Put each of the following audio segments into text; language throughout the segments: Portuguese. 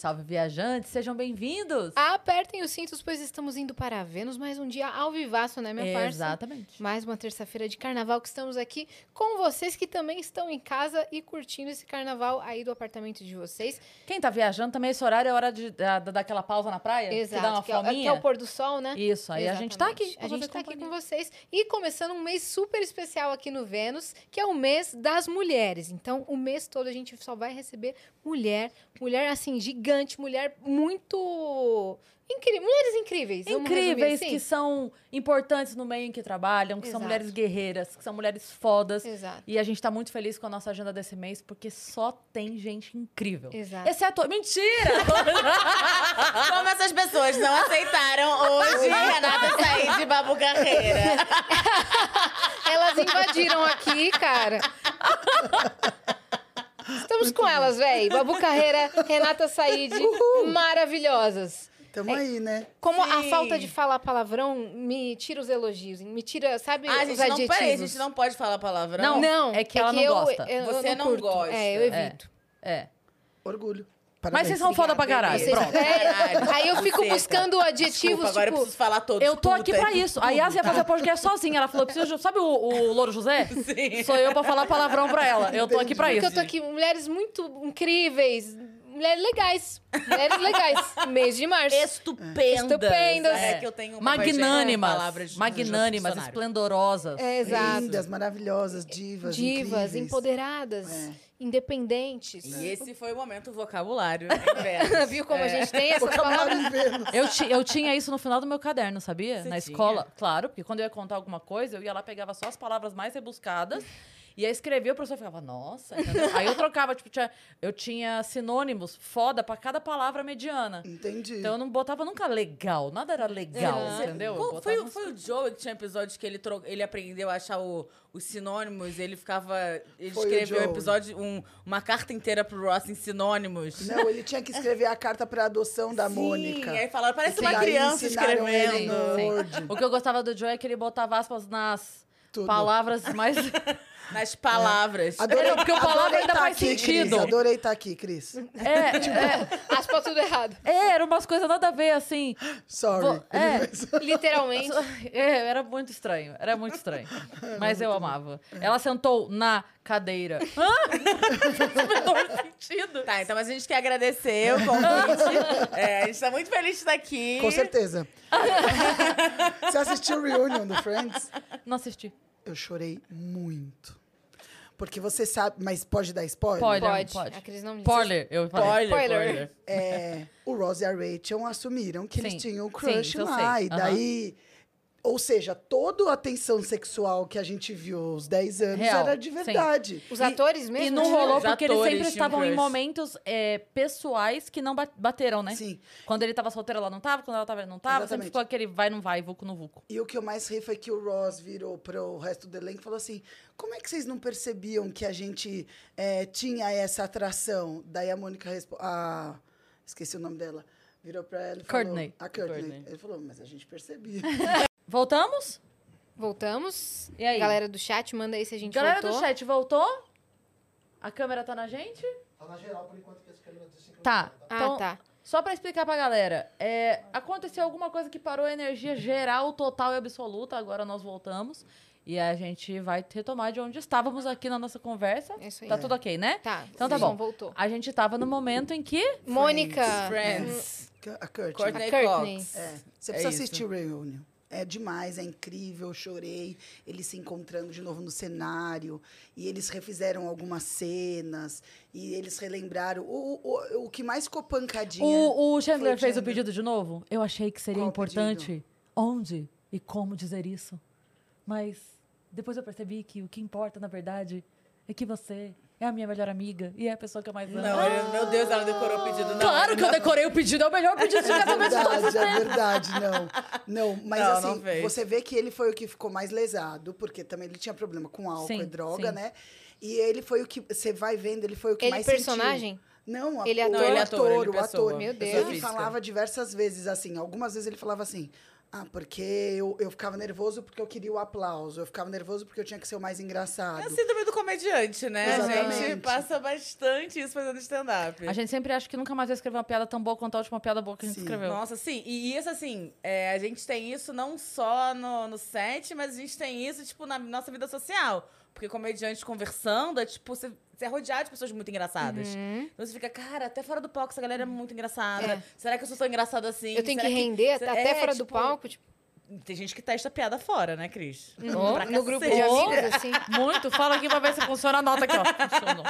Salve viajantes, sejam bem-vindos! Apertem os cintos, pois estamos indo para Vênus mais um dia ao vivaço, né, minha parça? Exatamente. Mais uma terça-feira de carnaval que estamos aqui com vocês que também estão em casa e curtindo esse carnaval aí do apartamento de vocês. Quem tá viajando também, esse horário é hora de, da, daquela pausa na praia? Exato. Que dá uma que, é, que fominha? é o pôr do sol, né? Isso, aí a gente tá aqui. Exatamente. A gente tá aqui companhia. com vocês. E começando um mês super especial aqui no Vênus, que é o mês das mulheres. Então, o mês todo a gente só vai receber mulher, mulher assim, gigante, mulher muito incrível, mulheres incríveis. Incríveis, assim? que são importantes no meio em que trabalham, que são Exato. mulheres guerreiras, que são mulheres fodas. Exato. E a gente tá muito feliz com a nossa agenda desse mês, porque só tem gente incrível. Exato. Exceto. Mentira! Como essas pessoas não aceitaram hoje Renata sair de Babu Carreira. Elas invadiram aqui, cara. Estamos com elas, véi. Babu Carreira, Renata Said, maravilhosas. Tamo aí, né? Como a Sim. falta de falar palavrão me tira os elogios, me tira, sabe, Ah, a os gente não, peraí, a gente não pode falar palavrão. Não. Não, É que ela não eu, gosta. eu- eu Você não curto. gosta. É, eu É. evito. É. Orgulho. Mas Parabéns. vocês são foda pra caralho. Vocês- Pronto. É, aí eu fico buceta. buscando adjetivos, Desculpa, agora eu tipo... preciso falar todos. Eu tô aqui puta, pra isso. A Yas ia fazer o podcast sozinha. Ela falou: preciso. de- Sabe o, o Louro José? Sim. Sou eu pra falar palavrão pra ela. Eu tô aqui pra Porque isso. eu tô aqui, mulheres muito incríveis, mulheres legais, mulheres legais, mês de março. Estupendas. Estupendas. É que eu tenho uma Magnânimas. palavras de- Magnânimas, dicionário. esplendorosas. É, exato. Lindas, maravilhosas, divas. Divas, incríveis. empoderadas, É. independentes. E esse foi o momento vocabulário. inverso. Viu como a É. gente tem essas palavras? Eu, ti- eu tinha isso no final do meu caderno, sabia? Você Na tinha? escola. Claro, porque quando eu ia contar alguma coisa, eu ia lá, pegava só as palavras mais rebuscadas. Ia escrever, o professor ficava, nossa. entendeu? Aí eu trocava, tipo, tinha- eu tinha sinônimos foda pra cada palavra mediana. Entendi. Então eu não botava nunca legal, nada era legal, Exato. entendeu? Eu Qual- foi, uns- foi o Joey que tinha episódio que ele, tro... ele aprendeu a achar o- os sinônimos, ele ficava. Ele Foi o escreveu um episódio, um- uma carta inteira pro Ross em sinônimos. Não, ele tinha que escrever a carta pra adoção da Sim, Mônica. Aí falaram, parece E uma criança escrevendo. Sim. O que eu gostava do Joe é que ele botava aspas nas Tudo. palavras mais. Nas palavras. Adorei, É, porque o palavra adorei ainda tá faz aqui, sentido. Cris, adorei estar aqui, Cris. É, é, Aspa tudo errado. é, eram umas coisas nada a ver, assim. Sorry. É. Literalmente. É, era muito estranho, era muito estranho. Mas eu amava. Ela sentou na cadeira. Hã? Faz o menor sentido. Tá, então mas a gente quer agradecer o convite. É, a gente tá muito feliz de estar aqui. Com certeza. Você assistiu o Reunion do Friends? Não assisti. Eu chorei muito. Porque você sabe, mas pode dar spoiler? Pode. Pode. pode. A Cris não disse. Spoiler, eu falei. Spoiler, Spoiler. spoiler. É, o Ross e a Rachel assumiram que Sim. eles tinham um Sim, crush eu lá. sei. E daí. Ou seja, toda a tensão sexual que a gente viu aos 10 anos Real, era de sim. verdade. Os atores mesmo? E não rolou Os porque eles sempre estavam em momentos é, pessoais que não ba- bateram, né? Sim. Quando ele tava solteiro, ela não tava. Quando ela tava, ele não tava. Sempre Exatamente. ficou aquele vai, não vai, vuco no vuco. E o que eu mais ri foi que o Ross virou pro resto do elenco e falou assim: como é que vocês não percebiam que a gente é, tinha essa atração? Daí a Mônica respondeu. Ah, esqueci o nome dela. Virou pra ela e falou. Courtney. A Courtney. Courtney. Ele falou, mas a gente percebia. Voltamos? Voltamos. E aí? Galera do chat, manda aí se a gente Galera voltou. do chat, voltou? A câmera tá na gente? Tá na geral, por enquanto, que as câmeras Tá. Ah, Então, tá. Só pra explicar pra galera, é, aconteceu alguma coisa que parou a energia geral, total e absoluta. Agora nós voltamos. E a gente vai retomar de onde estávamos aqui na nossa conversa. É isso aí. Tá tudo ok, né? Tá. Então tá bom. voltou. A gente tava no momento em que. Mônica. Friends. A Courtney. Courtney A Courtney. Cox. É, você É precisa isso. assistir o Reunion. É demais, é incrível, eu chorei. Eles se encontrando de novo no cenário. E eles refizeram algumas cenas. E eles relembraram. O, o, o que mais ficou pancadinha. O, o Chandler fez o pedido de novo. Eu achei que seria Qual importante onde e como dizer isso. Mas depois eu percebi que o que importa, na verdade, é que você é a minha melhor amiga e é a pessoa que eu mais amo. Não, ele- meu Deus, ela decorou o pedido. Não, Claro que eu decorei o pedido, é o melhor pedido de É casamento de todos os verdade, é verdade, não. Não, mas Não, assim, não você vê que ele foi o que ficou mais lesado, porque também ele tinha problema com álcool Sim, e droga, sim. né? E ele foi o que. Você vai vendo, ele foi o que Ele mais personagem? sentiu. Não, Ele é o ator? Ele é ator, ator, ele o pessoa. ator. Meu Deus. Ele falava diversas vezes assim. Algumas vezes ele falava assim. Ah, porque eu, eu ficava nervoso porque eu queria o aplauso. Eu ficava nervoso porque eu tinha que ser o mais engraçado. É a síndrome do comediante, né? A gente Exatamente. passa bastante isso fazendo stand-up. A gente sempre acha que nunca mais vai escrever uma piada tão boa quanto a última piada boa que a gente Sim. escreveu. Nossa, sim. E isso, assim, é, a gente tem isso não só no, no set, mas a gente tem isso, tipo, na nossa vida social. Porque comediante conversando, é tipo, você, você é rodeado de pessoas muito engraçadas. Então você fica, cara, até fora do palco essa galera é muito engraçada. É. Será que eu sou tão engraçado assim? Eu tenho que render se- até é, fora do tipo, palco, tipo, Tem gente que testa piada fora, né, Cris? Pra no grupo de amigos, assim. Muito. Fala aqui pra ver se funciona a nota aqui, ó. Funcionou.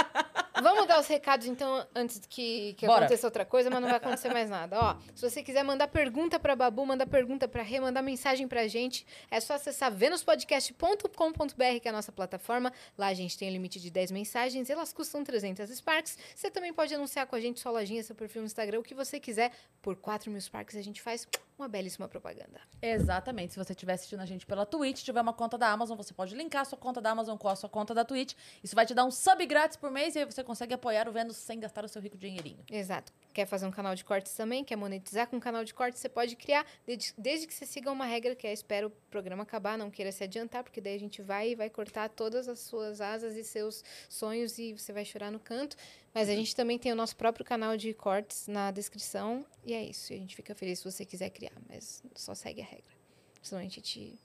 Vamos dar os recados, então, antes que, que Bora. aconteça outra coisa, mas não vai acontecer mais nada. Ó, se você quiser mandar pergunta pra Babu, mandar pergunta pra Rê, mandar mensagem pra gente, é só acessar venuspodcast.com.br, que é a nossa plataforma. Lá a gente tem o limite de 10 mensagens e elas custam 300 Sparks. Você também pode anunciar com a gente sua lojinha, seu perfil no Instagram, o que você quiser. Por 4 mil Sparks a gente faz uma belíssima propaganda. Exatamente. Se você estiver assistindo a gente pela Twitch, tiver uma conta da Amazon, você pode linkar a sua conta da Amazon com a sua conta da Twitch. Isso vai te dar um sub grátis por mês e aí você consegue apoiar o Vênus sem gastar o seu rico dinheirinho. Exato. Quer fazer um canal de cortes também? Quer monetizar com um canal de cortes? Você pode criar, desde, desde que você siga uma regra que é espera o programa acabar, não queira se adiantar, porque daí a gente vai e vai cortar todas as suas asas e seus sonhos e você vai chorar no canto. Mas a gente também tem o nosso próprio canal de cortes na descrição e é isso. E a gente fica feliz se você quiser criar, mas só segue a regra. Senão a gente te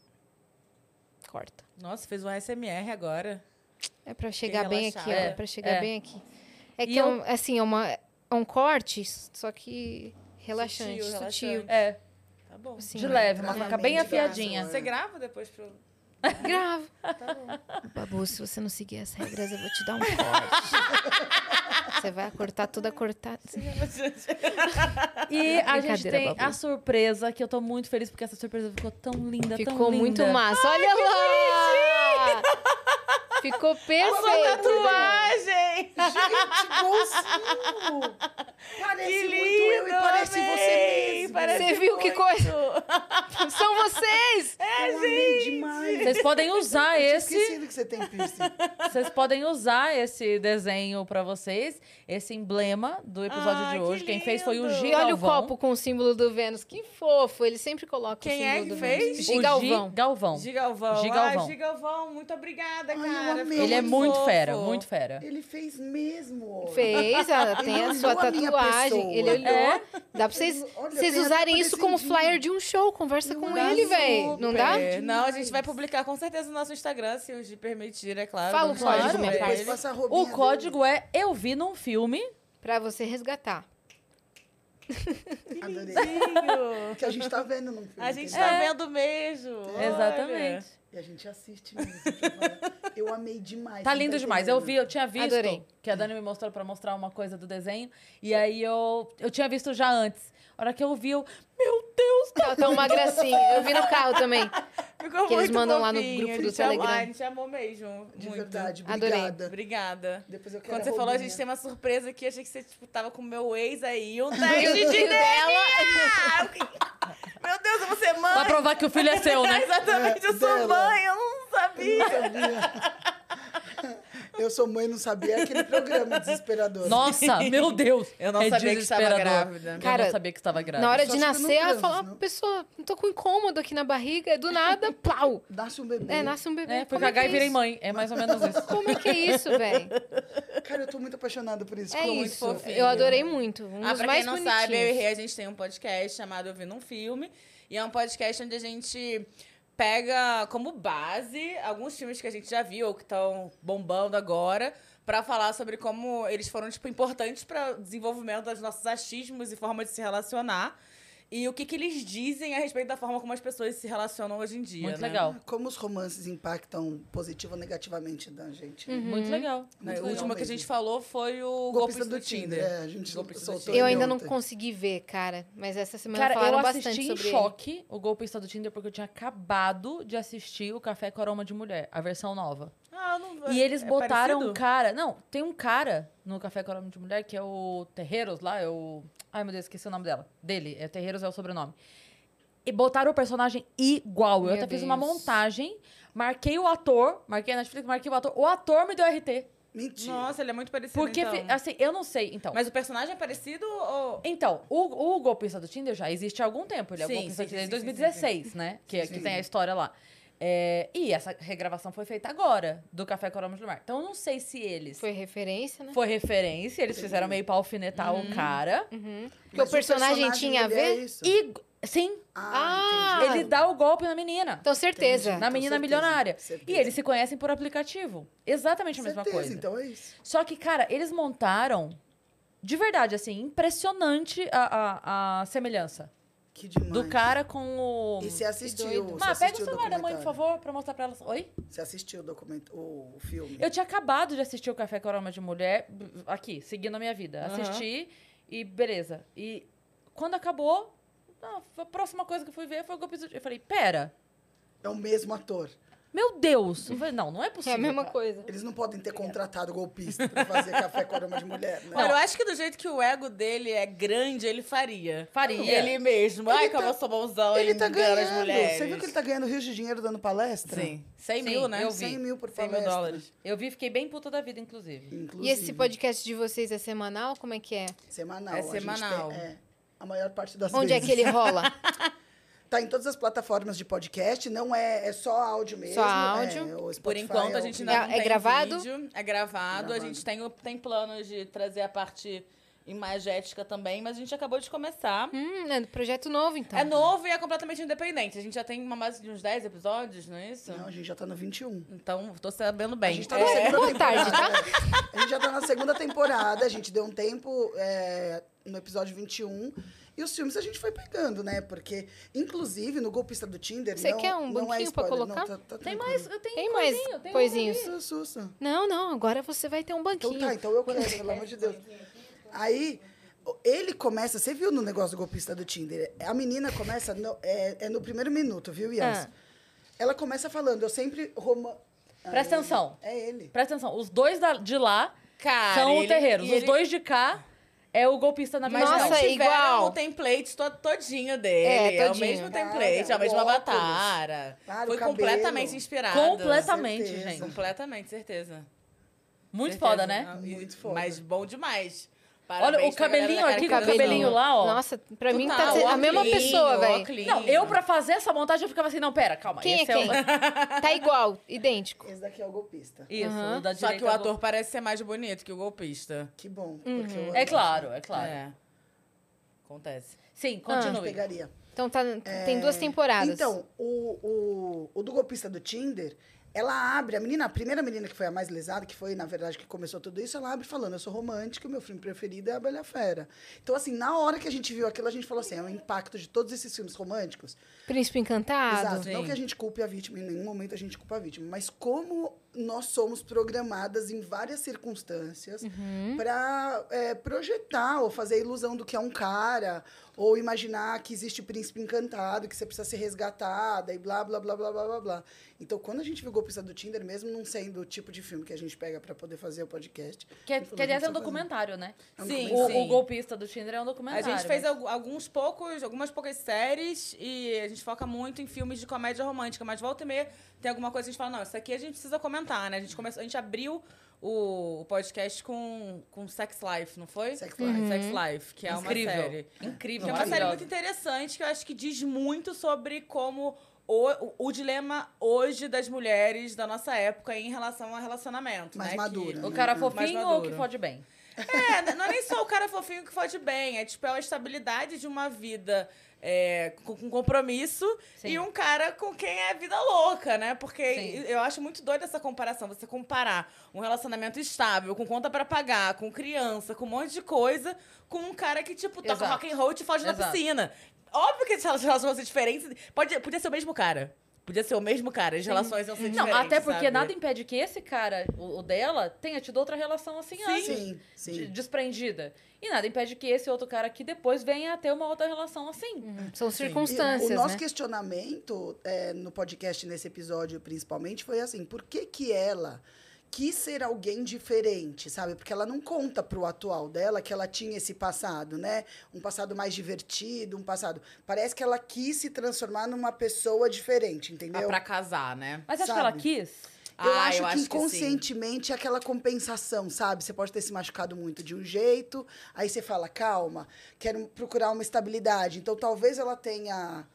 corta. Nossa, fez um SMR agora. É pra chegar bem aqui, ó. É É, pra chegar é. bem aqui. É E que é, eu- um, assim, é, uma, é um corte, só que relaxante, Sutil, sutil. relaxante. É, Tá bom. Assim, de leve, uma faca bem afiadinha. Você grava depois pro. Gravo. Tá bom. Babu, se você não seguir as regras, eu vou te dar um corte. você vai cortar toda cortada. E a gente tem Babu. a surpresa, que eu tô muito feliz porque essa surpresa ficou tão linda, tão Ficou linda. muito massa. Olha lá! Ficou perfeito. Tatuagem! Gente! Parece Que muito eu e lindo, parece você amei! mesmo. Parece Você viu que muito. coisa? São vocês! eu amei demais. Vocês podem usar Eu esse, esquecido que você tem piercing. vocês podem usar esse desenho pra vocês, esse emblema do episódio Ah, de que hoje. Quem fez foi o lindo! Gi E olha o copo com o símbolo do Vênus. Que fofo. Ele sempre coloca Quem o é símbolo que do fez? Vênus. O Gi Galvão. Gi Galvão. Gigalvão. Gigalvão. Ai, Gigalvão, muito obrigada, Ai, eu cara. Ficou Ele é muito fofo. fera, muito fera. Ele fez mesmo. Fez, ela tem a sua tatuagem. Ele olhou. É. Dá pra vocês, olha, vocês usarem isso como flyer de um show. Conversa Eu com acho ele, velho. Não dá? Super. Não, a gente vai publicar com certeza no nosso Instagram, se o Gi permitir, é claro. Fala o código, minha parte. O código é Eu Vi Num Filme. Pra você resgatar. dele. Adorei. Que a gente tá vendo no filme. A gente tá vendo mesmo. Olha. Exatamente. E a gente assiste mesmo. Eu amei demais. Tá lindo demais. Eu vi, eu tinha visto Adorei. que a Dani me mostrou pra mostrar uma coisa do desenho. E aí eu, eu tinha visto já antes. A hora que eu vi, eu. Meu Deus, tá Ela tá uma gracinha. Eu vi no carro também. Ficou Que eles mandam lá no fofinho, grupo a do amou- Telegram. Ai, a gente amou mesmo. De muito. verdade, Adorei. obrigada. Obrigada. Depois eu quero Quando a você falou, a gente tem uma surpresa aqui. Achei que você tipo, tava com o meu ex aí. Um o teste de dela. Meu Deus, eu vou ser mãe. Pra provar que o filho é seu, né? Exatamente, eu sou dela. mãe, eu não sabia. Eu não sabia. Eu sou mãe, não sabia. É aquele programa desesperador. Nossa, meu Deus. Eu não é sabia que estava grávida. Eu Cara, não sabia que estava grávida. Na hora de nascer, ela fala, não? pessoa, não tô com incômodo aqui na barriga. Do nada, plau. Nasce um bebê. É, nasce um bebê. É, é cagar que e é virei mãe. É mais ou menos isso. Como é que é isso, velho? Cara, eu tô muito apaixonada por isso. É Ficou muito isso. fofinho. Eu adorei muito. Um Ah, dos pra mais quem não bonitinhos. sabe, eu e Rê, a gente tem um podcast chamado Ouvindo um Filme. E é um podcast onde a gente pega como base alguns filmes que a gente já viu ou que estão bombando agora pra falar sobre como eles foram tipo importantes para o desenvolvimento dos nossos achismos e forma de se relacionar. E o que, que eles dizem a respeito da forma como as pessoas se relacionam hoje em dia. Muito né? legal. Como os romances impactam positivo ou negativamente da gente. Uhum. né? Muito legal. Né, Muito O legal último que a gente falou foi o Golpista Golpista do do Tinder. Tinder. É, a gente Golpista do Tinder. Eu ainda não consegui ver, cara. Mas essa semana Cara, falaram eu bastante assisti em sobre ele. choque o golpista do Tinder porque eu tinha acabado de assistir o Café com Aroma de Mulher, a versão nova. Ah, não E eles é botaram um parecido? cara. Não, tem um cara no Café com Aroma de Mulher que é o Terreiros lá, é o. Ai, meu Deus, esqueci o nome dela. Dele, é Terreiros é o sobrenome. E botaram o personagem igual. Eu Meu até fiz uma Deus. montagem, marquei o ator, marquei a Netflix, marquei o ator. O ator me deu RT. Mentira. Nossa, ele é muito parecido, Porque, então. assim, eu não sei. Então, Mas o personagem é parecido ou... Então, o, o golpista do Tinder já existe há algum tempo. Ele é Sim, o golpista sim, do Tinder sim, desde sim, sim, 2016, né? Que, que Sim. tem a história lá. É, e essa regravação foi feita agora, do Café com Aromas do Mar. Então, eu não sei se eles... Foi referência, né? Foi referência, eles fizeram meio pra alfinetar o cara. Uhum. Porque Mas o personagem, tinha a é ver? isso? E, sim, Ah, Ah, ele dá o golpe na menina. Então, certeza. Entendi. Na menina certeza, milionária. certeza. E eles se conhecem por aplicativo. Exatamente a mesma Certeza, coisa. então é isso. Só que, cara, eles montaram, de verdade, assim, impressionante a, a, a semelhança. Que demais. Do cara com o. E você assistiu, Mas pega o celular da mãe, por favor, pra mostrar pra elas. Oi? Você assistiu o, documento, o, filme? Eu tinha acabado de assistir o Café com Aroma de Mulher, aqui, seguindo a minha vida. Aham. Assisti e beleza. E quando acabou, ah, a próxima coisa que eu fui ver foi o golpe do... Eu falei, pera, É o mesmo ator. Meu Deus. Eu falei, não, não é É possível. a mesma cara. coisa. Eles não podem ter contratado golpista pra fazer café com aroma de mulher, né? Olha, eu acho que do jeito que o ego dele é grande, ele faria. Faria. Ele mesmo. Ai, Ele como tá- eu sou bonzão, Ele tá engana as ganhando. mulheres. Você viu que ele tá ganhando rios de dinheiro dando palestra? Sim. 100 Sim, mil, né? eu vi. 100 mil por 100 mil palestra. dólares. Eu vi, fiquei bem puta da vida, inclusive. Inclusive. E esse podcast de vocês é semanal? Como é que é? Semanal. É a gente semanal. tem- é, a maior parte das Onde é vezes. que ele rola? Tá em todas as plataformas de podcast, não é, é só áudio mesmo. Só áudio? é, o Por Spotify enquanto, é a gente É- não é tem gravado? vídeo. É gravado. A Gravado. gente tem, tem planos de trazer a parte imagética também, mas a gente acabou de começar. hum, é um projeto novo, então. É novo e é completamente independente. A gente já tem uma base de uns 10 episódios, não é isso? Não, a gente já tá no 21. Então, tô sabendo bem. A gente tá É. na segunda Boa tarde, temporada. A gente já tá na segunda temporada, a gente deu um tempo é, no episódio 21. E os filmes a gente foi pegando, né? Porque, inclusive, no golpista do Tinder. Você não, quer um não é banquinho pra spoiler, colocar? Não, tá, tá Tem mais, eu tenho Tem mais coisinho, tem um coisinhos. Sussa, sussa. Não, não, agora você vai ter um Então banquinho. tá, então eu quero, pelo amor de Deus. Aí, o- ele começa, você viu no negócio do golpista do Tinder? A menina começa, no, é, é no primeiro minuto, viu, Yas? Ah. Ela começa falando, eu sempre... Roma... Presta Ah, atenção. É ele. Presta atenção, os dois da- de lá Cara, são o ele- terreiro. e Os ele- dois de cá é o golpista na vida Mas Nossa, é tiveram igual. o template to- todinho dele. É, É, o mesmo Cara, template, a o mesma óculos. batara. Cara, Foi completamente inspirado. Completamente, certeza. gente. Completamente, certeza. Muito Certeza. foda, né? Muito foda. Mas bom demais. Olha, Parabéns o pra galera cabelinho aqui, com o cabelinho lá, ó. Nossa, pra mim Total, tá sendo a mesma pessoa, velho. Não, eu pra fazer essa montagem eu ficava assim, não, pera, calma. Quem é quem? o... Tá igual, idêntico. Esse daqui é o golpista. Isso, o da Só que o é ator parece ser mais bonito que o golpista. Que bom. Porque eu É claro, é claro. É. Acontece. Sim, Eu continue. pegaria. Então tá, tem duas temporadas. Então, o, o, o do golpista do Tinder, ela abre, a menina, a primeira menina que foi a mais lesada, que foi, na verdade, que começou tudo isso, ela abre falando, eu sou romântica, o meu filme preferido é A Bela Fera. Então, assim, na hora que a gente viu aquilo, a gente falou assim, é o impacto de todos esses filmes românticos. Príncipe Encantado. Exato. Não Sim. que a gente culpe a vítima, em nenhum momento a gente culpa a vítima, mas como nós somos programadas em várias circunstâncias Uhum. para projetar ou fazer a ilusão do que é um cara, ou imaginar que existe o príncipe encantado, que você precisa ser resgatada e blá, blá, blá, blá, blá, blá, blá. Então, quando a gente viu o golpista do Tinder, mesmo não sendo o tipo de filme que a gente pega para poder fazer o podcast. Que, a falou, que aliás a é um documentário, né? É um Sim, O, documentário. o golpista do Tinder é um A documentário. gente fez mas- alguns poucos, algumas poucas séries e a gente foca muito em filmes de comédia romântica, mas volta e meia tem alguma coisa que a gente fala, não, isso aqui a gente precisa comentar, né? A gente, começou, a gente abriu o, o podcast com, com Sex Life, não foi? Sex Life. Sex Life, que é Incrível. uma série. Incrível, Que é uma série muito interessante, que eu acho que diz muito sobre como o, o, o dilema hoje das mulheres da nossa época em relação ao relacionamento. Mais né? madura, Que- O cara fofinho ou que fode bem? é, não é nem só o cara fofinho que fode bem, é tipo é a estabilidade de uma vida é, com, com compromisso Sim. e um cara com quem é vida louca, né? Porque Sim. eu acho muito doida essa comparação, você comparar um relacionamento estável, com conta pra pagar, com criança, com um monte de coisa, com um cara que, tipo, toca Exato. rock and roll e te foge na Exato. piscina. Óbvio que as relações vão ser diferentes. Pode, podia ser o mesmo cara. Podia ser o mesmo cara, as relações iam ser Não, diferentes. até porque sabe? nada impede que esse cara, o, o dela, tenha tido outra relação assim antes. Sim, sim. de- Desprendida. E nada impede que esse outro cara aqui depois venha a ter uma outra relação assim. Hum, São E circunstâncias, o nosso né? questionamento é, no podcast, nesse episódio, principalmente, foi assim: por que que ela quis ser alguém diferente, sabe? Porque ela não conta pro atual dela que ela tinha esse passado, né? Um passado mais divertido, um passado. Parece que ela quis se transformar numa pessoa diferente, Ah, entendeu? pra casar, né? Mas acho que ela quis. Eu Ah, acho eu que acho que inconscientemente é aquela compensação, sabe? Você pode ter se machucado muito de um jeito, aí você fala, calma, quero procurar uma estabilidade. Então talvez ela tenha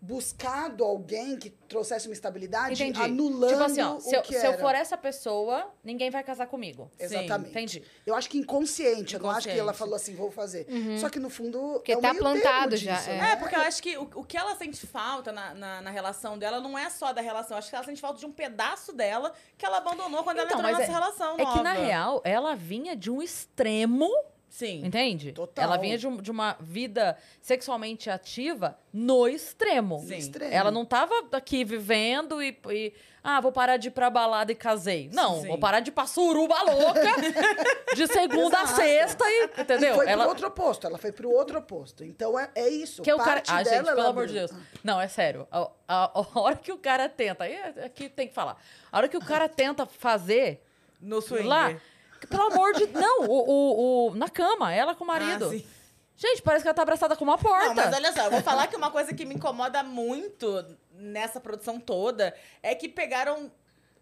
buscado alguém que trouxesse uma estabilidade, Entendi. anulando tipo assim, ó, o se, eu, que se eu for essa pessoa, ninguém vai casar comigo. Exatamente. entendi. Eu acho que inconsciente, eu não acho que ela Inconsciente. falou assim, vou fazer. Só que no fundo. Porque é tá plantado já, disso, é. né? É, porque eu acho que o, o que ela sente falta na, na, na relação dela não é só da relação. Eu acho que ela sente falta de um pedaço dela que ela abandonou quando Então, ela entrou nessa é- relação É que, na nova. real, ela vinha de um extremo, Sim. entende? Total. Ela vinha de, um- de uma vida sexualmente ativa no extremo. Sim. Extremo. Ela não tava aqui vivendo e, e, Ah, vou parar de ir pra balada e casei. Não, Sim. vou parar de ir pra suruba louca de segunda a Exato. sexta e. Entendeu? E foi ela, pro outro oposto, ela foi pro outro oposto. Então é, é isso. Que é o cara. parte Ah, dela, gente, pelo amor de abriu. Deus. Não, é sério. A, a- a hora que o cara tenta. Aí é- aqui tem que falar. A hora que o cara tenta fazer No swing. lá. Pelo amor de. Não, o, o, o- na cama, ela com o marido. Ah, sim. gente, parece que ela tá abraçada com uma porta. Não, mas olha só, eu vou falar que uma coisa que me incomoda muito nessa produção toda é que pegaram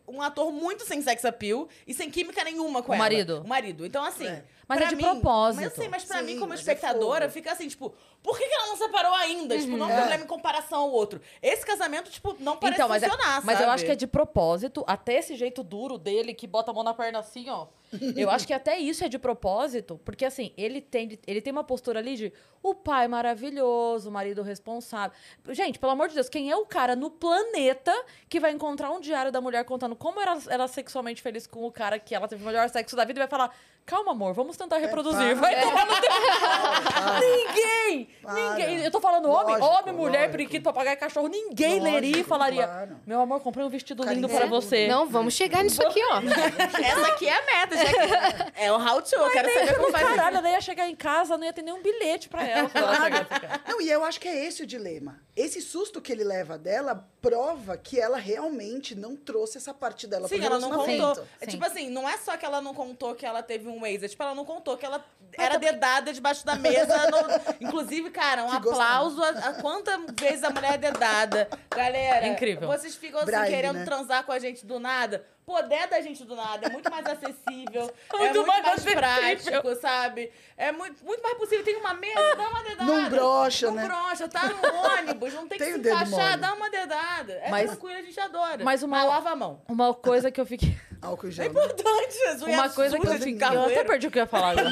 um ator muito sem sex appeal e sem química nenhuma com O ela. marido. O marido. Então, assim. É. Mas pra é de mim- propósito. Mas eu sei, mas pra Sim, mim, como é espectadora, fogo. fica assim, tipo, por que, que ela não separou ainda? Tipo, não é um É. problema em comparação ao outro. Esse casamento, tipo, não parece então, mas, é- funcionar, mas eu acho que é de propósito, até esse jeito duro dele, que bota a mão na perna assim, ó. Eu acho que até isso é de propósito, porque assim, ele tem, ele tem uma postura ali de o pai maravilhoso, o marido responsável. Gente, pelo amor de Deus, quem é o cara no planeta que vai encontrar um diário da mulher contando como era, era sexualmente feliz com o cara que ela teve o melhor sexo da vida e vai falar: calma, amor, vamos tentar reproduzir. para. vai tomar no teu. Para. Ninguém! Para. Ninguém! Eu tô falando homem, Lógico, homem, mulher, lógico. periquito, papagaio, cachorro. Ninguém leria e Lógico, falaria: claro. Meu amor, comprei um vestido Carinho lindo para você. Não, vamos chegar nisso aqui, ó. Essa aqui é a meta, já que- É o how to, eu quero saber como faz isso. Caralho, ela ia chegar em casa, não ia ter nenhum bilhete pra ela. Não, e eu acho que é esse o dilema. Esse susto que ele leva dela prova que ela realmente não trouxe essa parte dela Sim, ela não contou. É Sim. tipo assim, não é só que ela não contou que ela teve um ex, é tipo, ela não contou que ela era dedada debaixo da mesa. no- Inclusive, cara, um Que aplauso a, a quantas vezes a mulher é dedada. Galera, Incrível. vocês ficam assim, Bride, querendo né? transar com a gente do nada. Pô, der da gente do nada, é muito mais acessível, é Muito muito mais mais, prático, sabe? É muito, muito mais possível. Tem uma mesa, dá uma dedada. Não brocha, não né? brocha, tá no ônibus, não tem, Tem que se encaixar, mole. dá uma dedada. É Mas- tranquilo, a gente adora. mas uma- lava a mão. Uma coisa que eu fiquei. Álcool É gel. né? importante, unhas Uma coisa que eu fiquei. Eu até perdi o que eu ia falar agora.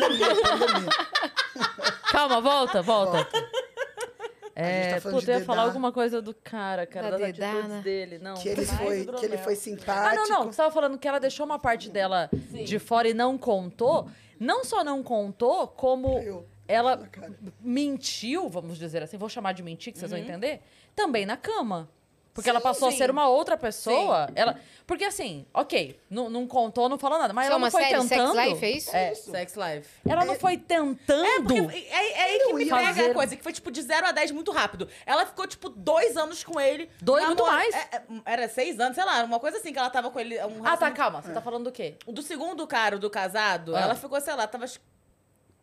Calma, volta, volta. A gente É, tá falando puta, de eu ia falar alguma coisa do cara, cara, Da das dedada. atitudes dele. Não. Que ele foi, que ele foi Ah, simpático. não, não. Você tava falando que ela deixou uma parte dela de fora e não contou. Não só não contou, como Eu. ela mentiu, vamos dizer assim, vou chamar de mentir, que vocês vão entender, também na cama. Porque Sim, ela passou sim. a ser uma outra pessoa. Ela, porque assim, ok, não, não contou, não falou nada, mas é ela uma não foi série, tentando. Sex Life, é isso? É, Sex Life. ela não foi tentando. Porque é, é aí que me e pega fazer- a coisa, que foi tipo de 0 a 10 muito rápido. Ela ficou tipo dois anos com ele. Dois, muito namora- mais. é- é- era seis anos, sei lá, uma coisa assim que ela tava com ele. Um ah, tá, calma. Você tá falando do quê? Do segundo cara, do casado, Ah. ela ficou, sei lá, tava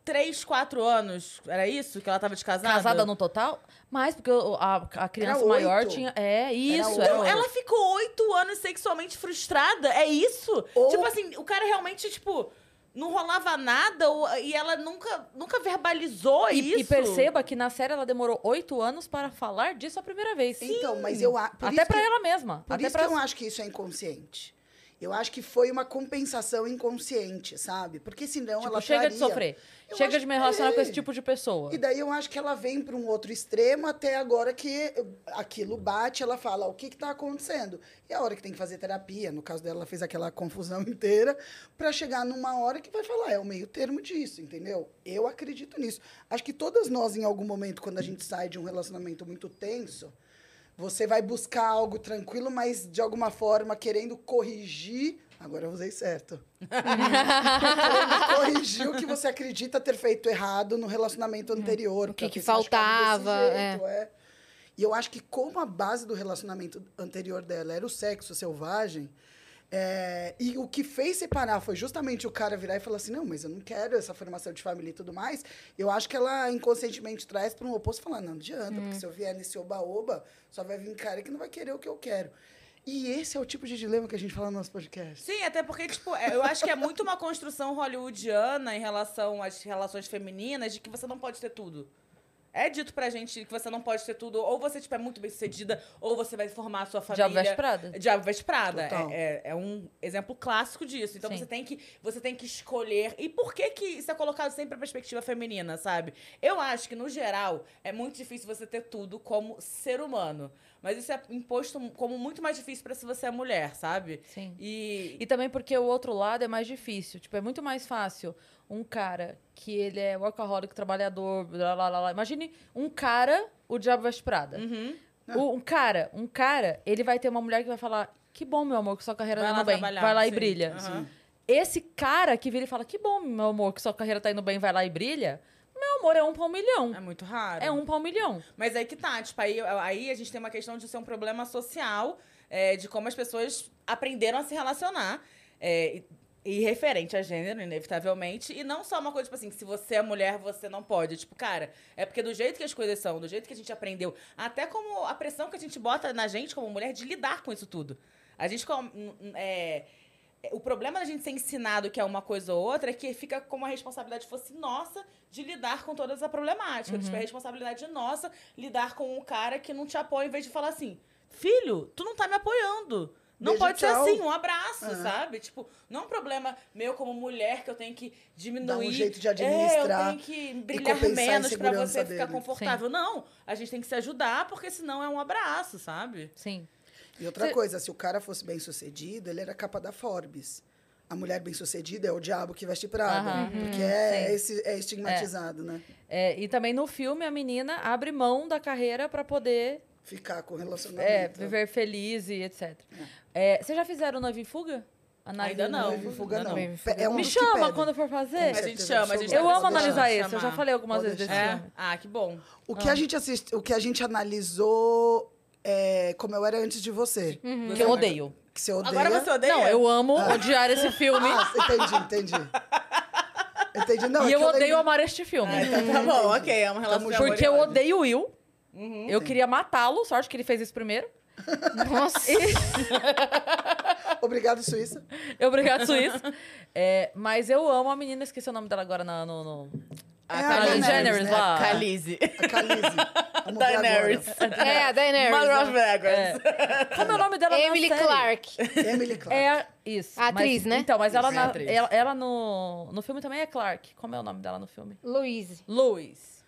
acho que três, quatro anos. Era isso que ela tava de casada? Casada no total? Mais, porque a, a criança Era maior tinha. É, isso. Era Então, ela ficou oito anos sexualmente frustrada? É isso? Ou- Tipo assim, o cara realmente, tipo, não rolava nada e ela nunca, nunca verbalizou E, isso. e perceba que na série ela demorou oito anos para falar disso a primeira vez. Então, mas eu Até que- ela mesma. Por Até isso pra... que eu não acho que isso é inconsciente. Eu acho que foi uma compensação inconsciente, sabe? Porque senão Tipo, ela chega de traria- sofrer. Eu chega de me que relacionar com é. esse tipo de pessoa. E daí eu acho que ela vem para um outro extremo até agora que aquilo bate, ela fala o que que tá acontecendo. E a hora que tem que fazer terapia, no caso dela, ela fez aquela confusão inteira para chegar numa hora que vai falar, é o meio termo disso, entendeu? Eu acredito nisso. Acho que todas nós em algum momento quando a gente sai de um relacionamento muito tenso, você vai buscar algo tranquilo, mas de alguma forma querendo corrigir. Agora eu usei certo. corrigir o que você acredita ter feito errado no relacionamento anterior. O que que faltava, jeito, é. E eu acho que como a base do relacionamento anterior dela era o sexo selvagem, é, e o que fez separar foi justamente o cara virar e falar assim: não, mas eu não quero essa formação de família e tudo mais. Eu acho que ela inconscientemente traz para um oposto e falar: não, não adianta, porque se eu vier nesse oba-oba, só vai vir cara que não vai querer o que eu quero. E esse é o tipo de dilema que a gente fala no nosso podcast. Sim, até porque, tipo, é, eu acho que é muito uma construção hollywoodiana em relação às relações femininas de que você não pode ter tudo. É dito pra gente que você não pode ter tudo, ou você, tipo, é muito bem sucedida, ou você vai formar a sua família. Diabo Veste Prada. Diabo Veste Prada. Total. É, é, é um exemplo clássico disso. Então Sim. você tem, que, você tem que escolher. E por que que isso é colocado sempre a perspectiva feminina, sabe? Eu acho que, no geral, é muito difícil você ter tudo como ser humano. Mas isso é imposto como muito mais difícil pra se você é mulher, sabe? Sim. E, E também porque o outro lado é mais difícil. Tipo, é muito mais fácil um cara que ele é workaholic, trabalhador, blá, blá, blá, blá. Imagine um cara, o Diabo Veste Prada. Uhum. O- um cara, um cara, ele vai ter uma mulher que vai falar, que bom, meu amor, que sua carreira Vai tá lá indo bem. Vai lá e sim. brilha. Aham. Esse cara que vira e fala, que bom, meu amor, que sua carreira tá indo bem, vai lá e brilha. Meu amor, é um pau milhão. É muito raro. É um pau milhão. Mas aí que tá, tipo, aí, aí a gente tem uma questão de ser um problema social, é, de como as pessoas aprenderam a se relacionar. é, e, e referente a gênero, inevitavelmente. E não só uma coisa, tipo assim, que se você é mulher, você não pode. Tipo, cara, é porque do jeito que as coisas são, do jeito que a gente aprendeu, até como a pressão que a gente bota na gente como mulher de lidar com isso tudo. A gente, é, o problema da gente ser ensinado que é uma coisa ou outra é que fica como a responsabilidade fosse nossa de lidar com toda essa problemática. Tipo, é responsabilidade nossa lidar com um cara que não te apoia em vez de falar assim: filho, tu não tá me apoiando. Não Beijo, pode tchau." ser assim, um abraço, Aham. sabe? Tipo, não é um problema meu como mulher que eu tenho que diminuir. Dar um jeito de É, administrar eu tenho que brilhar menos pra insegurança você ficar dele. confortável. Não, a gente tem que se ajudar, porque senão é um abraço, sabe? Sim. E outra Cê- coisa, se o cara fosse bem sucedido, ele era capa da Forbes. A mulher bem sucedida é o diabo que veste Prada. Aham. Porque é, esse, é estigmatizado, né? É, e também no filme a menina abre mão da carreira pra poder Ficar com é, relacionamento. viver feliz e etc. É, vocês já fizeram Noiva em Fuga? Ainda não. Noivo em fuga, Ainda não. não. É um Me chama quando for fazer. Com A gente chama, a gente. Eu amo analisar esse. Eu já falei algumas Pode vezes desse. É? Ah, que bom. O que a gente assiste, o que a gente analisou é como eu era antes de você. Que eu odeio. Que você odeia. Agora você odeia? Não, eu amo odiar esse filme. Ah, entendi, entendi. Entendi, não. e é eu que odeio lembro- amar este filme. Ah, então tá bom, ok. É uma relação Porque e eu odeio o Will. Uhum. Eu queria matá-lo, sorte que ele fez isso primeiro. Nossa. Obrigado, Suíça. Obrigado, Suíça. É, mas eu amo a menina, esqueci o nome dela agora na- no. no... A É a Khaleesi, Jenner né? lá. Khaleesi. A Khaleesi. Vamos ver Daenerys. agora. É, a Daenerys. Mother of né? Dragons. Como é o nome dela Emily na série? Clark. Emily Clark. É a- isso. A atriz, mas- né? Então, mas ela, Isso, é na- atriz. ela, ela no, no filme também é Clark. Como é o nome dela no filme? Louise. Louis.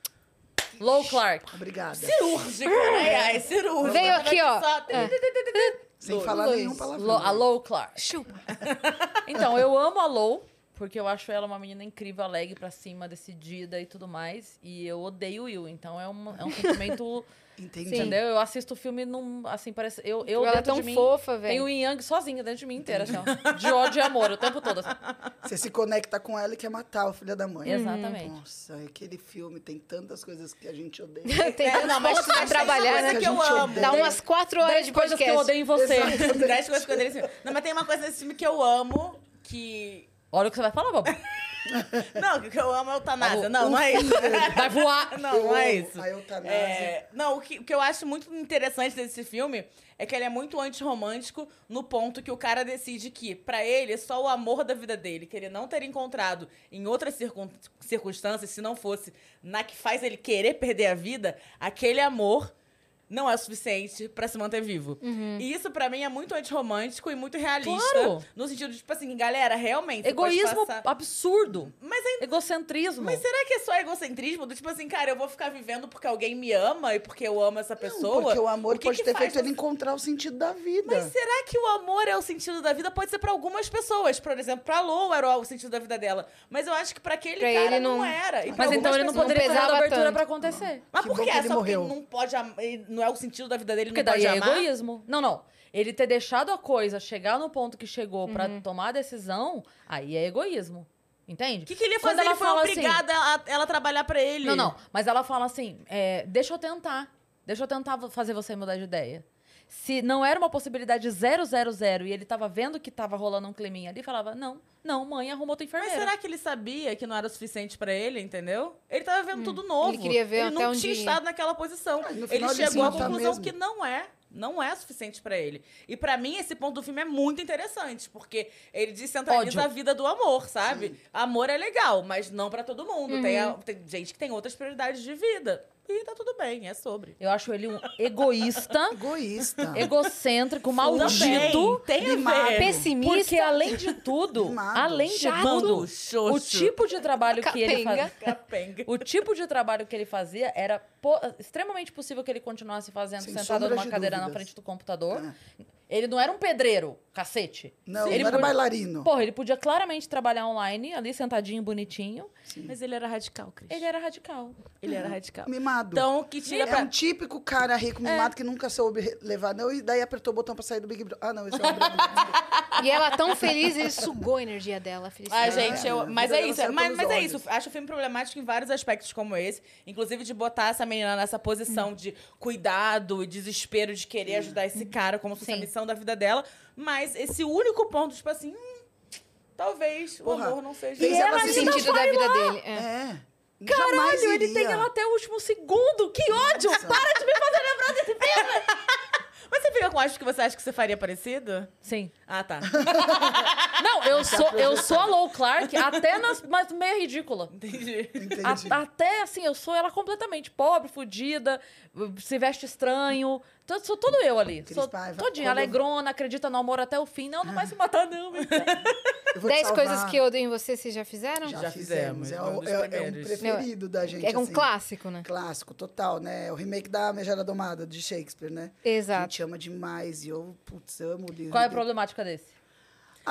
Lou Clark. Obrigada. Cirúrgica, ai, ai, cirúrgica. Veio aqui, ó. Sem falar Lois. nenhum palavrão. Lo- a Lou Clark. Chupa. Então, eu amo a Lou, porque eu acho ela uma menina incrível, alegre pra cima, decidida e tudo mais. E eu odeio o Will, então é um, é um sentimento. Entendi. entendeu? Eu assisto o filme num. Assim, parece. Eu, eu ela é tão de mim. fofa, Tem o velho. Yang sozinha dentro de mim inteira, assim, ó. De ódio e amor o tempo todo. assim. Você se conecta com ela e quer matar o filho da mãe. Exatamente. Nossa, aquele filme tem tantas coisas que a gente odeia. Tem É, não, mas tem trabalhar, coisa né? que eu A gente amo. odeia. Dá umas quatro horas Dez de coisas que eu podcast. odeio em você. Dez coisas que eu odeio nesse filme. Não, mas tem uma coisa nesse filme que eu amo, que... Olha o que você vai falar, Bob. Não, que eu amo é eutanásia. Não, o- não é isso. Vai voar. Não, não é isso. A eutanásia. É, não, o que, o que eu acho muito interessante desse filme é que ele é muito antirromântico no ponto que o cara decide que, pra ele, só o amor da vida dele, que ele não ter encontrado em outras circun- circunstâncias, se não fosse na que faz ele querer perder a vida, aquele amor não é o suficiente pra se manter vivo. E isso, pra mim, é muito antirromântico e muito realista. Claro. No sentido de, tipo assim, galera, realmente. Egoísmo passar- absurdo. Mas é Egocentrismo. mas será que é só egocentrismo? Do tipo assim, cara, eu vou ficar vivendo porque alguém me ama e porque eu amo essa Não, pessoa? porque o amor O que pode que ter faz feito ele encontrar o sentido da vida. Mas será que o amor é o sentido da vida? Pode ser pra algumas pessoas. Por exemplo, pra Lou era o sentido da vida dela. Mas eu acho que pra aquele Pra cara ele não... não- era. E Mas então ele não poderia ter dado abertura tanto. pra acontecer. Mas Que por que? que ele Só porque morreu. ele não pode am- Não é o sentido da vida dele, Porque não daí pode é amar? egoísmo. Não, não. Ele ter deixado a coisa chegar no ponto que chegou pra tomar a decisão, aí é egoísmo. Entende? O que, que ele ia Quando fazer? ela Ele foi fala assim- obrigada a ela trabalhar pra ele. Não, não. Mas ela fala assim: é, deixa eu tentar. Deixa eu tentar vo- fazer você mudar de ideia. Se não era uma possibilidade 000 e ele tava vendo que tava rolando um climinha ali, falava: não, não, mãe, arruma outra Mas enfermeira. será que ele sabia que não era o suficiente pra ele, entendeu? Ele tava vendo tudo novo. Ele queria ver ele até não onde tinha estado naquela posição. Ah, ele chegou à mata conclusão mesmo. que não é. Não é suficiente pra ele. E pra mim, esse ponto do filme é muito interessante, porque ele descentraliza Ódio. a vida do amor, sabe? Amor é legal, mas não pra todo mundo. Tem, a- tem gente que tem outras prioridades de vida. E tá tudo bem, é sobre. Eu acho ele um egoísta, Egoísta. egocêntrico, maldito. tem a mimado. ver. Pessimista. Porque além de tudo, Mimado. além de Chato. tudo, xoxo. o tipo de trabalho que ele fazia, Capenga. o tipo de trabalho que ele fazia era po- extremamente possível que ele continuasse fazendo Sem sentado numa de cadeira na dúvidas. frente do computador. Ele não era um pedreiro, cacete. Não, ele não era podia- bailarino. Porra, ele podia claramente trabalhar online, ali sentadinho, bonitinho. Mas ele era radical, Cris. Ele era radical. Ele era radical. Mimado. Então, o que tira é pra... um típico cara rico mimado que nunca soube levar, não, e daí apertou o botão pra sair do Big Brother. Ah, não, esse é o Brother. E ela tão feliz, ele sugou a energia dela. Ah, gente, eu, É, mas a é isso. Mas, mas é isso. Acho o filme problemático em vários aspectos como esse. Inclusive de botar essa menina nessa posição de cuidado e desespero de querer ajudar esse cara como se fosse a Sim. missão da vida dela. Mas esse único ponto, tipo assim, hum, talvez Porra, o amor não seja... fez E ela se o sentir- sentido da vida dele. É. É. Caralho, ele iria. tem ela até o último segundo. Que ódio! Nossa. Para de me fazer lembrar desse filme! Mas você fica com acho que você acha que você faria parecido? Sim. Ah, tá. Não, eu sou, eu sou a Lou Clark até nas, mas meio ridícula. Entendi. Entendi. A- até assim, eu sou ela completamente pobre, fudida, se veste estranho. Tô- sou tudo eu ali. Cris Sou Paiva, todinha, quando- alegrona, acredita no amor até o fim. Não, não vai se matar, não. Deus. Dez coisas que eu odeio em você, vocês já fizeram? Já, Já fizemos. É, um é- é um primeiros. preferido da gente. É um assim. clássico, né? Clássico, total, né? É o remake da Megera Domada, de Shakespeare, né? A Exato. gente ama demais e eu, putz, amo o livro. Qual é a problemática desse?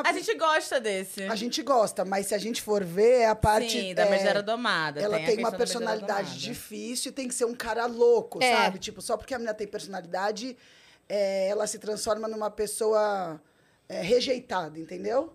A gente gosta desse. A gente gosta, mas se a gente for ver, é a parte... Sim, da é, Megera Domada. Ela a tem, uma personalidade difícil e tem que ser um cara louco, É. sabe? Tipo, só porque a menina tem personalidade, é, ela se transforma numa pessoa é, rejeitada, entendeu?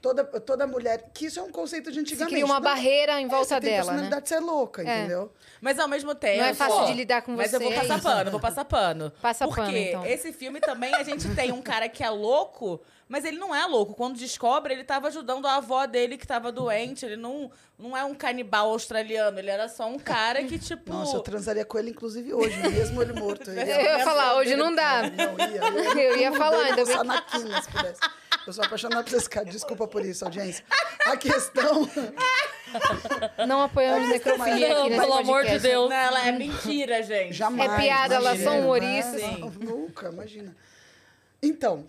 Toda, toda mulher... Que isso é um conceito de Se antigamente. cria uma Não, barreira em é, volta você tem dela, né? personalidade, você é louca, É. entendeu? Mas ao mesmo tempo. Não é fácil ó, de lidar com Mas eu vou você, passar pano, vou passar pano. Passa Porque pano, então. esse filme também a gente tem um cara que é louco, mas ele não é louco. Quando descobre, ele tava ajudando a avó dele que tava doente. Ele não, não é um canibal australiano. Ele era só um cara que, tipo. Nossa, eu transaria com ele, inclusive, hoje, mesmo ele morto. Eu ia falar, hoje não dá. Não, ia. Eu ia no falar, dele, ainda bem passar na quina, se pudesse. Eu sou apaixonado por esse cara. Desculpa por isso, audiência. A questão... Não apoiamos necrofilia Não, aqui nesse pelo amor de. Deus. Não, ela é mentira, gente. Jamais. É piada, elas imagina, são humoristas. Nunca, imagina. Então,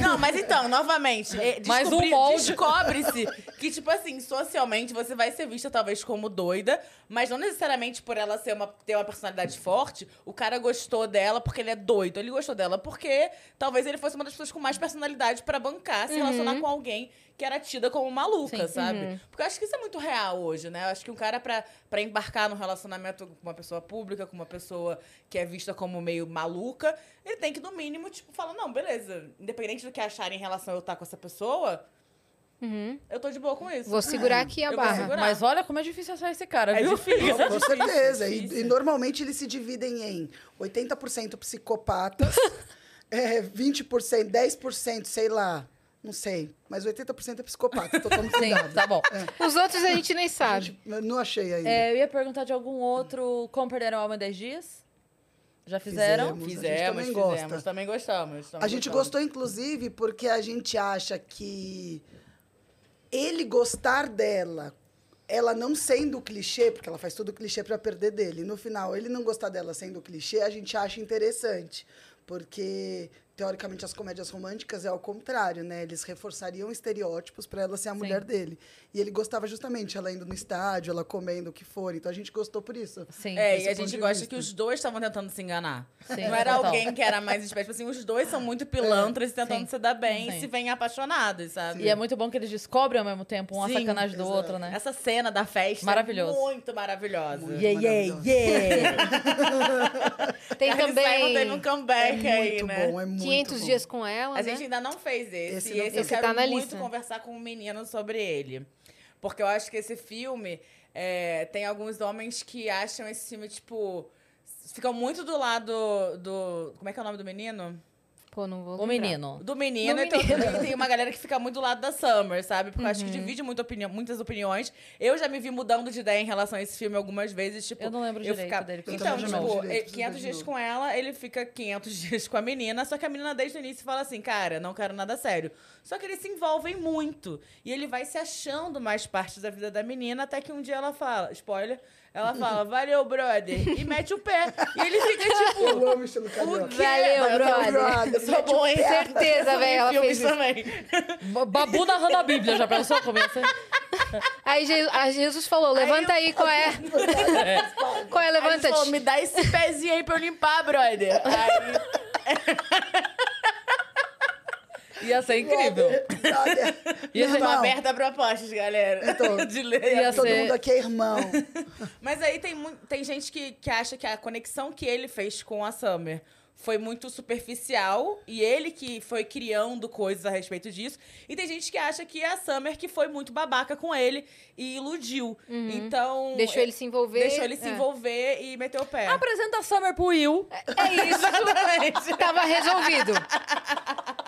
Não, mas então, novamente, é, Mais um descobri- molde. descobre-se que, tipo assim, socialmente você vai ser vista talvez como doida, mas não necessariamente por ela ser uma, ter uma personalidade forte, o cara gostou dela porque ele é doido. Ele gostou dela porque talvez ele fosse uma das pessoas com mais personalidade pra bancar, se relacionar com alguém que era tida como maluca, Sim. sabe? Porque eu acho que isso é muito real hoje, né? Eu acho que um cara pra, pra embarcar num relacionamento com uma pessoa pública, com uma pessoa que é vista como meio maluca, ele tem que, no mínimo, tipo, falar, não, beleza, independente do que acharem em relação a eu estar com essa pessoa, eu tô de boa com isso. Vou segurar aqui a Eu barra. Mas olha como é difícil achar esse cara, É viu? difícil. com certeza. E, difícil. e normalmente eles se dividem em 80% psicopatas, é, 20%, 10%, sei lá, não sei. Mas 80% é psicopata, tô tomando Sim, cuidado. tá bom. Os outros a gente nem sabe. Eu não achei ainda. É, eu ia perguntar de algum outro Como Perder a Alma em 10 Dias. Já fizeram? Fizemos. Fizemos, A gente também fizemos, gosta. também gostamos. também A gente gostamos. gostou, inclusive, porque a gente acha que ele gostar dela, ela não sendo clichê, porque ela faz tudo clichê pra perder dele. No final, ele não gostar dela sendo clichê, a gente acha interessante. Porque, teoricamente, as comédias românticas é ao contrário, né? Eles reforçariam estereótipos pra ela ser a mulher dele. E ele gostava justamente, ela indo no estádio, ela comendo o que for. Então a gente gostou por isso. Sim. É, e a gente gosta vista. que os dois estavam tentando se enganar. Sim, não era total. alguém que era mais esperto. Tipo assim, os dois são muito pilantras e tentando Sim. se dar bem Sim. e se veem apaixonados, sabe? E é muito bom que eles descobrem ao mesmo tempo uma Sim, sacanagem do exato. outro, né? Essa cena da festa Maravilhoso. é muito maravilhosa. Muito Yeah, yeah, yeah! Tem Simon também teve um comeback é aí, muito né? bom, é muito 500 bom. dias com ela, A né? gente ainda não fez esse. Esse e não esse fez. eu Esse quero tá na muito lista. conversar com um menino sobre ele. Porque eu acho que esse filme é, tem alguns homens que acham esse filme, tipo. Ficam muito do lado do. Como é que é o nome do menino? Pô, não vou O lembrar. menino. Do menino, Do então, menino. e tem uma galera que fica muito do lado da Summer, sabe? Porque eu acho que divide muita opinião, muitas opiniões. Eu já me vi mudando de ideia em relação a esse filme algumas vezes, tipo... Eu não lembro direito dele, porque eu Então, tipo, não lembro direito, preciso 500 ver de dias novo. com ela, ele fica 500 dias com a menina, só que a menina desde o início fala assim, cara, não quero nada sério. Só que eles se envolvem muito. E ele vai se achando mais parte da vida da menina, até que um dia ela fala, spoiler, ela fala, valeu, brother, e mete o pé. E ele fica tipo... Eu amo estilo O quê? Valeu, Eu brother. Eu sou bom em Certeza, velho, ela fez isso. também. Ba- Babu narrando a Bíblia, já pensou como ia ser? Aí Jesus falou, levanta aí, qual é? Qual é, Aí ele levanta falou, me dá esse pezinho aí pra eu limpar, brother. Aí, Ia ser incrível. Ia ser Irmão, aberta a propostas, galera. Então, de ler. ia Todo ser- mundo aqui é irmão. Mas aí tem, tem gente que, que acha que a conexão que ele fez com a Summer foi muito superficial e ele que foi criando coisas a respeito disso. E tem gente que acha que é a Summer que foi muito babaca com ele e iludiu. Então. Deixou ele se envolver. Deixou ele se É. envolver e meteu o pé. Apresenta a Summer pro Will. É isso. Exatamente. Tava resolvido.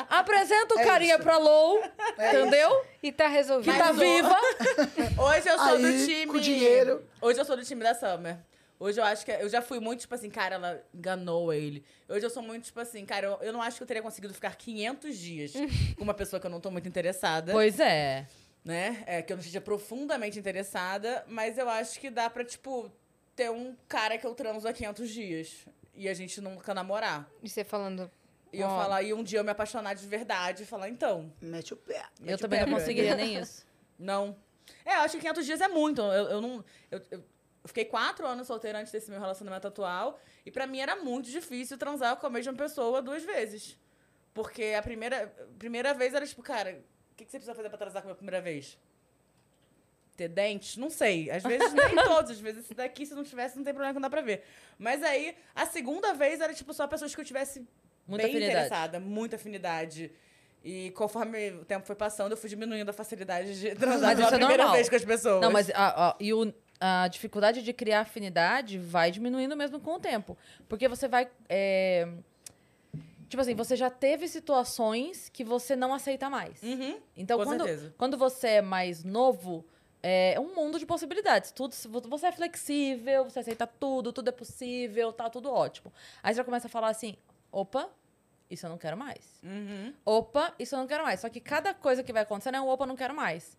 Apresenta o É carinha isso. pra Low. É entendeu? E tá resolvido. Que tá viva. Hoje eu sou Aí, do time. com dinheiro. Hoje eu sou do time da Summer. Hoje eu acho que. Eu já fui muito, tipo assim, cara, ela enganou ele. Hoje eu sou muito, tipo assim, cara, eu, eu não acho que eu teria conseguido ficar 500 dias com uma pessoa que eu não tô muito interessada. Pois é. Né? É, que eu não esteja profundamente interessada. Mas eu acho que dá pra, tipo, ter um cara que eu transo há 500 dias. E a gente nunca namorar. E você falando. E eu Ó. falar, e um dia eu me apaixonar de verdade e falar, então. Mete o pé. Eu Mete o também pé, não conseguiria nem isso. Não. É, eu acho que 500 dias é muito. Eu, eu não. Eu, eu fiquei quatro anos solteira antes desse meu relacionamento atual. E pra mim era muito difícil transar com a mesma pessoa duas vezes. Porque a primeira, primeira vez era tipo, cara, o que, que você precisa fazer pra transar com a minha primeira vez? Ter dentes? Não sei. Às vezes nem todos. Às vezes esse daqui, se não tivesse, não tem problema que não dá pra ver. Mas aí, a segunda vez era tipo só pessoas que eu tivesse Muita bem afinidade. interessada, muita afinidade. E conforme o tempo foi passando, eu fui diminuindo a facilidade de transar Mas pela isso é primeira normal. vez com as pessoas. Não, mas a, a- e o- a dificuldade de criar afinidade vai diminuindo mesmo com o tempo. Porque você vai. é, Tipo assim, você já teve situações que você não aceita mais. Uhum. Então, Com quando, certeza. quando você é mais novo, é um mundo de possibilidades. Tudo, você é flexível, você aceita tudo, tudo é possível, tá tudo ótimo. Aí você já começa a falar assim: opa, isso eu não quero mais. Uhum. Opa, isso eu não quero mais. Só que cada coisa que vai acontecendo é um opa, não quero mais.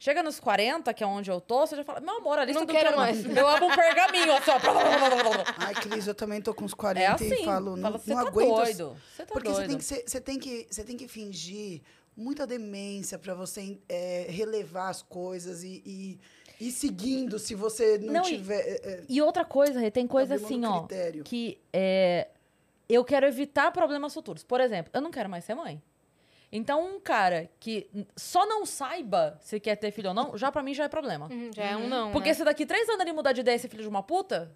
Chega nos 40, que é onde eu tô, você já fala, meu amor, a lista Não do quero mais. mais. Eu amo um pergaminho, assim, ó. Ai, Cris, eu também tô com uns 40 É assim. e falo, não, Fala, você não tá aguento. doido. Você tá Porque doido. você tem, que ser- você, tem que, você tem que fingir muita demência pra você é, relevar as coisas e, e ir seguindo se você não, Não, e- tiver. é, é, E outra coisa, tem coisa abrir assim, ó. critério. Que é. Eu quero evitar problemas futuros. Por exemplo, eu não quero mais ser mãe. Então, um cara que só não saiba se quer ter filho ou não, já pra mim já é problema. Hum, já é um não. Porque né? se daqui três anos ele mudar de ideia e ser filho de uma puta,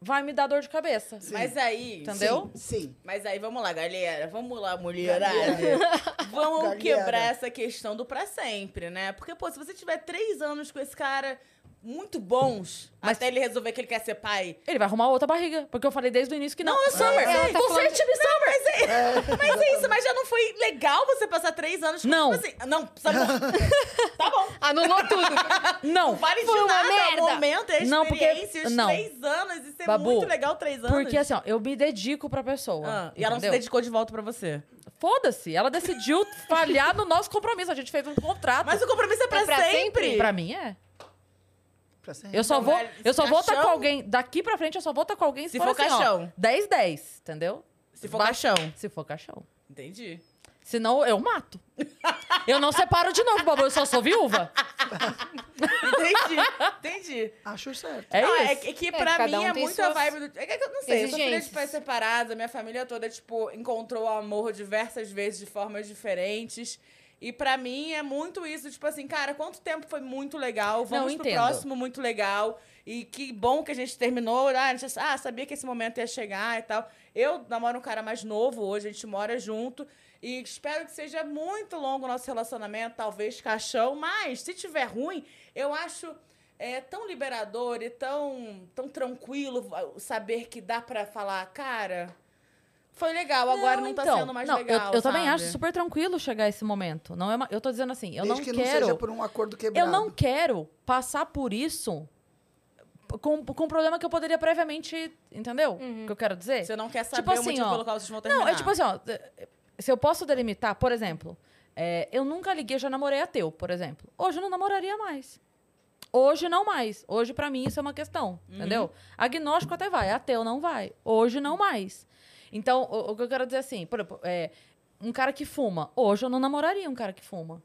vai me dar dor de cabeça. Sim. Mas aí. Entendeu? Sim, sim. Mas aí, vamos lá, galera. Vamos lá, mulherada. Vamos Galera. quebrar essa questão do pra sempre, né? Porque, pô, se você tiver três anos com esse cara muito bons, Mas- até ele resolver que ele quer ser pai. Ele vai arrumar outra barriga. Porque eu falei desde o início que não. Não, eu Summer. ela tá você falando é time Summer. Mas é, mas é isso, mas já não foi legal você passar três anos com Não. tipo assim. Não, tá bom. tá bom. Anulou tudo. Não. Não vale de Foi uma nada merda. o momento, a Não, porque- experiência, os não. três anos. Isso é Babu, muito legal, três anos. Porque assim, ó, eu me dedico pra pessoa. Ah, e ela não se dedicou de volta pra você. Foda-se. Ela decidiu falhar no nosso compromisso. A gente fez um contrato. Mas o compromisso é pra, pra sempre. sempre? Pra mim é. Pra sempre. Eu só vou, eu só vou estar com caixão? alguém. Daqui pra frente, eu só vou estar com alguém se, Se for, for assim, ó, caixão. 10, 10, entendeu? Se for Ba- caixão. Se for caixão. Entendi. Senão eu mato. eu não separo de novo, Babu. Eu só sou viúva. Entendi. Entendi. Acho certo. É não, isso. é, que- é que É, pra mim um é tem muito a suas vibe do. É que eu não sei, eu sou filha de exigências. pais separados, a minha família toda, tipo, encontrou amor diversas vezes de formas diferentes. E pra mim é muito isso, tipo assim, cara, quanto tempo foi muito legal, vamos pro entendo. próximo muito legal. E que bom que a gente terminou. Ah, a gente, ah, sabia que esse momento ia chegar e tal. Eu namoro um cara mais novo hoje, a gente mora junto. E espero que seja muito longo o nosso relacionamento, talvez caixão, mas se tiver ruim, eu acho é, tão liberador e tão, tão tranquilo saber que dá pra falar, cara, foi legal, agora não, tá então, sendo mais não, legal. Eu, eu também acho super tranquilo chegar a esse momento. Não é uma- eu tô dizendo assim, eu Desde não que quero. não seja por um acordo quebrado. Eu não quero passar por isso com, com um problema que eu poderia previamente. Entendeu? O que eu quero dizer? Você não quer saber Tipo o assim, motivo ó, pelo qual vocês vão terminar. Não, é tipo assim, ó. Se eu posso delimitar, por exemplo, é, eu nunca liguei, eu já namorei ateu, por exemplo. Hoje eu não namoraria mais. Hoje não mais. Hoje, pra mim, isso é uma questão. Uhum. Entendeu? Agnóstico até vai, ateu não vai. Hoje não mais. Então, o, o que eu quero dizer assim, por exemplo, é, um cara que fuma. Hoje eu não namoraria um cara que fuma.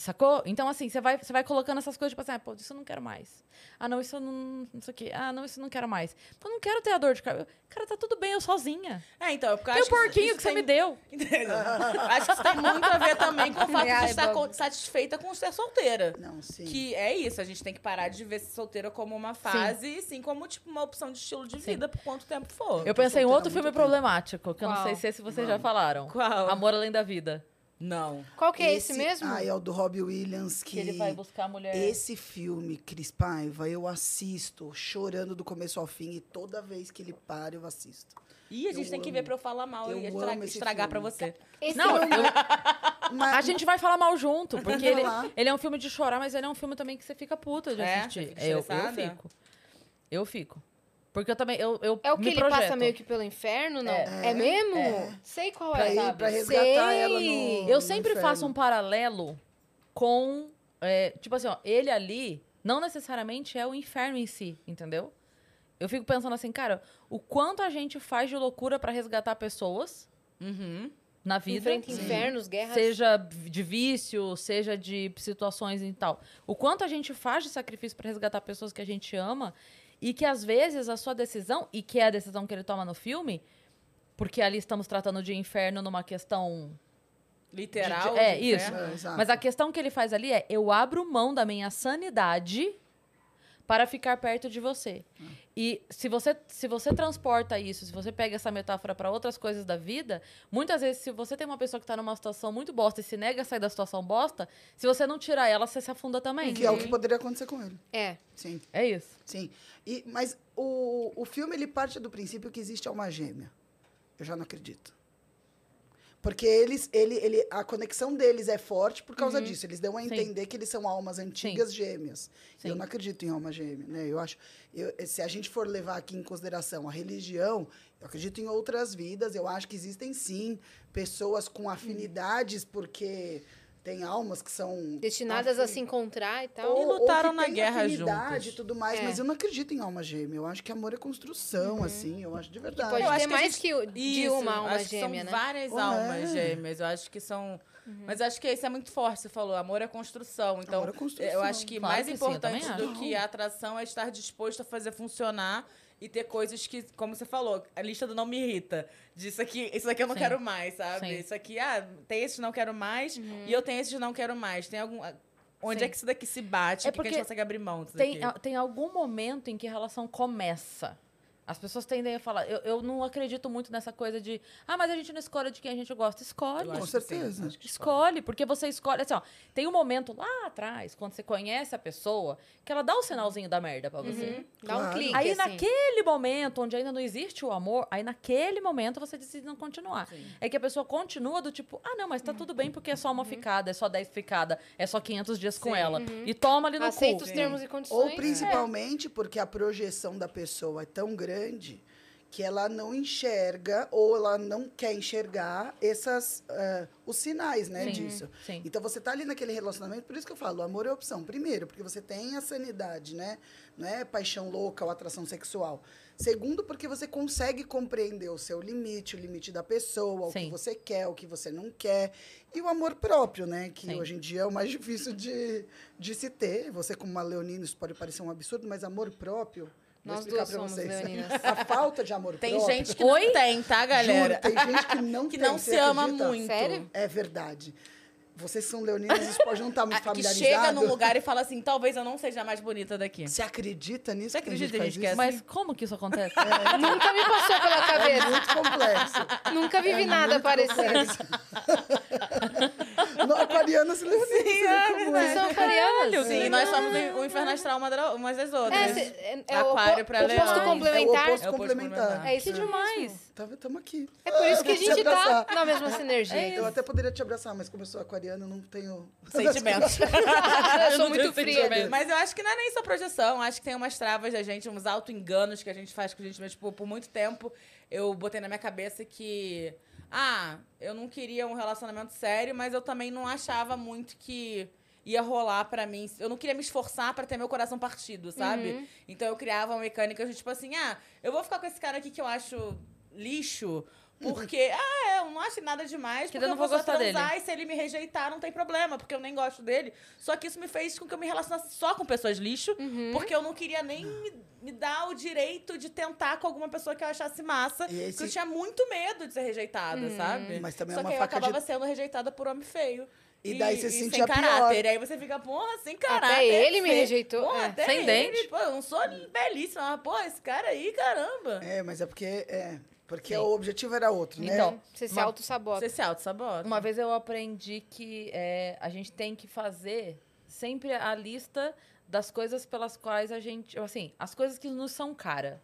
Sacou? Então, assim, você vai, você vai colocando essas coisas, tipo assim, ah, pô, isso eu não quero mais. Ah, não, isso eu não. Não sei o quê. Ah, não, isso eu não quero mais. Então, eu não quero ter a dor de cabeça. Cara, tá tudo bem, eu sozinha. É, então, porque eu Tem o acho que porquinho isso que você tem- me deu. Entendeu? acho que isso tem muito a ver também com o fato de estar satisfeita com ser solteira. Não, sim. Que é isso, a gente tem que parar de ver ser solteira como uma fase e sim como, tipo, uma opção de estilo de Sim. vida por quanto tempo for. Eu pensei em outro filme tempo. problemático, que eu não Qual? sei se vocês já falaram. Qual? Amor Além da Vida. Não. Qual que é esse, mesmo? Ah, é o do Robbie Williams que, Que ele vai buscar a mulher. Esse filme, Cris Paiva, eu assisto chorando do começo ao fim e toda vez que ele para eu assisto. Ih, a gente Eu tem que amo. ver pra eu falar mal Eu e estra- esse estragar pra filme. você. Esse Não, eu- eu- Mas, a gente vai falar mal junto, porque ele, ele é um filme de chorar, mas ele é um filme também que você fica puta de É? assistir. Fica eu, eu fico. Eu fico. Porque eu também. Eu, eu É o que me ele projeto. passa meio que pelo inferno, não? É, É. mesmo? É. Sei qual pra, é. ir, sabe? pra resgatar Sei. ela no Eu no sempre inferno. faço um paralelo com. é, tipo assim, ó, ele ali não necessariamente é o inferno em si, entendeu? Eu fico pensando assim, cara, o quanto a gente faz de loucura pra resgatar pessoas Uhum. na vida. Enfrenta infernos, guerras. Seja de vício, seja de situações e tal. O quanto a gente faz de sacrifício pra resgatar pessoas que a gente ama e que às vezes a sua decisão, e que é a decisão que ele toma no filme, porque ali estamos tratando de inferno numa questão Literal. De- é, do isso. É. Mas a questão que ele faz ali é: eu abro mão da minha sanidade para ficar perto de você. E se você, se você transporta isso, se você pega essa metáfora para outras coisas da vida, muitas vezes, se você tem uma pessoa que está numa situação muito bosta e se nega a sair da situação bosta, se você não tirar ela, você se afunda também. Que é o que poderia acontecer com ele. É. Sim, É isso. sim. E, mas o, o filme, ele parte do princípio que existe alma gêmea. Eu já não acredito. Porque eles, ele, ele, a conexão deles é forte por causa disso. Eles dão a Uhum. Sim. entender que eles são almas antigas gêmeas. Sim. Eu não acredito em alma gêmea, né? Eu acho, eu- se a gente for levar aqui em consideração a religião, eu acredito em outras vidas. Eu acho que existem sim pessoas com afinidades, porque tem almas que são Destinadas a se encontrar e tal. E ou- ou lutaram que na tem guerra juntos. e tudo mais, É. mas eu não acredito em alma gêmea. Eu acho que amor é construção, assim. Eu acho de verdade. Pode Eu acho ter que mais gente- que de Isso, uma alma acho que gêmea, são né? várias Ué. almas gêmeas. Eu acho que são. Mas eu acho que isso é muito forte, você falou. Amor é construção. Então, Amor é construção. eu acho que Claro mais que sim, importante também do acho. que a atração é estar disposto a fazer funcionar e ter coisas que, como você falou, a lista do não me irrita. Disso aqui, isso aqui eu não Sim. quero mais, sabe? Sim. Isso aqui, ah, tem esses não quero mais e eu tenho esses não quero mais. Tem algum. Onde Sim. é que isso daqui se bate? É que, que a porque gente consegue abrir mão disso Tem, daqui? tem algum momento em que a relação começa. As pessoas tendem a falar. Eu, eu não acredito muito nessa coisa de. Ah, mas a gente não escolhe de quem a gente gosta. Escolhe. Eu Com sim, certeza. que Escolhe, porque você escolhe. Assim, ó, tem um momento lá atrás, quando você conhece a pessoa, que ela dá o sinalzinho da merda pra você. Uhum. Dá um Claro. clique, Aí, assim. naquele momento, onde ainda não existe o amor, aí naquele momento você decide não continuar. Sim. É que a pessoa continua do tipo, ah, não, mas tá tudo bem porque é só Uhum. uma ficada, é só 10 ficada, é só 500 dias com ela. E toma ali no Aceita cu. os termos e Ou condições. principalmente porque a projeção da pessoa é tão grande que ela não enxerga ou ela não quer enxergar essas, ah, os sinais né, Sim, disso. sim. Então você tá ali naquele relacionamento, por isso que eu falo, o amor é opção. Primeiro, porque você tem a sanidade, né? Não é paixão louca ou atração sexual. Segundo, porque você consegue compreender o seu limite, o limite da pessoa, o Sim. que você quer, o que você não quer. E o amor próprio, né? Que hoje em dia é o mais difícil de, de se ter. Você, como uma leonina, isso pode parecer um absurdo, mas amor próprio. Vou Nós duas somos vocês. leoninas. A falta de amor Tem próprio. gente que Oi? não tem, tá, galera? Juro, tem gente que não que tem, não você se ama acredita? muito. Sério? É verdade. Vocês são leoninas, isso pode não estar muito Ah, que familiarizado. chega num lugar e fala assim, talvez eu não seja a mais bonita daqui. Você acredita nisso? Você que tem acredita, gente, que é isso? Mas como que isso acontece? Nunca me passou pela É cabeça. muito complexo. Nunca vivi É nada parecido. Aquariana se lembra Sim, é né? Como é? Vocês são? Sim, nós somos o o inferno astral umas das outras. É, é, é o Aquário pra oposto leão. complementar. É o oposto É o oposto complementar. É isso demais. tamo aqui. É por isso que a gente tá na mesma sinergia. É Eu até poderia te abraçar, mas como eu sou aquariana, eu não tenho... Sentimentos. eu sou muito fria. Mas eu acho que não é nem só projeção, acho que tem umas travas da gente, uns auto-enganos que a gente faz com a gente mesmo. Tipo, por muito tempo eu botei na minha cabeça que. Ah, eu não queria um relacionamento sério, mas eu também não achava muito que ia rolar pra mim. Eu não queria me esforçar pra ter meu coração partido, sabe? Então eu criava uma mecânica de tipo assim: ah, eu vou ficar com esse cara aqui que eu acho lixo. Porque, ah, é, eu não acho nada demais, Que porque eu não vou gostar dele. transar e se ele me rejeitar, não tem problema, porque eu nem gosto dele. Só que isso me fez com que eu me relacionasse só com pessoas lixo, Uhum. porque eu não queria nem me, me dar o direito de tentar com alguma pessoa que eu achasse massa. E esse- Porque eu tinha muito medo de ser rejeitada, Uhum. sabe? Mas também é Só uma que eu faca de- acabava sendo rejeitada por homem feio. E daí você se sem sentia caráter. pior. Aí você fica, porra, sem caráter. Até ele me rejeitou. Porra, É. até Sem ele, dente. Pô, eu não sou belíssima, mas, pô, esse cara aí, caramba. É, mas é porque... É, porque Sim. o objetivo era outro, né? Então, Você se Uma- auto-sabota. Você se auto-sabota. Uma vez eu aprendi que é, a gente tem que fazer sempre a lista das coisas pelas quais a gente. Assim, as coisas que nos são cara.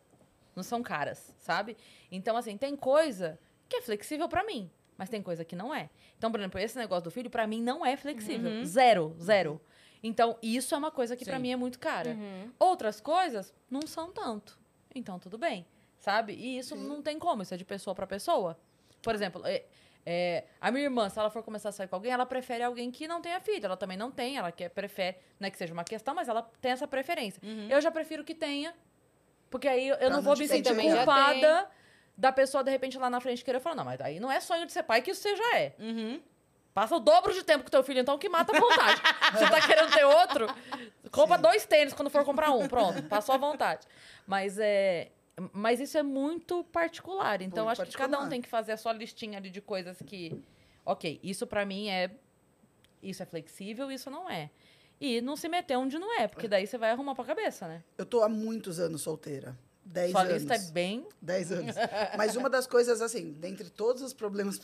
Não são caras, sabe? Então, assim, tem coisa que é flexível pra mim, mas tem coisa que não é. Então, por exemplo, esse negócio do filho, pra mim, não é flexível. Zero, zero. Então, isso é uma coisa que pra Sim. mim é muito cara. Uhum. Outras coisas não são tanto. Então, tudo bem. Sabe? E isso não tem como, isso é de pessoa pra pessoa. Por exemplo, é- é, a minha irmã, se ela for começar a sair com alguém, ela prefere alguém que não tenha filho. Ela também não tem, ela quer, prefere, não é que seja uma questão, mas ela tem essa preferência. Eu já prefiro que tenha, porque aí eu, não não vou me sentir culpada da pessoa, de repente, lá na frente querer falar, não, mas aí não é sonho de ser pai que isso você já é. Uhum. Passa o dobro de tempo com teu filho, então, que mata a vontade. Você tá querendo ter outro? Compra dois tênis quando for comprar um. Pronto, passou a vontade. Mas é. Mas isso é muito particular. Então, Muito acho que cada um particular. tem que fazer a sua listinha ali de coisas que. Ok, isso pra mim é. Isso é flexível, isso não é. E não se meter onde não é, porque daí você vai arrumar pra cabeça, né? Eu tô há muitos anos solteira. Dez Sua anos. lista é bem. 10 anos. Mas uma das coisas, assim, dentre todos os problemas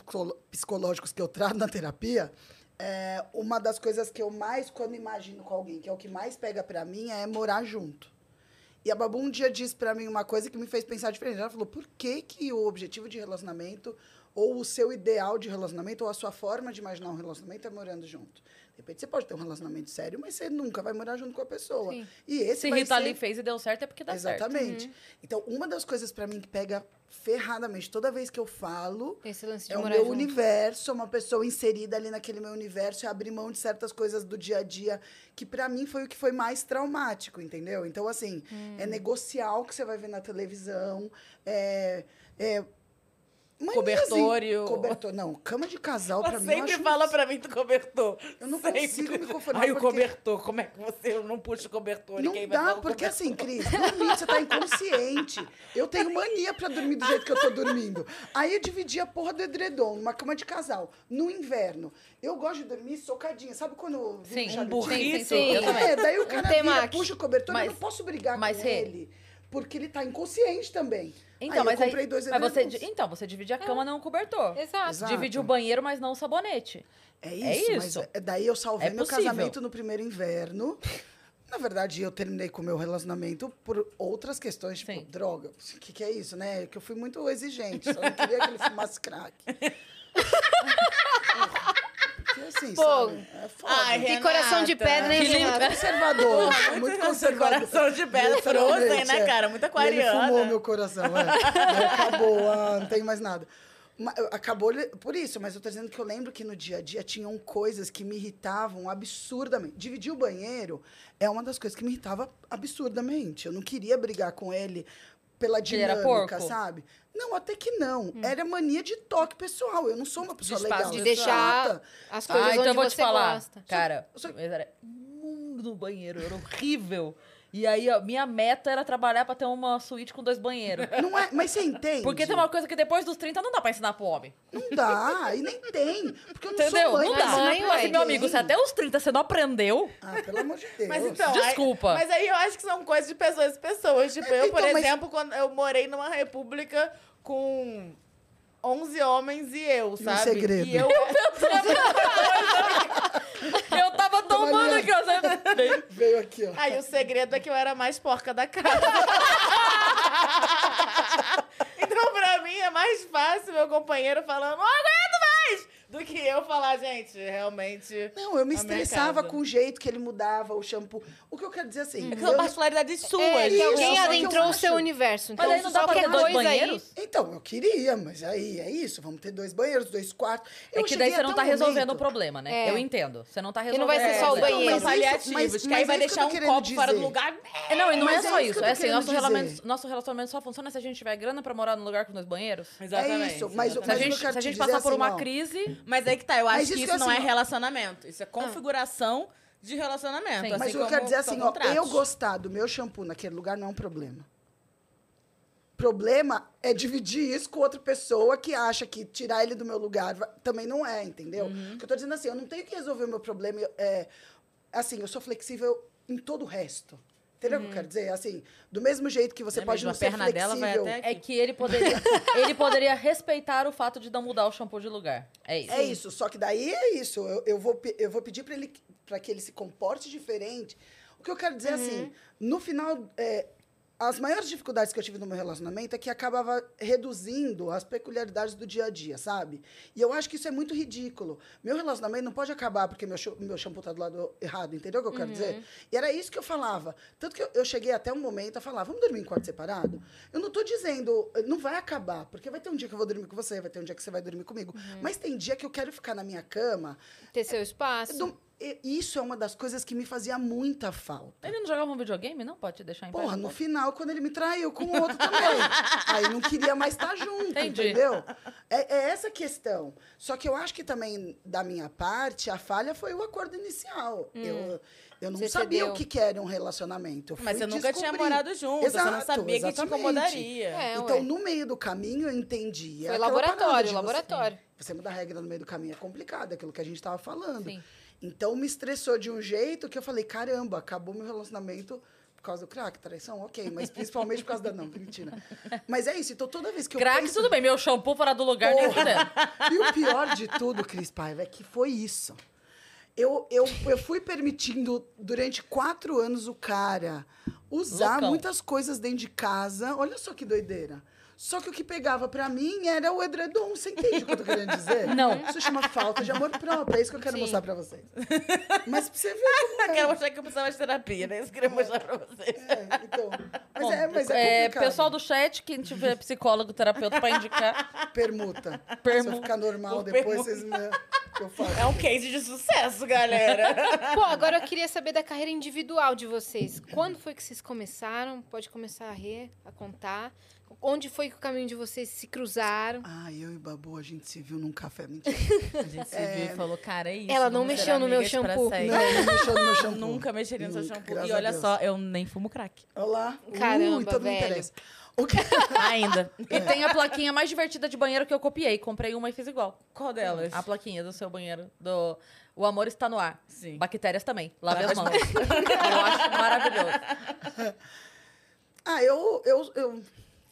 psicológicos que eu trato na terapia, é, uma das coisas que eu mais, quando imagino com alguém, que é o que mais pega pra mim, é morar junto. E a Babu um dia disse pra mim uma coisa que me fez pensar diferente. Ela falou, por que, que o objetivo de relacionamento, ou o seu ideal de relacionamento, ou a sua forma de imaginar um relacionamento é morando junto? De repente, você pode ter um relacionamento sério, mas você nunca vai morar junto com a pessoa. Sim. E esse Se vai Rita ser... ali fez e deu certo, é porque dá certo. Exatamente. Então, uma das coisas pra mim que pega ferradamente toda vez que eu falo é o meu junto. universo, é uma pessoa inserida ali naquele meu universo e abrir mão de certas coisas do dia a dia, que pra mim foi o que foi mais traumático, entendeu? Então, assim, Hum. é negociar o que você vai ver na televisão, é. é manias Cobertor em- e o- Cobertor, não, cama de casal Ela pra mim. eu sempre acho um fala pra mim do cobertor. Eu não Sempre. consigo me conformar Aí o porque- cobertor, como é que você não puxa o cobertor? e Não quem dá, o porque cobertor? assim, Cris, dormir você tá inconsciente. Eu tenho mania pra dormir do jeito que eu tô dormindo. Aí eu dividi a porra do edredom numa cama de casal, no inverno. Eu gosto de dormir socadinha. Sabe quando Sim, um burrito. Sim, sim, Eu também. É, daí o Um cara vira, puxa o cobertor, Mas- eu não posso brigar mas, com Rê, ele. Porque ele tá inconsciente também. Então, aí mas eu comprei aí, dois mas você, Então, você divide a cama, não o cobertor. Exato. Exato. Divide o banheiro, mas não o sabonete. É isso, É mas isso. é- daí eu salvei É meu possível. casamento no primeiro inverno. Na verdade, eu terminei com o meu relacionamento por outras questões, tipo, Sim. droga. O que, que é isso, né? Que eu fui muito exigente, só não queria que ele fumasse crack. Porque assim, Pô. sabe? É foda. Ai, Que coração de Renata. pedra, hein, Que. Renata? conservador, muito conservador. coração de pedra frozen, né, é. cara? Muito E Ele fumou meu coração, é. Acabou, ah, não tem mais nada. Acabou por isso, mas eu tô dizendo que eu lembro que no dia a dia tinham coisas que me irritavam absurdamente. Dividir o banheiro é uma das coisas que me irritava absurdamente. Eu não queria brigar com ele pela Que ele era dinâmica, porco? sabe? Não, até que não. Era mania de toque pessoal. Eu não sou uma pessoa espaço legal. De deixar as coisas Ah, então onde eu vou você te falar. gosta. Cara, Só- mas era imundo no banheiro, era horrível. E aí, ó, minha meta era trabalhar pra ter uma suíte com dois banheiros. Não é, mas você entende? Porque tem uma coisa que depois dos 30 não dá pra ensinar pro homem. Não dá, e nem tem. Porque eu não Entendeu? sou mãe. Não pra dá. Mãe, Mas, ué. meu amigo, se até os 30 você não aprendeu. Ah, pelo amor de Deus. Mas então, Desculpa. Aí, mas aí eu acho que são coisas de pessoas e pessoas. Tipo, eu, por Então, mas- exemplo, quando eu morei numa república com 11 homens e eu, E um sabe? segredo. E eu. Eu aqui, ó. sabe? Veio aqui, ó. Aí o segredo é que eu era mais porca da casa. então, pra mim, é mais fácil meu companheiro falando, não aguento mais! Do que eu falar, gente, realmente. Não, eu me minha estressava com o jeito que ele mudava o shampoo. O que eu quero dizer assim. É que eu- são particularidades suas. É, que isso, alguém só que eu adentrou o seu universo. Então, Mas aí não dá pra ter dois coisa aí... banheiros? Então, eu queria, mas aí é isso. Vamos ter dois banheiros, dois quartos. É Eu que daí você não tá resolvendo o problema, né? É. Eu entendo. Você não tá E resolvendo. não vai ser só o banheiro. São Mas isso- paliativos, mas- que mas aí vai é isso deixar um copo fora do dizer. lugar. É, não, e não Mas é é só isso isso. É assim, nosso dizer. relacionamento, nosso relacionamento só funciona se a gente tiver grana pra morar num lugar com dois banheiros. Exatamente. É isso, mas se a te gente dizer passar por assim, uma ó. crise. Mas aí que tá, eu acho isso que que isso não assim, é relacionamento. Isso é configuração de relacionamento. Sim. assim Mas que eu quero dizer são assim, ó, eu gostar do meu shampoo naquele lugar não é um problema. Problema é dividir isso com outra pessoa que acha que tirar ele do meu lugar também não é, entendeu? Uhum. O que eu tô dizendo assim, eu não tenho que resolver o meu problema. É, assim, eu sou flexível em todo o resto. Entendeu o que eu quero dizer? Assim, do mesmo jeito que você É pode mesmo, não a ser perna dela vai flexível. até É que ele poderia, ele poderia respeitar o fato de não mudar o shampoo de lugar. É isso. É isso, só que daí é isso. Eu, eu, vou, eu vou pedir para ele para que ele se comporte diferente. O que eu quero dizer Uhum. assim, no final, é, as maiores dificuldades que eu tive no meu relacionamento é que acabava reduzindo as peculiaridades do dia a dia, sabe? E eu acho que isso é muito ridículo. Meu relacionamento não pode acabar porque meu, meu shampoo tá do lado errado, entendeu o que eu quero dizer? Uhum. E era isso que eu falava. Tanto que eu, eu cheguei até um momento a falar, vamos dormir em quarto separado? Eu não tô dizendo, não vai acabar, porque vai ter um dia que eu vou dormir com você, vai ter um dia que você vai dormir comigo. Uhum. Mas tem dia que eu quero ficar na minha cama. Ter seu espaço. Do- Isso é uma das coisas que me fazia muita falta. Ele não jogava um videogame? Não pode te deixar em paz. Porra, no pode? final, quando ele me traiu com o outro também. Aí não queria mais estar junto, Entendi. entendeu? É, é essa questão. Só que eu acho que também, da minha parte, a falha foi o acordo inicial. Eu, eu não Você sabia cedeu. o que, que era um relacionamento. Eu Mas você nunca tinha descobrir. morado junto, você não Exato, sabia que te exatamente. incomodaria. É, então, ué. no meio do caminho, eu entendi. Foi laboratório, de você- laboratório. Você mudar a regra no meio do caminho é complicado, é aquilo que a gente estava falando. Sim. Então me estressou de um jeito que eu falei, caramba, acabou meu relacionamento por causa do crack, traição, ok, mas principalmente por causa da não, mentira. Mas é isso, então toda vez que eu Crack, penso... tudo bem. Meu shampoo fora do lugar, nem fudendo. E o pior de tudo, Cris Paiva, é que foi isso. Eu, eu, eu fui permitindo durante quatro anos o cara usar Loucão. muitas coisas dentro de casa. Olha só que doideira. Só que o que pegava pra mim era o edredom. Você entende o que eu tô querendo dizer? Não. Isso chama falta de amor próprio. É isso que eu quero Sim. mostrar pra vocês. Mas pra você ver como Eu é. quero mostrar que eu precisava de terapia, né? Isso que eu queria mostrar pra vocês. É, então. Mas Bom, é, mas é é, pessoal do chat, quem tiver psicólogo, terapeuta pra indicar. Permuta. Permu- Se eu ficar normal depois, permuta. vocês me... Eu faço. É um case de sucesso, galera. Pô, agora eu queria saber da carreira individual de vocês. Quando foi que vocês começaram? Pode começar a rir, a contar. Onde foi que o caminho de vocês se cruzaram? Ah, eu e Babu, a gente se viu num café. Mentira. A gente se viu e falou, cara, é isso. Ela não mexeu no meu shampoo. Não, não mexeu no meu shampoo. Nunca mexeria no seu Nunca, shampoo. graças E olha só, eu nem fumo crack. Olá. Caramba, Ui, então não velho. interessa. O que... Ainda. E tem a plaquinha mais divertida de banheiro que eu copiei. Comprei uma e fiz igual. Qual delas? A plaquinha do seu banheiro. Do O amor está no ar. Sim. Bactérias também. Lave as mãos. eu acho maravilhoso. Ah, eu, eu, eu,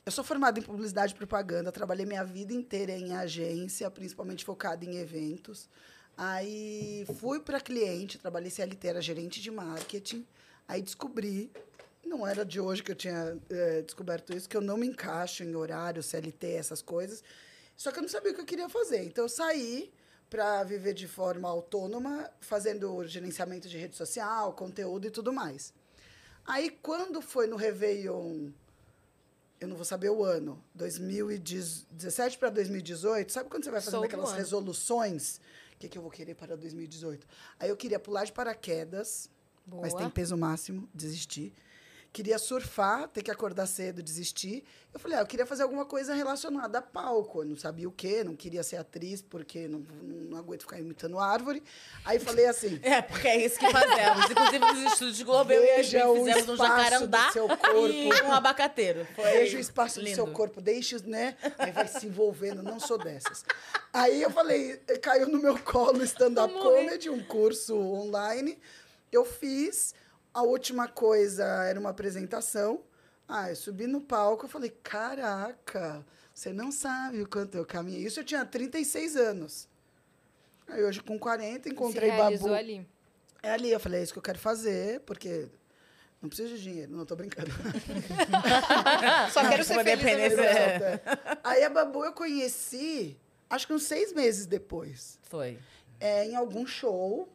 eu sou formada em publicidade e propaganda, trabalhei minha vida inteira em agência, principalmente focada em eventos. Aí fui para cliente, trabalhei CLT, era gerente de marketing. Aí descobri, não era de hoje que eu tinha eh, descoberto isso, que eu não me encaixo em horário, CLT, essas coisas. Só que eu não sabia o que eu queria fazer. Então eu saí para viver de forma autônoma, fazendo gerenciamento de rede social, conteúdo e tudo mais. Aí, quando foi no Réveillon, eu não vou saber o ano, 2017 para 2018, sabe quando você vai fazendo Sou aquelas resoluções? O que, que eu vou querer para 2018? Aí eu queria pular de paraquedas, mas Boa. tem peso máximo, desistir. Queria surfar, ter que acordar cedo, desistir. Eu falei, ah, eu queria fazer alguma coisa relacionada a palco. Eu não sabia o quê, não queria ser atriz, porque não, não aguento ficar imitando árvore. Aí falei assim, É, porque é isso que fazemos. Inclusive, nos estúdios Globo, eu e a o fizemos um jacarandá do seu corpo. e um abacateiro. Foi Veja o espaço lindo. do seu corpo, deixe, né? Aí vai se envolvendo, não sou dessas. Aí eu falei, caiu no meu colo stand-up comedy, um curso online. Eu fiz. A última coisa era uma apresentação. Ah, eu subi no palco, eu falei, caraca, você não sabe o quanto eu caminhei. Isso eu tinha 36 anos. Aí hoje com 40 Se encontrei realizou Babu. ali. É ali, eu falei, é isso que eu quero fazer, porque não preciso de dinheiro, não tô brincando. Só quero ser feliz. depender. É. Aí a Babu eu conheci, acho que uns seis meses depois. Foi. É, em algum show,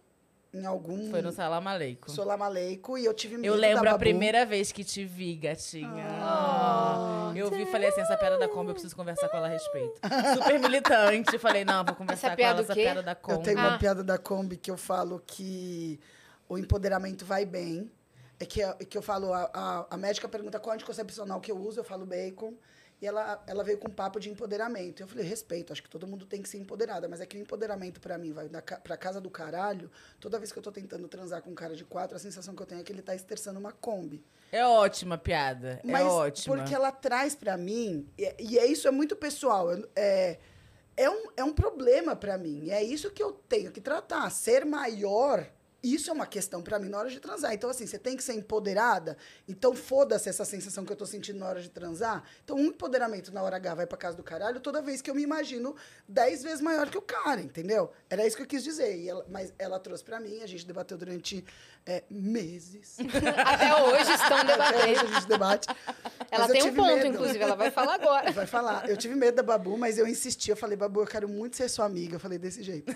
em algum... Foi no Salam Aleikum. Solam Aleikum, e eu tive medo Eu da lembro a primeira vez que te vi, gatinha. Ah. eu vi e falei assim, essa piada da Kombi, eu preciso conversar com ela a respeito. Super militante. Falei, não, vou conversar com piada ela, essa piada da Eu Kombi. tenho Ah. uma piada da Kombi que eu falo que o empoderamento vai bem. É que, é que eu falo, a, a, a médica pergunta qual anticoncepcional que eu uso, eu falo bacon. E ela, ela veio com um papo de empoderamento. Eu falei, respeito, acho que todo mundo tem que ser empoderada. Mas é que o empoderamento pra mim vai na, ca- pra casa do caralho. Toda vez que eu tô tentando transar com um cara de quatro, a sensação que eu tenho é que ele tá esterçando uma Kombi. É ótima a piada. Mas é ótima. porque ela traz pra mim, e, e é isso é muito pessoal. É, é, um, é um problema pra mim. É isso que eu tenho que tratar. Ser maior, isso é uma questão pra mim na hora de transar. Então, assim, você tem que ser empoderada. Então, foda-se essa sensação que eu tô sentindo na hora de transar. Então, um empoderamento na hora H vai pra casa do caralho toda vez que eu me imagino dez vezes maior que o cara, entendeu? Era isso que eu quis dizer. Ela- mas ela trouxe pra mim, a gente debateu durante é, meses. Até hoje estão Até hoje debatendo. a gente debate. Ela Mas tem um ponto, medo. inclusive, ela vai falar agora. Vai falar. Eu tive medo da Babu, mas eu insisti. Eu falei, Babu, eu quero muito ser sua amiga. Eu falei desse jeito.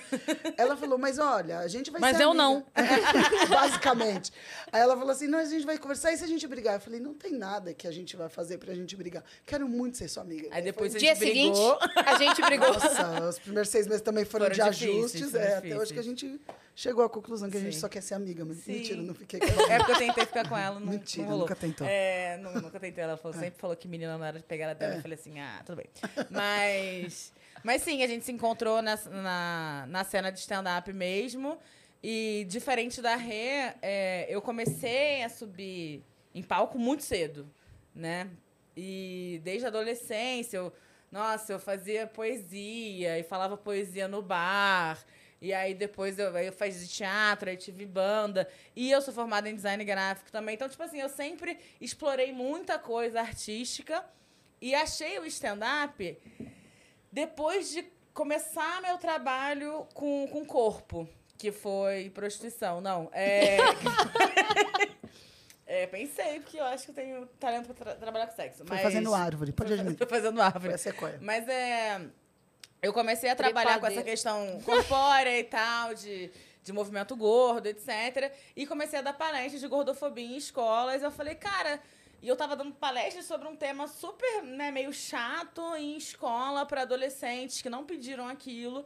Ela falou, mas olha, a gente vai Mas ser eu amiga. não. Basicamente. Aí ela falou assim, não, a gente vai conversar e se a gente brigar? Eu falei, não tem nada que a gente vai fazer pra gente brigar. Quero muito ser sua amiga. Aí depois a Dia gente seguinte, brigou. a gente brigou. Nossa, os primeiros seis meses também foram, Foram de difíceis, ajustes. É, até difíceis. hoje que a gente chegou à conclusão que a gente Sim. só quer ser amiga. Mas Sim. Mentira, não fiquei É porque eu tentei ficar com ela, não, Mentira, não nunca tentou. É, nu- nunca tentei. Ela falou- sempre falou que menina não era de pegar a dela. É. Eu falei assim, ah, tudo bem. Mas, mas sim, a gente se encontrou na, na, na cena de stand-up mesmo. E diferente da Rê, é, eu comecei a subir em palco muito cedo, né? E desde a adolescência, eu, nossa, eu fazia poesia e falava poesia no bar. E aí depois eu, eu fazia teatro, aí tive banda. E eu sou formada em design gráfico também. Então, tipo assim, eu sempre explorei muita coisa artística. E achei o stand-up depois de começar meu trabalho com, com corpo, que foi prostituição. Não, é... é, pensei, porque eu acho que eu tenho talento pra tra- trabalhar com sexo. Foi mas... fazendo árvore, pode admitir. Foi fazendo Foi árvore. a sequoia. Mas é. Eu comecei a trabalhar com essa questão corpórea e tal, de, de movimento gordo, etc. E comecei a dar palestras de gordofobia em escolas. Eu falei, cara. E eu tava dando palestras sobre um tema super, né, meio chato em escola para adolescentes que não pediram aquilo.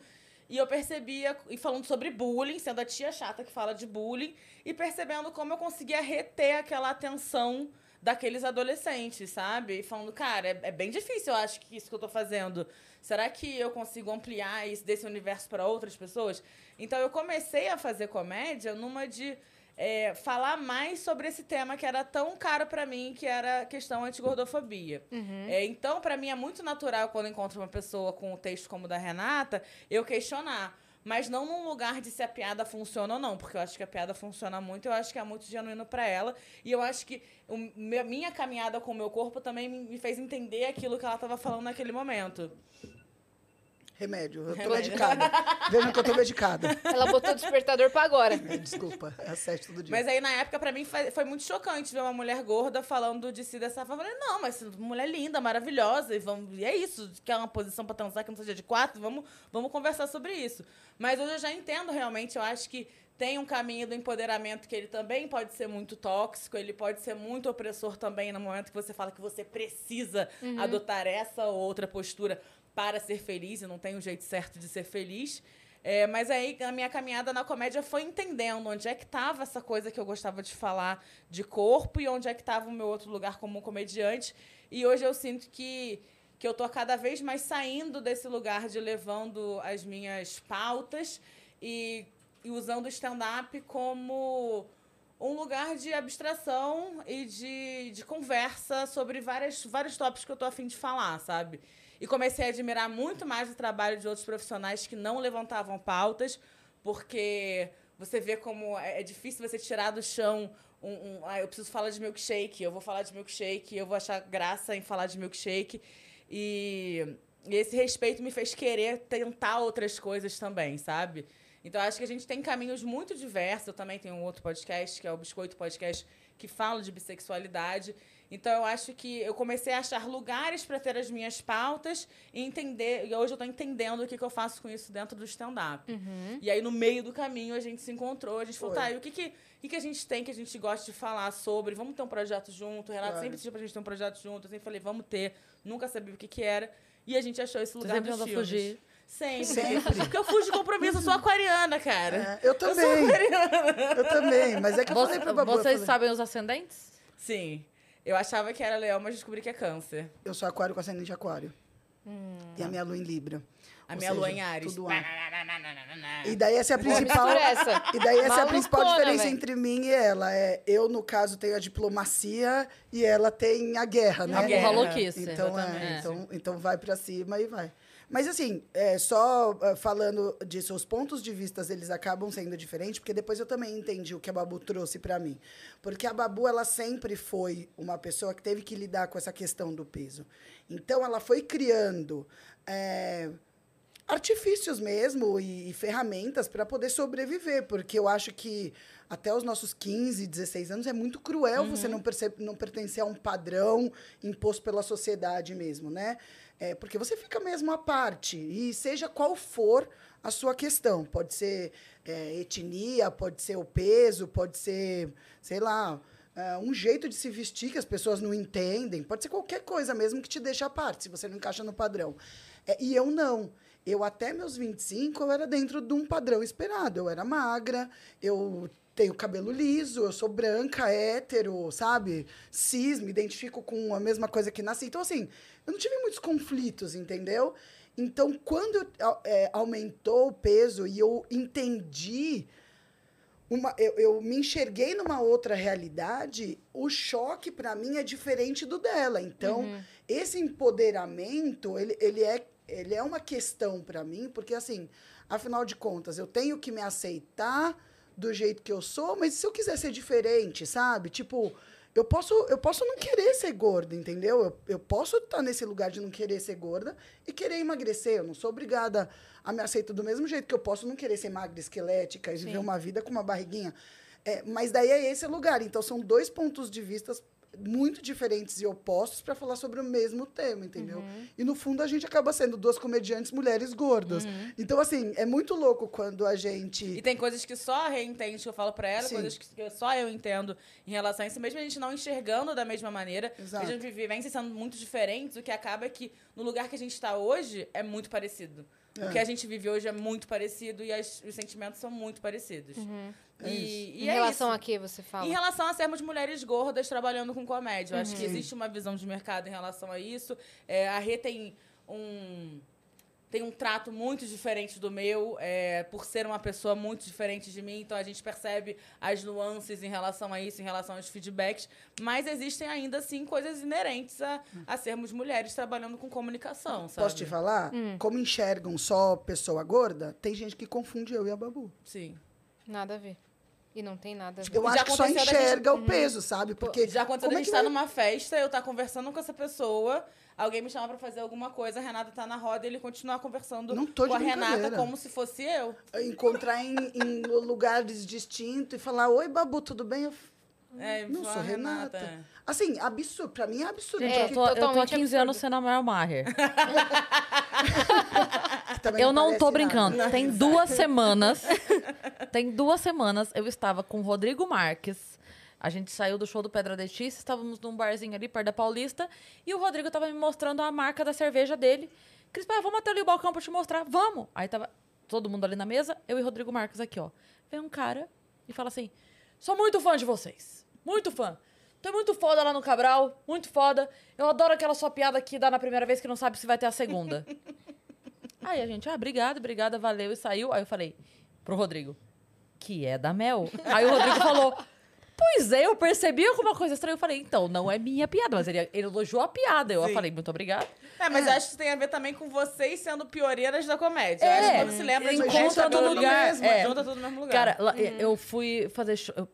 E eu percebia, e falando sobre bullying, sendo a tia chata que fala de bullying, e percebendo como eu conseguia reter aquela atenção daqueles adolescentes, sabe? E falando, cara, é, é bem difícil, eu acho que isso que eu tô fazendo. Será que eu consigo ampliar isso desse universo para outras pessoas? Então eu comecei a fazer comédia numa de é, falar mais sobre esse tema que era tão caro para mim, que era a questão antigordofobia. É, então, para mim é muito natural quando encontro uma pessoa com um texto como o da Renata, eu questionar. Mas não num lugar de se a piada funciona ou não, porque eu acho que a piada funciona muito, eu acho que é muito genuíno para ela. E eu acho que o, minha caminhada com o meu corpo também me fez entender aquilo que ela estava falando naquele momento. Remédio, eu tô Remédio. medicada. Vejam que eu tô medicada. Ela botou o despertador pra agora. É, Desculpa, é às sete todo dia. Mas aí, na época, pra mim, foi, muito chocante ver uma mulher gorda falando de si dessa forma. Eu falei, não, mas mulher linda, maravilhosa, e, vamos, e é isso. Quer uma posição pra transar que não seja de quatro? Vamos, vamos conversar sobre isso. Mas hoje eu já entendo realmente, eu acho que tem um caminho do empoderamento que ele também pode ser muito tóxico, ele pode ser muito opressor também no momento que você fala que você precisa adotar essa ou outra postura para ser feliz e não tem um jeito certo de ser feliz. É, mas aí a minha caminhada na comédia foi entendendo onde é que estava essa coisa que eu gostava de falar de corpo e onde é que estava o meu outro lugar como comediante. E hoje eu sinto que, que eu tô cada vez mais saindo desse lugar de levando as minhas pautas e, e usando o stand-up como um lugar de abstração e de, de conversa sobre várias, vários tópicos que eu tô afim de falar, sabe? E comecei a admirar muito mais o trabalho de outros profissionais que não levantavam pautas, porque você vê como é, é difícil você tirar do chão um, um ah, eu preciso falar de milkshake, eu vou falar de milkshake, eu vou achar graça em falar de milkshake. E, e esse respeito me fez querer tentar outras coisas também, sabe? Então, acho que a gente tem caminhos muito diversos. Eu também tenho um outro podcast, que é o Biscoito Podcast, que fala de bissexualidade. Então, eu acho que eu comecei a achar lugares para ter as minhas pautas e entender. E hoje eu estou entendendo o que, que eu faço com isso dentro do stand-up. E aí, no meio do caminho, a gente se encontrou. A gente falou, Foi. tá, e o que, que, o que, que a gente tem que a gente gosta de falar sobre? Vamos ter um projeto junto. O Renato Claro. sempre pediu pra gente ter um projeto junto. Eu sempre falei, vamos ter. Nunca sabia o que, que era. E a gente achou esse lugar dos filmes. fugir. Sempre. Sempre. Porque eu fujo de compromisso, eu sou aquariana, cara. É, eu também. Eu também, mas é que eu falei Você- pra Babu. eu vocês falei, sabem os ascendentes? Sim. Eu achava que era leão, mas descobri que é câncer. Eu sou aquário com ascendente aquário. E a minha lua em Libra. A Ou minha seja, lua em Ares. tudo ar. E daí essa é a principal. essa. E daí essa é a principal Malucona, diferença véi. entre mim e ela. É, eu, no caso, tenho a diplomacia e ela tem a guerra, né? A guerra. louquice. Então, é, então, então vai pra cima e vai. Mas assim, é, só ah, falando disso, os pontos de vista eles acabam sendo diferentes, porque depois eu também entendi o que a Babu trouxe pra mim. Porque a Babu, ela sempre foi uma pessoa que teve que lidar com essa questão do peso. Então, ela foi criando é, artifícios mesmo e, e ferramentas para poder sobreviver, porque eu acho que até os nossos 15, 16 anos é muito cruel você não, perce- não pertencer a um padrão imposto pela sociedade mesmo, né? É, porque você fica mesmo à parte, e seja qual for a sua questão. Pode ser é, etnia, pode ser o peso, pode ser, sei lá, é, um jeito de se vestir que as pessoas não entendem, pode ser qualquer coisa mesmo que te deixe à parte, se você não encaixa no padrão. É, e eu não. Eu, até meus 25, eu era dentro de um padrão esperado. Eu era magra, eu tenho cabelo liso, eu sou branca, hétero, sabe? Cis, me identifico com a mesma coisa que nasci. Então, assim, eu não tive muitos conflitos, entendeu? Então, quando é, aumentou o peso e eu entendi uma, eu, eu me enxerguei numa outra realidade, o choque para mim é diferente do dela. Então, esse empoderamento, ele, ele, é, ele é uma questão para mim, porque assim, afinal de contas, eu tenho que me aceitar do jeito que eu sou, mas se eu quiser ser diferente, sabe? Tipo, eu posso, eu posso não querer ser gorda, entendeu? Eu, eu posso estar nesse lugar de não querer ser gorda e querer emagrecer. Eu não sou obrigada a me aceitar do mesmo jeito que eu posso não querer ser magra, esquelética e viver uma vida com uma barriguinha. É, mas daí é esse lugar. Então, são dois pontos de vista muito diferentes e opostos para falar sobre o mesmo tema, entendeu? E no fundo a gente acaba sendo duas comediantes mulheres gordas. Então, assim, é muito louco quando a gente. E tem coisas que só a Rê entende, que eu falo pra ela, Sim. coisas que só eu entendo em relação a isso, mesmo a gente não enxergando da mesma maneira, Exato. a gente vivências sendo muito diferentes, o que acaba é que no lugar que a gente tá hoje é muito parecido. É. O que a gente vive hoje é muito parecido e as- os sentimentos são muito parecidos. É E, e Em é relação isso. a que você fala? Em relação a sermos mulheres gordas trabalhando com comédia. Eu acho que existe uma visão de mercado em relação a isso. É, a Rê tem um. Tem um trato muito diferente do meu, é, por ser uma pessoa muito diferente de mim, então a gente percebe as nuances em relação a isso, em relação aos feedbacks, mas existem ainda assim coisas inerentes a, a sermos mulheres trabalhando com comunicação, sabe? Posso te falar? Como enxergam só pessoa gorda, tem gente que confunde eu e a Babu. Sim. Nada a ver. E não tem nada a ver. Eu Já acho que só da gente- enxerga o peso, sabe? Porque Já aconteceu como da é gente estar vai- numa festa, eu estar conversando com essa pessoa, alguém me chamar pra fazer alguma coisa, a Renata tá na roda e ele continuar conversando Não tô com a Renata como se fosse eu. encontrar em, em lugares distintos e falar, oi, Babu, tudo bem? Eu É, não sou Renata. é. Assim, absurdo. Pra mim é absurdo. Gente, É, eu, tô, eu tô há totalmente 15 anos absurdo. sendo a Mel Maher. Eu não tô parece nada. brincando. Tem duas semanas. Tem duas semanas eu estava com o Rodrigo Marques. A gente saiu do show do Pedra de X, estávamos num barzinho ali perto da Paulista. E o Rodrigo tava me mostrando a marca da cerveja dele. Cris, pai, vamos até ali o balcão pra te mostrar. Vamos! Aí tava todo mundo ali na mesa, eu e o Rodrigo Marques aqui, ó. Vem um cara e fala assim: sou muito fã de vocês. Muito fã. É muito foda lá no Cabral, muito foda. Eu adoro aquela sua piada que dá na primeira vez que não sabe se vai ter a segunda. Aí a gente, ah, obrigada, obrigada, valeu, e saiu. Aí eu falei pro Rodrigo, que é da Mel. Aí o Rodrigo falou, pois é, eu percebi alguma coisa estranha. Eu falei, então, não é minha piada, mas ele, ele elogiou a piada. Eu Sim. falei, muito obrigada. É, mas eu acho que isso tem a ver também com vocês sendo pioreiras da comédia. É, eu acho que quando se lembra de encontra tudo lugar, mesmo, é. junta tudo no mesmo lugar. Cara, lá, eu fui fazer show. eu-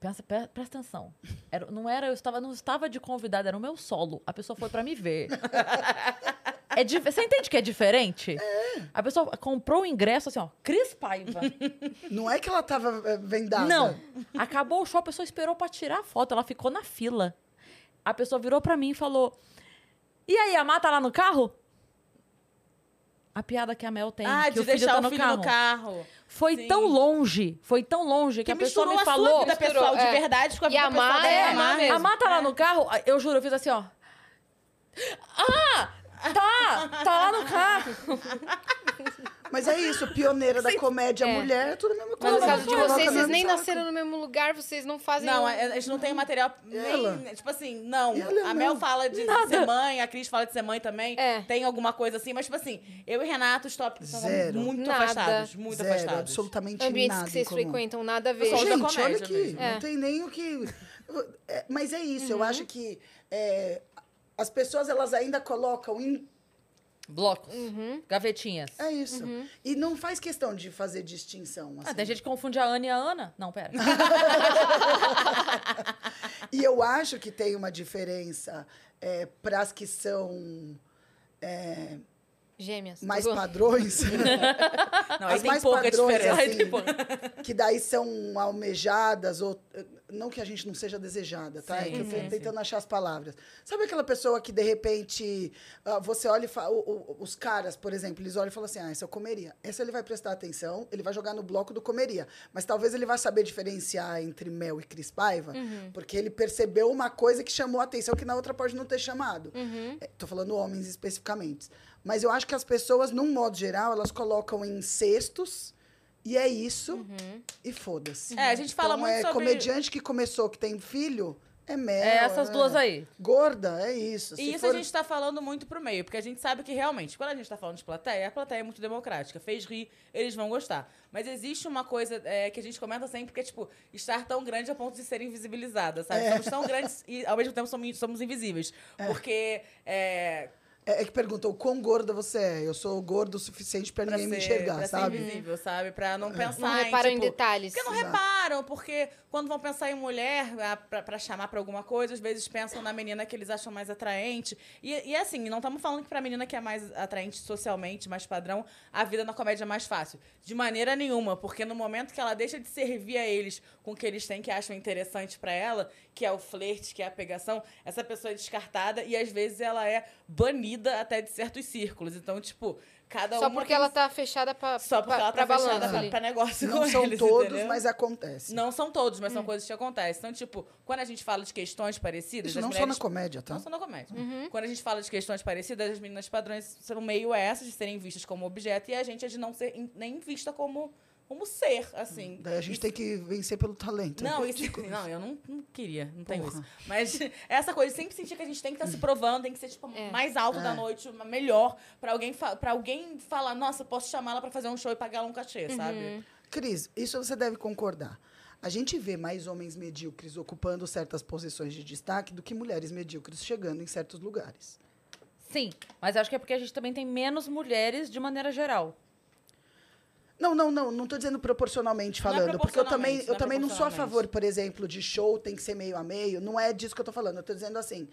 pensa, pre- presta atenção. Era, não era, eu estava, não estava de convidada, era o meu solo. A pessoa foi pra me ver. É di- Você entende que é diferente? A pessoa comprou o ingresso assim, ó, Cris Paiva. Não é que ela tava é, vendada. Não. Acabou o show, a pessoa esperou pra tirar a foto, ela ficou na fila. A pessoa virou pra mim e falou: E aí, a Má tá lá no carro? A piada que a Mel tem. Ah, que de o filho deixar tá o no filho carro. no carro. Foi Sim. tão longe, foi tão longe que, Que a pessoa me a falou. sua vida Misturou, pessoal de é. verdade com a E vida a pessoal Má da é a Má. Má mesmo. A Má tá lá no carro, eu juro, eu fiz assim, ó. Ah! Tá! Tá lá no carro. Mas é isso, pioneira da comédia É. mulher, é tudo a mesma Mas coisa. no caso de vocês, vocês nem saco. nasceram no mesmo lugar, vocês não fazem. Não, um- a a gente não tem material Ela? nem. Tipo assim, não. Ela a não. Mel fala de ser mãe, a Cris fala de ser mãe também. É. Tem alguma coisa assim, mas, tipo assim, eu e Renato, os tópicos são Zero. muito Nada. afastados. Muito Zero, afastados. absolutamente ambientes nada que vocês frequentam nada a ver. da Gente, olha comédia aqui, mesmo. É. não tem nem o que... É, mas é isso, Uhum. eu acho que é, as pessoas, elas ainda colocam em... Blocos. Uhum. Gavetinhas. É isso. E não faz questão de fazer distinção, Ah, assim. tem gente que confunde a Ana e a Ana. Não, pera. E eu acho que tem uma diferença é, para as que são Gêmeas. mais padrões. Não, as tem mais pouca padrões, diferença. assim, que daí são almejadas, ou não que a gente não seja desejada, tá? é que eu tô sim, tentando achar as palavras. Sabe aquela pessoa que, de repente, ah, você olha e fala... os caras, por exemplo, eles olham e falam assim, ah, esse eu comeria. Esse ele vai prestar atenção, ele vai jogar no bloco do comeria. Mas talvez ele vai saber diferenciar entre Mel e Cris Paiva, porque ele percebeu uma coisa que chamou a atenção que na outra pode não ter chamado. É, tô falando homens especificamente. Mas eu acho que as pessoas, num modo geral, elas colocam em cestos e é isso e foda-se. É, a gente fala então, muito é sobre- comediante que começou, que tem filho, é mel. É essas é duas aí. Gorda, é isso. Se E isso for- a gente tá falando muito pro meio, porque a gente sabe que realmente, quando a gente tá falando de plateia, a plateia é muito democrática. Fez rir, eles vão gostar. Mas existe uma coisa é, que a gente comenta sempre, que é, tipo, estar tão grande a ponto de ser invisibilizada, sabe? É. Somos tão grandes e, ao mesmo tempo, somos, somos invisíveis. Porque é, É, é que perguntou o quão gorda você é. Eu sou gordo o suficiente pra pra ninguém me ser- enxergar, pra sabe? ser invisível, sabe? Pra não pensar Não reparam em tipo, detalhes. Porque não Exato. reparam, porque quando vão pensar em mulher, ah, pra, pra chamar pra alguma coisa, às vezes pensam na menina que eles acham mais atraente. E, e assim, não estamos falando que pra menina que é mais atraente socialmente, mais padrão, a vida na comédia é mais fácil. De maneira nenhuma, porque no momento que ela deixa de servir a eles com o que eles têm que acham interessante pra ela, que é o flerte, que é a pegação, essa pessoa é descartada e às vezes ela é banida até de certos círculos. Então, tipo, cada Só porque tem- ela tá fechada pra, Só porque pra, ela pra tá fechada balanço pra, pra negócio Não com são eles, todos, entendeu? mas acontece. Não são todos, mas são coisas que acontecem. Então, tipo, quando a gente fala de questões parecidas... Isso não só mulheres... na comédia, tá? Não só na comédia. Quando a gente fala de questões parecidas, as meninas padrões são meio essas, de serem vistas como objeto, e a gente é de não ser nem vista como, como ser, assim. Daí a gente Isso- tem que vencer pelo talento. Não, É isso, não, eu não, não queria, não tenho Porra. isso. Mas essa coisa, sempre sentir que a gente tem que estar se provando, tem que ser, tipo, É. mais alto da É. noite, uma- melhor, pra alguém, fa- pra alguém falar, nossa, posso chamá-la pra fazer um show e pagar ela um cachê, sabe? Cris, isso você deve concordar. A gente vê mais homens medíocres ocupando certas posições de destaque do que mulheres medíocres chegando em certos lugares. Sim, mas acho que é porque a gente também tem menos mulheres de maneira geral. Não, não, não, não tô dizendo proporcionalmente é falando, porque eu também, eu não é também não sou a favor, por exemplo, de show tem que ser meio a meio. Não é disso que eu tô falando. Eu tô dizendo assim,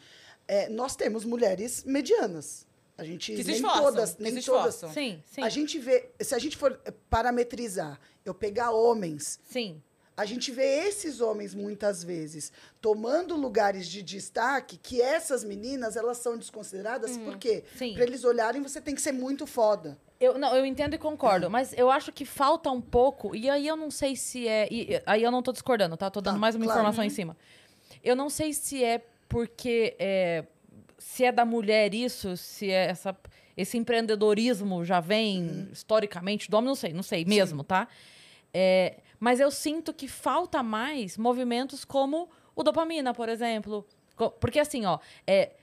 é, nós temos mulheres medianas. A gente Que se nem esforçam, todas, que nem se todas. Sim, sim. A gente vê, se a gente for parametrizar, eu pegar homens Sim. a gente vê esses homens muitas vezes tomando lugares de destaque que essas meninas elas são desconsideradas por quê? Sim. Para eles olharem você tem que ser muito foda. Eu, não, eu entendo e concordo, mas eu acho que falta um pouco, e aí eu não sei se é. e- aí eu não tô discordando, tá? Tô dando Tá, mais uma claro. informação em cima. Eu não sei se é porque. é, se é da mulher isso, se é essa, esse empreendedorismo já vem historicamente do homem, não sei, não sei mesmo, tá? É, mas eu sinto que falta mais movimentos como o dopamina, por exemplo. Porque assim, ó, é,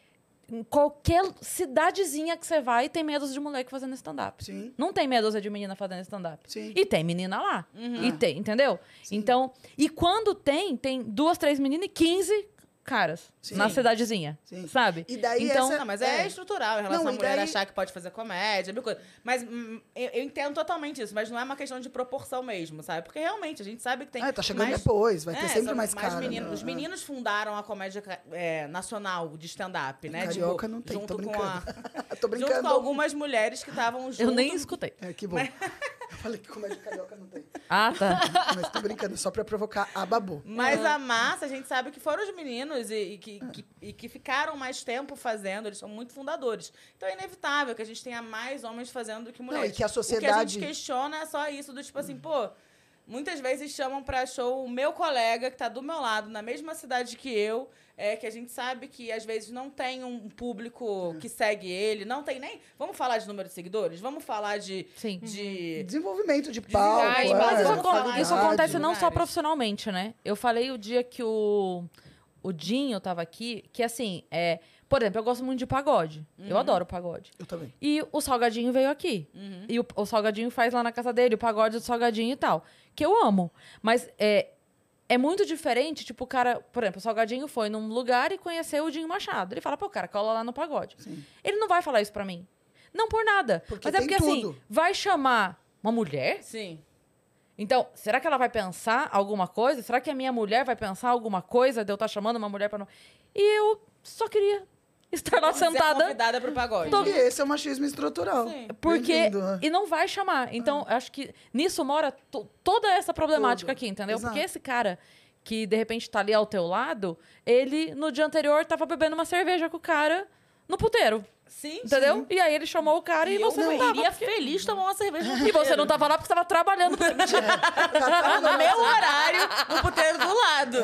em qualquer cidadezinha que você vai, tem medos de moleque fazendo stand-up. Sim. Não tem medo de menina fazendo stand-up. Sim. E tem menina lá. E tem, entendeu? Então, e quando tem, tem duas, três meninas e 15 caras Sim. na cidadezinha, Sim. sabe? E daí então, essa- Não, mas é, É. estrutural em relação Não, à mulher daí- achar que pode fazer comédia, mil coisas. Mas hum, eu, eu entendo totalmente isso, mas não é uma questão de proporção mesmo, sabe? Porque realmente a gente sabe que tem. Ah, tá chegando mais- depois, vai ter É, sempre são mais cara. meninos. né? Os meninos fundaram a comédia é, nacional de stand-up, né? Carioca Tipo, não tem, junto tô com brincando. a, tô junto brincando. com algumas mulheres que estavam junto. eu nem escutei. É, que bom. Eu falei que comédia carioca não tem. Ah, tá. Mas tô brincando, só pra provocar a babu. Mas a massa, a gente sabe que foram os meninos e, e que, Ah. que- e que ficaram mais tempo fazendo, eles são muito fundadores. Então é inevitável que a gente tenha mais homens fazendo do que mulheres. e que a O que a sociedade- gente questiona é só isso, do tipo assim, pô, muitas vezes chamam pra show o meu colega que tá do meu lado, na mesma cidade que eu, é que a gente sabe que às vezes não tem um público É. que segue ele, não tem nem. Vamos falar de número de seguidores? Vamos falar de. Sim. de Desenvolvimento de palco. Ai, é, mas isso, falar isso de acontece não só profissionalmente, né? Eu falei o dia que o, o Dinho tava aqui, que assim, é, por exemplo, eu gosto muito de pagode. Eu adoro pagode. Eu também. E o Salgadinho veio aqui. E o, o Salgadinho faz lá na casa dele, o pagode do Salgadinho e tal. Que eu amo. Mas é, é muito diferente, tipo, o cara... Por exemplo, o Salgadinho foi num lugar e conheceu o Dinho Machado. Ele fala, pô, cara, cola lá no pagode. Ele não vai falar isso pra mim. Não por nada. Porque mas é porque, assim, tudo. vai chamar uma mulher Sim. então, será que ela vai pensar alguma coisa? Será que a minha mulher vai pensar alguma coisa de eu estar chamando uma mulher para não. E eu só queria estar lá Ser sentada. convidada pro pagode. Tô- E esse é o machismo estrutural. Sim. Porque. Bem-vindo, né? E não vai chamar. Então, acho que nisso mora to- toda essa problemática Tudo. aqui, entendeu? Exato. Porque esse cara que de repente tá ali ao teu lado, ele no dia anterior tava bebendo uma cerveja com o cara no puteiro. Sim, Entendeu? E aí ele chamou o cara e, E eu você não tava. iria feliz tomar uma cerveja E você não tava lá porque você tava trabalhando. Tá no meu horário, no puteiro do lado.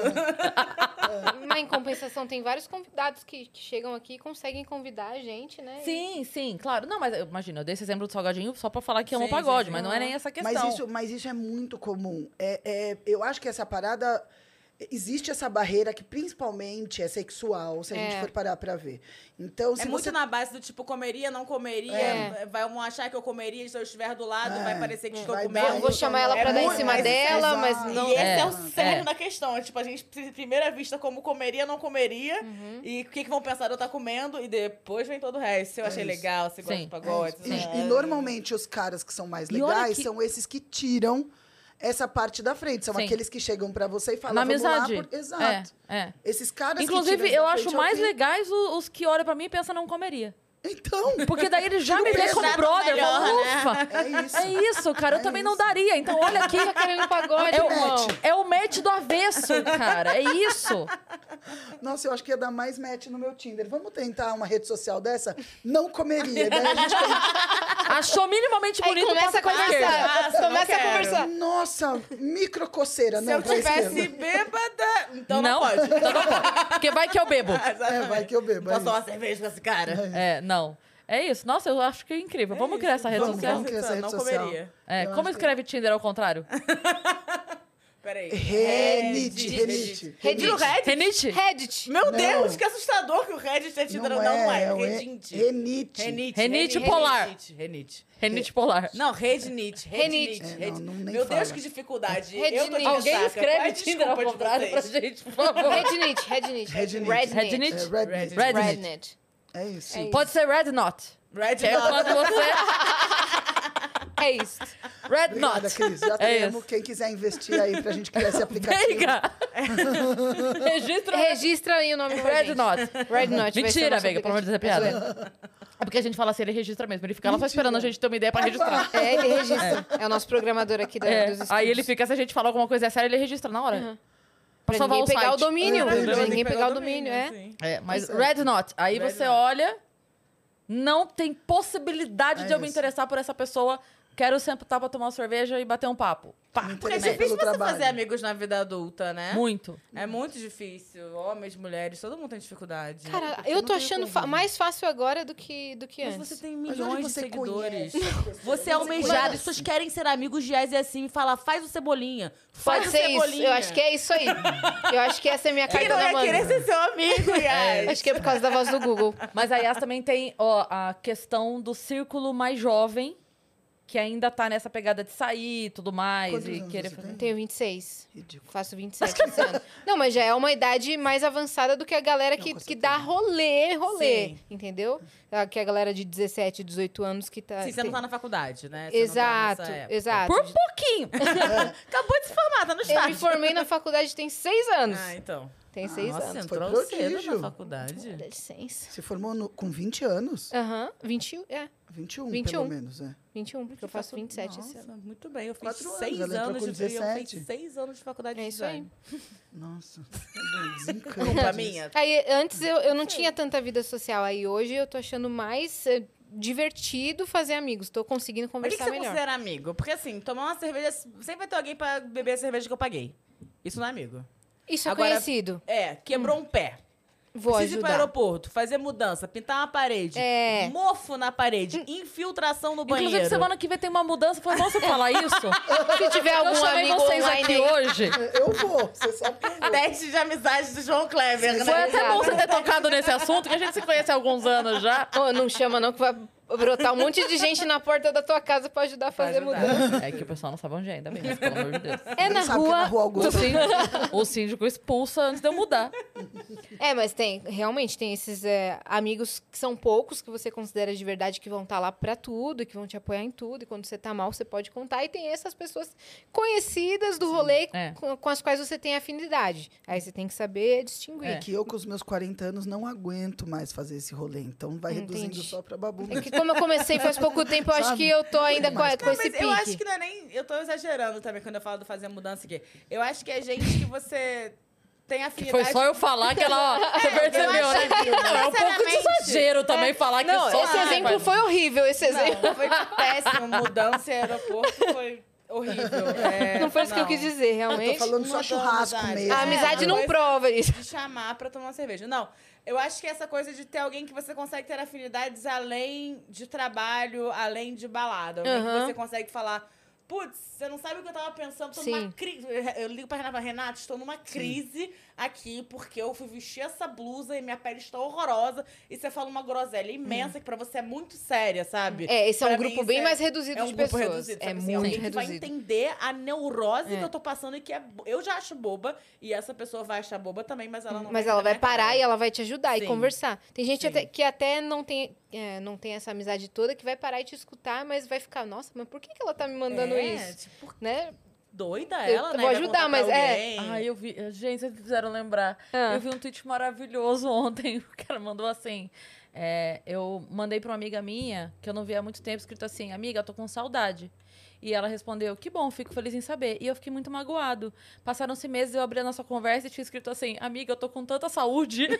Mas em compensação, tem vários convidados que, que chegam aqui e conseguem convidar a gente, né? Sim, sim, claro. Não, mas eu- imagina, eu dei esse exemplo do salgadinho só pra falar que amo Sim, pagode, sim, sim. mas não é nem essa questão. Mas isso, mas isso é muito comum. É, é- eu acho que essa parada. Existe essa barreira que principalmente é sexual, se a gente É. for parar pra ver. Então, se É muito você. na base do tipo, comeria, não comeria. É. Vai um achar que eu comeria, se eu estiver do lado, É. vai parecer que estou Vai comendo. dar Eu vou chamar ela É pra dar em cima mas- dela, mas não. E esse é, É, o cerne é. da questão. É, tipo, a gente, de primeira vista, como comeria, não comeria. Uhum. E o que, que vão pensar de eu estar comendo. E depois vem todo o resto. Se eu É achei isso. legal, se gosta pagode. E, se- e normalmente os caras que são mais legais que- são esses que tiram essa parte da frente. São Sim. aqueles que chegam pra você e falam, Na amizade. Por... Exato. É, é. Esses caras que Inclusive, eu acho mais legais o- os, que olham pra mim e pensam não comeria. Então, Porque daí eles já me veem como brother. melhor, né? Ufa, é isso. é isso, cara. Eu É também não isso. daria. Então, olha aqui. Tá querendo pagode, É o, irmão. é o match do avesso, cara. É isso. Nossa, eu acho que ia dar mais match no meu Tinder. Vamos tentar uma rede social dessa? Não comeria. Daí a gente Achou minimamente Aí bonito, começa passa a conversar. Nossa, não começa a conversar. Nossa, micrococeira. Se não, eu tivesse esquerda. bêbada, então não, pode. Então não pode. Porque vai que eu bebo. É, vai que eu bebo. é Posso tomar isso. cerveja com esse cara? É, não. É isso. Nossa, eu acho que é incrível. Vamos criar essa rede Vamos, social. vamos criar essa rede não social. comeria. É, Eu como acho que- escreve Tinder ao contrário? Peraí. Renite, renite. Reddit. No Reddit? Renite? Reddit. Meu Não. Deus, que assustador que o Reddit é Tinder. Não, não é. é o Reddit. Renite. Renite. Renite polar. Renite. Renite. Renite polar. Não, Rednit. É, não, não, nem Meu Deus, fala. que dificuldade. Rednit. Eu tô de Alguém escreve é Tinder ao contrário pra gente, por favor. Rednit, Rednit. Rednit. Rednit. Rednit. É. É isso. É Pode ser Red Knot. Red Que é quando você... É isso. Red Obrigada, Knot. Cris. Já É temos. isso. Quem quiser investir aí pra gente criar esse aplicativo. Veiga! Registra Registra aí o nome pra Red gente. Knot. Red Knot. Mentira, Veiga, pelo amor de Deus, é piada. É porque a gente fala assim, ele registra mesmo. Ele fica lá só esperando a gente ter uma ideia pra registrar. É, ele registra. É, o nosso programador aqui da, É, aí ele fica, se a gente falar alguma coisa séria, ele registra na hora. Pra Pra salvar ninguém o pegar site. o domínio. É, pra ninguém pegar o domínio, é. É, mas. Red Knot. Aí Red você Knot. olha, não tem possibilidade É de eu me interessar por essa pessoa. Quero sentar pra tomar uma cerveja e bater um papo. Pá, é difícil você trabalho. fazer amigos na vida adulta, né? muito. É muito difícil. Homens, mulheres, todo mundo tem dificuldade. Cara, eu não tô achando fa- mais fácil agora do que, do que Mas antes. você tem milhões de seguidores. conhece? Você é almejado, as pessoas querem ser amigos de Eze assim e fala, faz o cebolinha. Faz Pode o ser isso. cebolinha. Eu acho que é isso aí. Eu acho que essa é a minha Quem carta não na ia manga. querer ser seu amigo, Yas? Acho que é por causa da voz do Google. Mas a Yas também tem ó, a questão do círculo mais jovem que ainda tá nessa pegada de sair e tudo mais. Quantos e anos querer você fazer. tem? Tenho 26. Ridículo. Faço 27 esse ano. Não, mas já é uma idade mais avançada do que a galera que, que dá rolê, rolê. Sim. Entendeu? Ah, Que é a galera de 17, 18 anos que tá. Sim, você tem- não tá na faculdade, né? Você não tá Exato, nessa época. exato. Por pouquinho! Acabou de se formar, tá no Eu me estágio. formei na faculdade tem seis anos. Ah, então. Tem seis Nossa, anos. foi entrou cedo prodígio. na faculdade. Dá licença. Se formou no- com 20 anos? Aham, 21, é, 21, 21. pelo menos, é. 21, porque eu faço 27 esse Nossa, ano. muito bem. Eu fiz Quatro anos, seis anos com de eu 17. fiz seis anos de faculdade É de isso aí. design. Nossa, tá desencanta. Minha. Aí, antes eu, eu não tinha tanta vida social. Aí hoje eu tô achando mais eh, divertido fazer amigos. Tô conseguindo Mas o que, que conversar você melhor. considera amigo? Porque assim, tomar uma cerveja. Sempre vai ter alguém pra beber a cerveja que eu paguei. Isso não é amigo. Isso é Agora- conhecido. É, quebrou um pé. Vou Precisa ir pro ajudar. aeroporto, fazer mudança, pintar uma parede, É. mofo na parede, infiltração no banheiro. Inclusive, semana que vem tem uma mudança. Foi bom você falar isso? Se tiver Eu algum chamei amigo vocês online aqui aí- hoje. Eu vou, você sabe que eu vou. Teste de amizade do João Kleber, né? Foi até bom você ter tocado nesse assunto, que a gente se conhece há alguns anos já. Ô, não chama não, que vai brotar um monte de gente na porta da tua casa pra ajudar a fazer ajudar. mudança. É que o pessoal não sabe onde é ainda mesmo, pelo amor de Deus. É na que é rua. na Rua Augusta. O síndico, o síndico expulsa antes de eu mudar. É, mas tem, realmente, tem esses é, amigos que são poucos, que você considera de verdade que vão estar lá pra tudo, que vão te apoiar em tudo, e quando você tá mal, você pode contar. E tem essas pessoas conhecidas do rolê É. com, com as quais você tem afinidade. Aí você tem que saber distinguir. É. Que eu, com os meus 40 anos, não aguento mais fazer esse rolê. Então vai reduzindo Entendi. só pra babu. É que como eu comecei faz pouco tempo, eu acho que eu tô ainda com, com Não, esse mas pique. eu acho que não é nem. Eu tô exagerando também quando eu falo do fazer mudança aqui. Eu acho que é gente que você tem afinidade. foi só eu falar que ela. Você percebeu, eu né? que, Não, é um pouco de exagero também falar que Não, só esse exemplo faz- foi horrível, esse exemplo. Não, foi péssimo. Mudança em aeroporto foi horrível. É, Não foi isso que eu quis dizer, Eu tô realmente. falando só Não churrasco amizade. mesmo. A amizade não Mas- prova isso. de chamar pra tomar uma cerveja. Não, eu acho que essa coisa de ter alguém que você consegue ter afinidades além de trabalho, além de balada. Alguém Aham. que você consegue falar, putz, você não sabe o que eu tava pensando, tô Sim. numa crise. Eu ligo pra Renata, Renata, estou numa crise aqui, porque eu fui vestir essa blusa e minha pele está horrorosa. E você fala uma groselha imensa que pra você é muito séria, sabe? É, esse é um Pra grupo bem é- mais reduzido é um de grupo pessoas. reduzido, é sabe assim, muito alguém que vai reduzido. entender a neurose É. que eu tô passando e que é, eu já acho boba e essa pessoa vai achar boba também, mas ela não Mas vai ela vai parar cara. e ela vai te ajudar e Sim. conversar. Tem gente até- que até não tem, é, não tem essa amizade toda que vai parar e te escutar, mas vai ficar, nossa, mas por que, que ela tá me mandando é, isso? Tipo, Né? Doida Eu ela, né? vou ajudar, mas é-. Ai, eu vi. Gente, vocês fizeram lembrar. Ah. Eu vi um tweet maravilhoso ontem. O cara mandou assim. é, eu mandei pra uma amiga minha, que eu não via há muito tempo, escrito assim: Amiga, eu tô com saudade. E ela respondeu: Que bom, fico feliz em saber. E eu fiquei muito magoado. Passaram-se meses, eu abri a nossa conversa e tinha escrito assim: Amiga, eu tô com tanta saúde.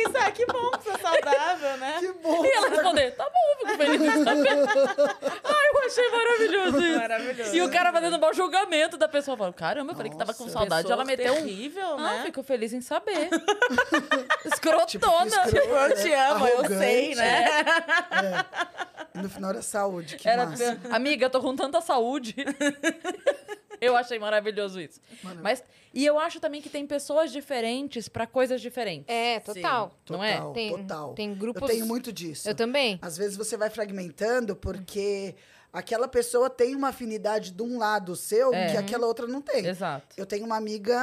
E isso, ah, que bom que você é saudável, né? Que bom. e ela respondeu: Tá bom, fico feliz em saber. Ai, eu achei maravilhoso isso. Maravilhoso. E o cara fazendo um bom julgamento da pessoa. Falou, caramba, eu falei que tava com Nossa, saudade. Ela meteu um. terrível, Ah, né? fico feliz em saber. Tipo, Escrotona. que escroto, Eu te amo, eu sei, né? E no final era saúde, que Era, massa. amiga, eu tô com tanta saúde. eu achei maravilhoso isso. Mas, e eu acho também que tem pessoas diferentes pra coisas diferentes. É, total. não é? Total, Tem- total. tem grupos- Eu tenho muito disso. Eu também. Às vezes você vai fragmentando porque aquela pessoa tem uma afinidade de um lado seu É. que aquela outra não tem. Exato. Eu tenho uma amiga,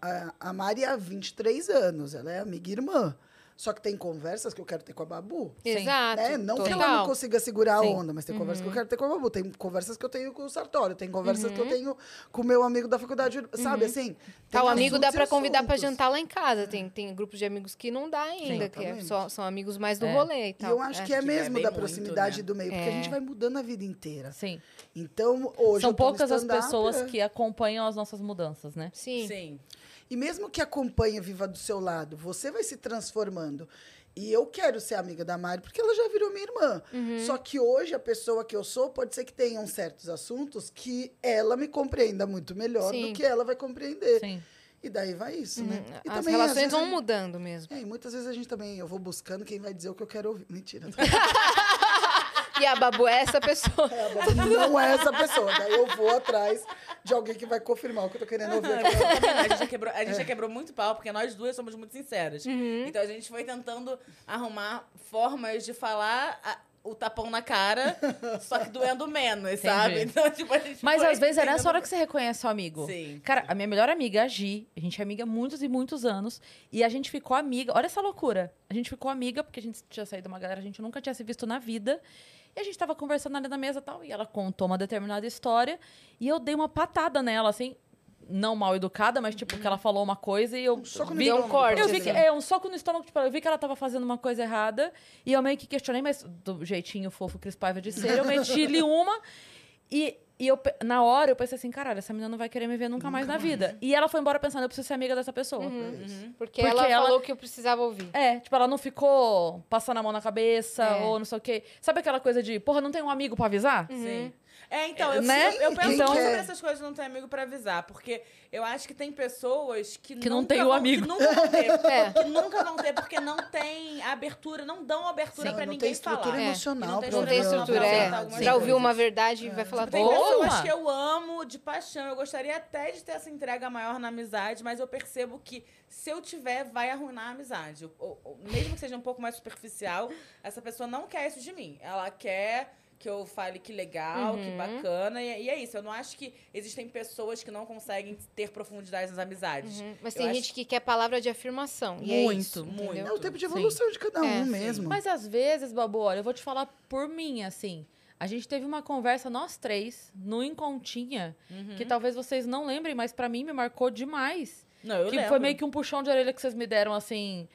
a, a Mari, há 23 anos. Ela é amiga e irmã. Só que tem conversas que eu quero ter com a Babu. Sim. Exato. né? Não que total. ela não consiga segurar a Sim. onda, mas tem conversas que eu quero ter com a Babu. Tem conversas que eu tenho com o Sartório. Tem conversas que eu tenho com o meu amigo da faculdade. Sabe, assim? Tá, tem o amigo dá assuntos e pra convidar pra assuntos. jantar lá em casa. Tem, tem grupos de amigos que não dá ainda, que é só, são amigos mais do É. rolê e E tal. eu acho que é que mesmo bebem da muito, proximidade né? do meio, porque É. a gente vai mudando a vida inteira. Sim. Então, hoje. São eu tô no poucas as pessoas é. que acompanham as nossas mudanças, né? Sim. Sim. E mesmo que acompanhe Viva do seu lado, você vai se transformando. E eu quero ser amiga da Mari, porque ela já virou minha irmã. Uhum. Só que hoje, a pessoa que eu sou, pode ser que tenham certos assuntos que ela me compreenda muito melhor Sim. do que ela vai compreender. Sim. E daí vai isso, né? E Uhum. As também, relações vezes, vão mudando mesmo. É, e muitas vezes a gente também, eu vou buscando quem vai dizer o que eu quero ouvir. Mentira. E a Babu é essa pessoa. É, a Babu não é essa pessoa. Daí eu vou atrás de alguém que vai confirmar o que eu tô querendo ouvir. a gente, já quebrou, a gente já quebrou muito pau, porque nós duas somos muito sinceras. Então a gente foi tentando arrumar formas de falar a- o tapão na cara, só que doendo menos, sabe? Então, tipo, a gente Mas às vezes é nessa hora que você reconhece o amigo. Sim. Cara, a minha melhor amiga, a Gi, a gente é amiga há muitos e muitos anos. E a gente ficou amiga. Olha essa loucura. A gente ficou amiga porque a gente tinha saído uma galera, a gente nunca tinha se visto na vida. E a gente tava conversando ali na mesa e tal. E ela contou uma determinada história. E eu dei uma patada nela, assim. Não mal educada, mas tipo, que ela falou uma coisa e eu. soco no vi, Deu um corte, eu vi que, é, um soco no estômago, tipo, eu vi que ela tava fazendo uma coisa errada. E eu meio que questionei, mas do jeitinho fofo Cris Paiva de ser, eu meti-lhe uma. E, e eu, na hora eu pensei assim, caralho, essa menina não vai querer me ver nunca, mais na vida. E ela foi embora pensando, eu preciso ser amiga dessa pessoa. Porque, Porque ela, ela- falou que eu precisava ouvir. É, tipo, ela não ficou passando a mão na cabeça É. ou não sei o quê. Sabe aquela coisa de, porra, não tem um amigo pra avisar? Sim. É, então, eu, Né? eu, eu penso Então- muito sobre essas coisas de não ter amigo pra avisar, porque eu acho que tem pessoas que, Que não nunca tem o vão, amigo. Que nunca vão ter. É. Que nunca vão ter, porque não tem abertura, não dão abertura Sim, pra não ninguém tem estrutura falar. É. emocional. Não tem Não tem estrutura, algumas é. verdades. algumas Pra ouvir coisas. uma verdade e vai falar Tem Boa! pessoas que eu amo de paixão. Eu gostaria até de ter essa entrega maior na amizade, mas eu percebo que se eu tiver, vai arruinar a amizade. Ou- ou- mesmo que seja um pouco mais superficial, essa pessoa não quer isso de mim. Ela quer que eu fale que legal, que bacana. E, e é isso. Eu não acho que existem pessoas que não conseguem ter profundidade nas amizades. Uhum. Mas Eu tem acho- gente que quer palavra de afirmação. E é Muito, isso, muito. entendeu? É o tempo de Sim. evolução de cada um É, sim. mesmo. Mas às vezes, Babu, olha, eu vou te falar por mim, assim. A gente teve uma conversa, nós três, no Encontinha, que talvez vocês não lembrem, mas pra mim me marcou demais. Não, eu que lembro. foi meio que um puxão de orelha que vocês me deram, assim.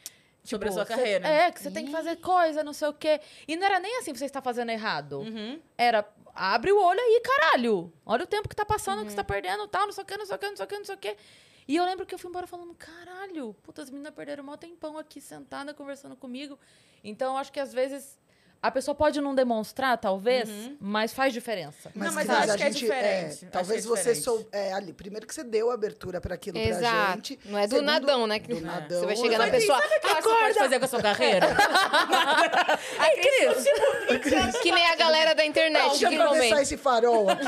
Sobre a tipo, sua cê- carreira. É, que você tem que fazer coisa, não sei o quê. E não era nem assim, você está fazendo errado. Uhum. Era, abre o olho aí, caralho. Olha o tempo que tá passando, que você tá perdendo, tal, não sei o quê, não sei o quê, não sei o quê, não sei o quê. E eu lembro que eu fui embora falando, caralho, puta, as meninas perderam um tempão aqui sentada conversando comigo. Então, eu acho que às vezes a pessoa pode não demonstrar, talvez, mas faz diferença. Não, mas Cris, eu acho a que é gente, diferente. Acho talvez que é você diferente. sou é, ali. Primeiro que você deu abertura para aquilo pra Exato. gente. Não é do Segundo, nadão, né? Do nadão. Você vai chegar na Mas, pessoa. Sabe o que você pode fazer com a sua carreira? Ai, Cris! Que nem a galera da internet Deixa que eu esse farol aqui.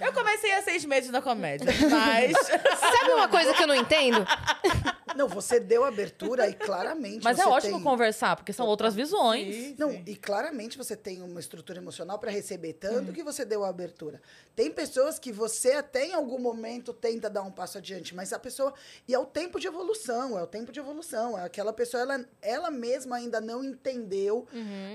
eu comecei há seis meses na comédia, mas... Sabe uma coisa que eu não entendo? Não, você deu abertura e claramente Mas é ótimo tem... conversar, porque são outras visões. Não, e claramente você tem uma estrutura emocional para receber tanto Uhum. que você deu a abertura. Tem pessoas que você até em algum momento tenta dar um passo adiante, mas a pessoa. E é o tempo de evolução, é o tempo de evolução. É aquela pessoa, ela, ela mesma ainda não entendeu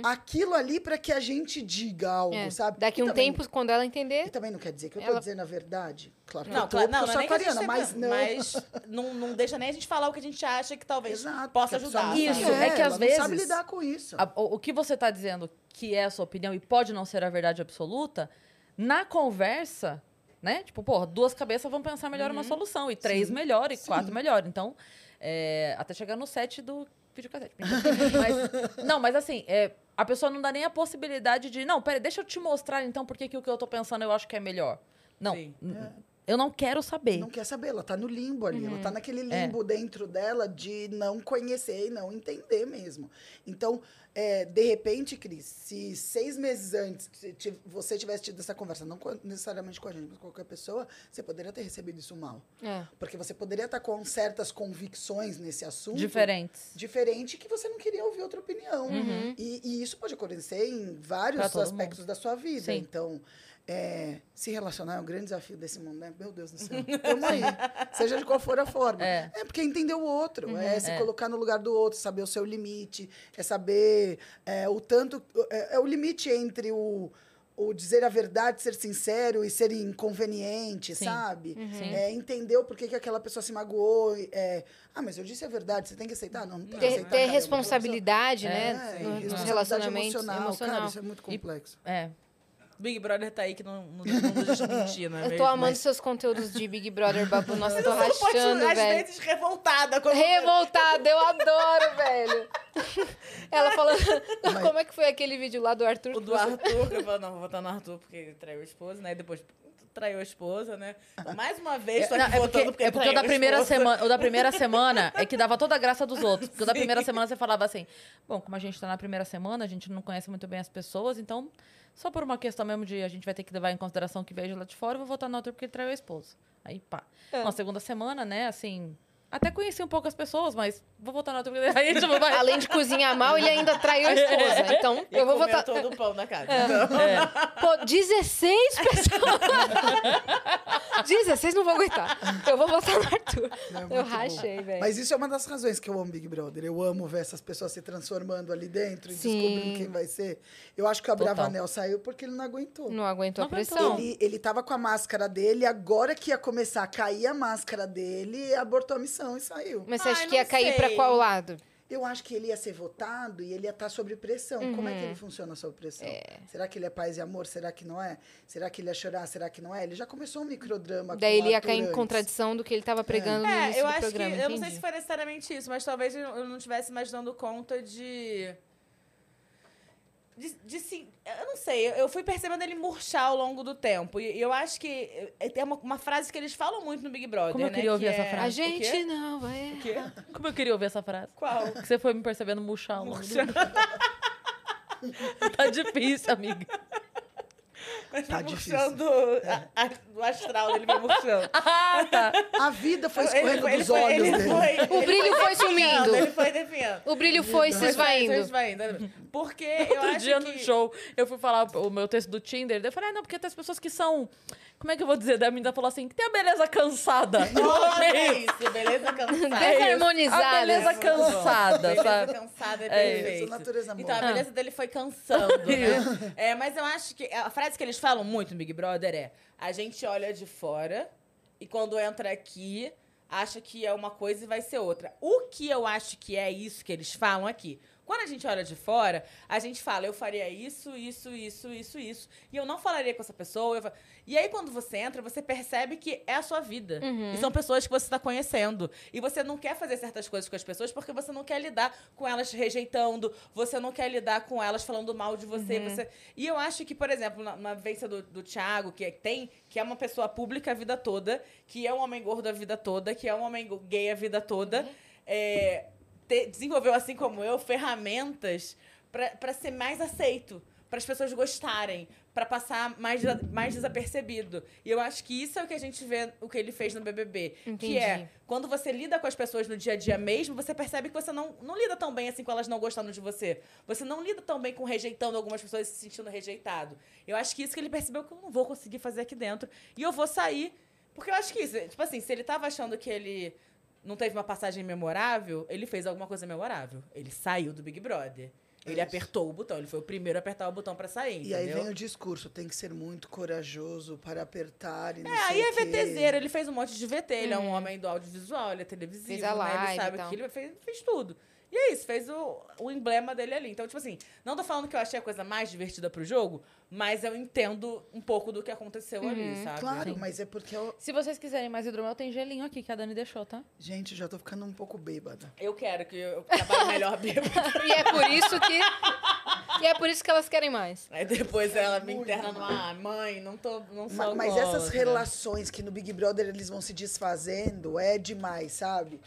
aquilo ali para que a gente diga algo, É, sabe? Daqui E um também- tempo, quando ela E entender. também não quer dizer que eu tô Ela- dizendo a verdade. Claro que Não, eu tô, claro, não, eu não sou é gente aquariana, mas não. mas não, não deixa nem a gente falar o que a gente acha que talvez Exato, possa ajudar. não Isso, sabe. é que às ela não sabe vezes- lidar com isso. A- o, o que você está dizendo que é a sua opinião e pode não ser a verdade absoluta, na conversa, né? Tipo, porra, duas cabeças vão pensar melhor uma solução, e três Sim. melhor, e Sim. quatro melhor. Então, é, até chegar no set do videocassete. mas, não, mas assim, é, a pessoa não dá nem a possibilidade de, não, peraí, deixa eu te mostrar então por que que o que eu tô pensando eu acho que é melhor. Não, Sim. Eu não quero saber. Não quer saber, ela tá no limbo ali. Ela Uhum. tá naquele É. limbo dentro dela de não conhecer e não entender mesmo. Então, é, de repente, Cris, se seis meses antes você tivesse tido essa conversa, não necessariamente com a gente, mas com qualquer pessoa, você poderia ter recebido isso mal. É. Porque você poderia estar com certas convicções nesse assunto. Diferentes. Diferente que você não queria ouvir outra opinião. E, e isso pode acontecer em vários aspectos da sua vida. Sim. Então, é, se relacionar é um grande desafio desse mundo, né? Meu Deus do céu. Tamo aí. Seja de qual for a forma. É. porque entender o outro. É se É. colocar no lugar do outro, saber o seu limite. É saber é, o tanto... É, é o limite entre o... O dizer a verdade, ser sincero e ser inconveniente, Sim. sabe? Sim. É, entender o porquê que aquela pessoa se magoou. é, ah, mas eu disse a verdade, você tem que aceitar? Não, não tem que Ter, aceitar. ter é responsabilidade, né? É, responsabilidade relacionamentos. emocional. Emocional. Cara, isso é muito complexo. É. Big Brother tá aí que não, não, não deixa mentir, né? Eu tô amando seus conteúdos de Big Brother, Babu. Nossa, eu tô rachando, às velho. vezes, revoltada. Quando Revoltada, eu adoro, velho. Ela falando. Como é que foi aquele vídeo lá do Arthur? O que do você- Arthur, que eu falo, não, vou votar no Arthur porque ele traiu a esposa, né? E depois traiu a esposa, né? Mais uma vez, tô Não, aqui é votando porque, porque é porque o da a primeira semana, o da primeira semana é que dava toda a graça dos outros. Porque o da primeira semana você falava assim: bom, como a gente tá na primeira semana, a gente não conhece muito bem as pessoas, então, só por uma questão mesmo de a gente vai ter que levar em consideração que veio de lá de fora, eu vou votar no Arthur porque ele traiu a esposa. Aí, pá. É. Na segunda semana, né, assim. Até conheci um pouco as pessoas, mas vou votar no Arthur porque aí, tipo, vai. Além de cozinhar mal, ele ainda traiu a esposa. Então, E eu vou votar. todo o pão na casa. Então, É. Pô, 16 pessoas. 16 não vou aguentar. Eu vou votar no Arthur. É eu rachei, velho. Mas isso é uma das razões que eu amo Big Brother. Eu amo ver essas pessoas se transformando ali dentro e Sim. descobrindo quem vai ser. Eu acho que o. Abravanel saiu porque ele não aguentou. Não aguentou a Não aguentou. pressão. Ele, ele tava com a máscara dele, agora que ia começar a cair a máscara dele, abortou a missão e saiu. Mas você Ai, acha que ia cair pra sei. qual lado? Eu acho que ele ia ser votado e ele ia estar sob pressão. Como é que ele funciona sob pressão? Será que ele é paz e amor? Será que não é? Será que ele ia chorar? Será que não é? Ele já começou um microdrama Daí com ele ia Arthur cair em antes. contradição do que ele tava pregando no É, início eu do acho programa. que. Eu não sei se foi necessariamente isso, mas talvez eu eu não estivesse mais dando conta de. De, de eu não sei, eu- fui percebendo ele murchar ao longo do tempo. E eu acho que eh, tem uma, uma frase que eles falam muito no Big Brother. Como eu né, queria ouvir que essa é- frase. A O gente quê? não vai. O quê? Como eu queria ouvir essa frase? Qual? Que você foi me percebendo murchar ao longo do... Tá difícil, amiga. Mas Tá murchando a- a- o astral dele vai murchando. Ah, tá. A vida foi escorrendo ele dos foi- olhos ele dele. foi- O brilho foi sumindo. Ele foi definhando. O brilho foi se esvaindo. Foi esvaindo. Porque eu Outro acho dia que... no show, eu fui falar o meu texto do Tinder, eu falei, ah, não, porque tem as pessoas que são. Como é que eu vou dizer? Daí a menina falou assim: que tem a beleza cansada. Olha É isso. isso, beleza cansada. É isso. Desarmonizada. A beleza cansada, Beleza sabe? cansada é É isso, perfeito. natureza Então, a beleza dele foi cansando, né? É, mas eu acho que a frase que eles falam muito no Big Brother é: a gente olha de fora e quando entra aqui, acha que é uma coisa e vai ser outra. O que eu acho que é isso que eles falam aqui? Quando a gente olha de fora, a gente fala, eu faria isso, isso, isso, isso, isso. E eu não falaria com essa pessoa. E aí, quando você entra, você percebe que é a sua vida. E são pessoas que você está conhecendo. E você não quer fazer certas coisas com as pessoas porque você não quer lidar com elas rejeitando, você não quer lidar com elas falando mal de você. você... E eu acho que, por exemplo, na, na vez do, do Thiago, que tem, que é uma pessoa pública a vida toda, que é um homem gordo a vida toda, que é um homem gay a vida toda, é, te- desenvolveu, assim como eu, ferramentas para ser mais aceito, para as pessoas gostarem, para passar mais, mais desapercebido. E eu acho que isso é o que a gente vê, o que ele fez no BBB. Entendi. Que é, quando você lida com as pessoas no dia a dia mesmo, você percebe que você não, não lida tão bem assim com elas não gostando de você. Você não lida tão bem com rejeitando algumas pessoas e se sentindo rejeitado. Eu acho que isso que ele percebeu que eu não vou conseguir fazer aqui dentro. E eu vou sair. Porque eu acho que isso, tipo assim, se ele tava achando que ele não teve uma passagem memorável, ele fez alguma coisa memorável. Ele saiu do Big Brother. Ele apertou o botão, ele foi o primeiro a apertar o botão pra sair. E aí entendeu? vem o discurso, tem que ser muito corajoso para apertar e não É, sei aí é. VTZero, ele fez um monte de VT, ele é um homem do audiovisual, ele é televisivo, Fez a né? live Ele e sabe tal. o que ele fez, fez tudo. E é isso, fez o, o emblema dele ali. Então, tipo assim, não tô falando que eu achei a coisa mais divertida pro jogo, mas eu entendo um pouco do que aconteceu ali, sabe? Claro, mas é porque eu... Se vocês quiserem mais hidromel, tem gelinho aqui que a Dani deixou, tá? Gente, já tô ficando um pouco bêbada. Eu quero que eu trabalhe melhor bêbado. E é por isso que. E é por isso que elas querem mais. Aí depois ela me interna no ah, mãe, não tô. Não sou Ma- Mas alcoólatra." essas relações que no Big Brother eles vão se desfazendo é demais, sabe?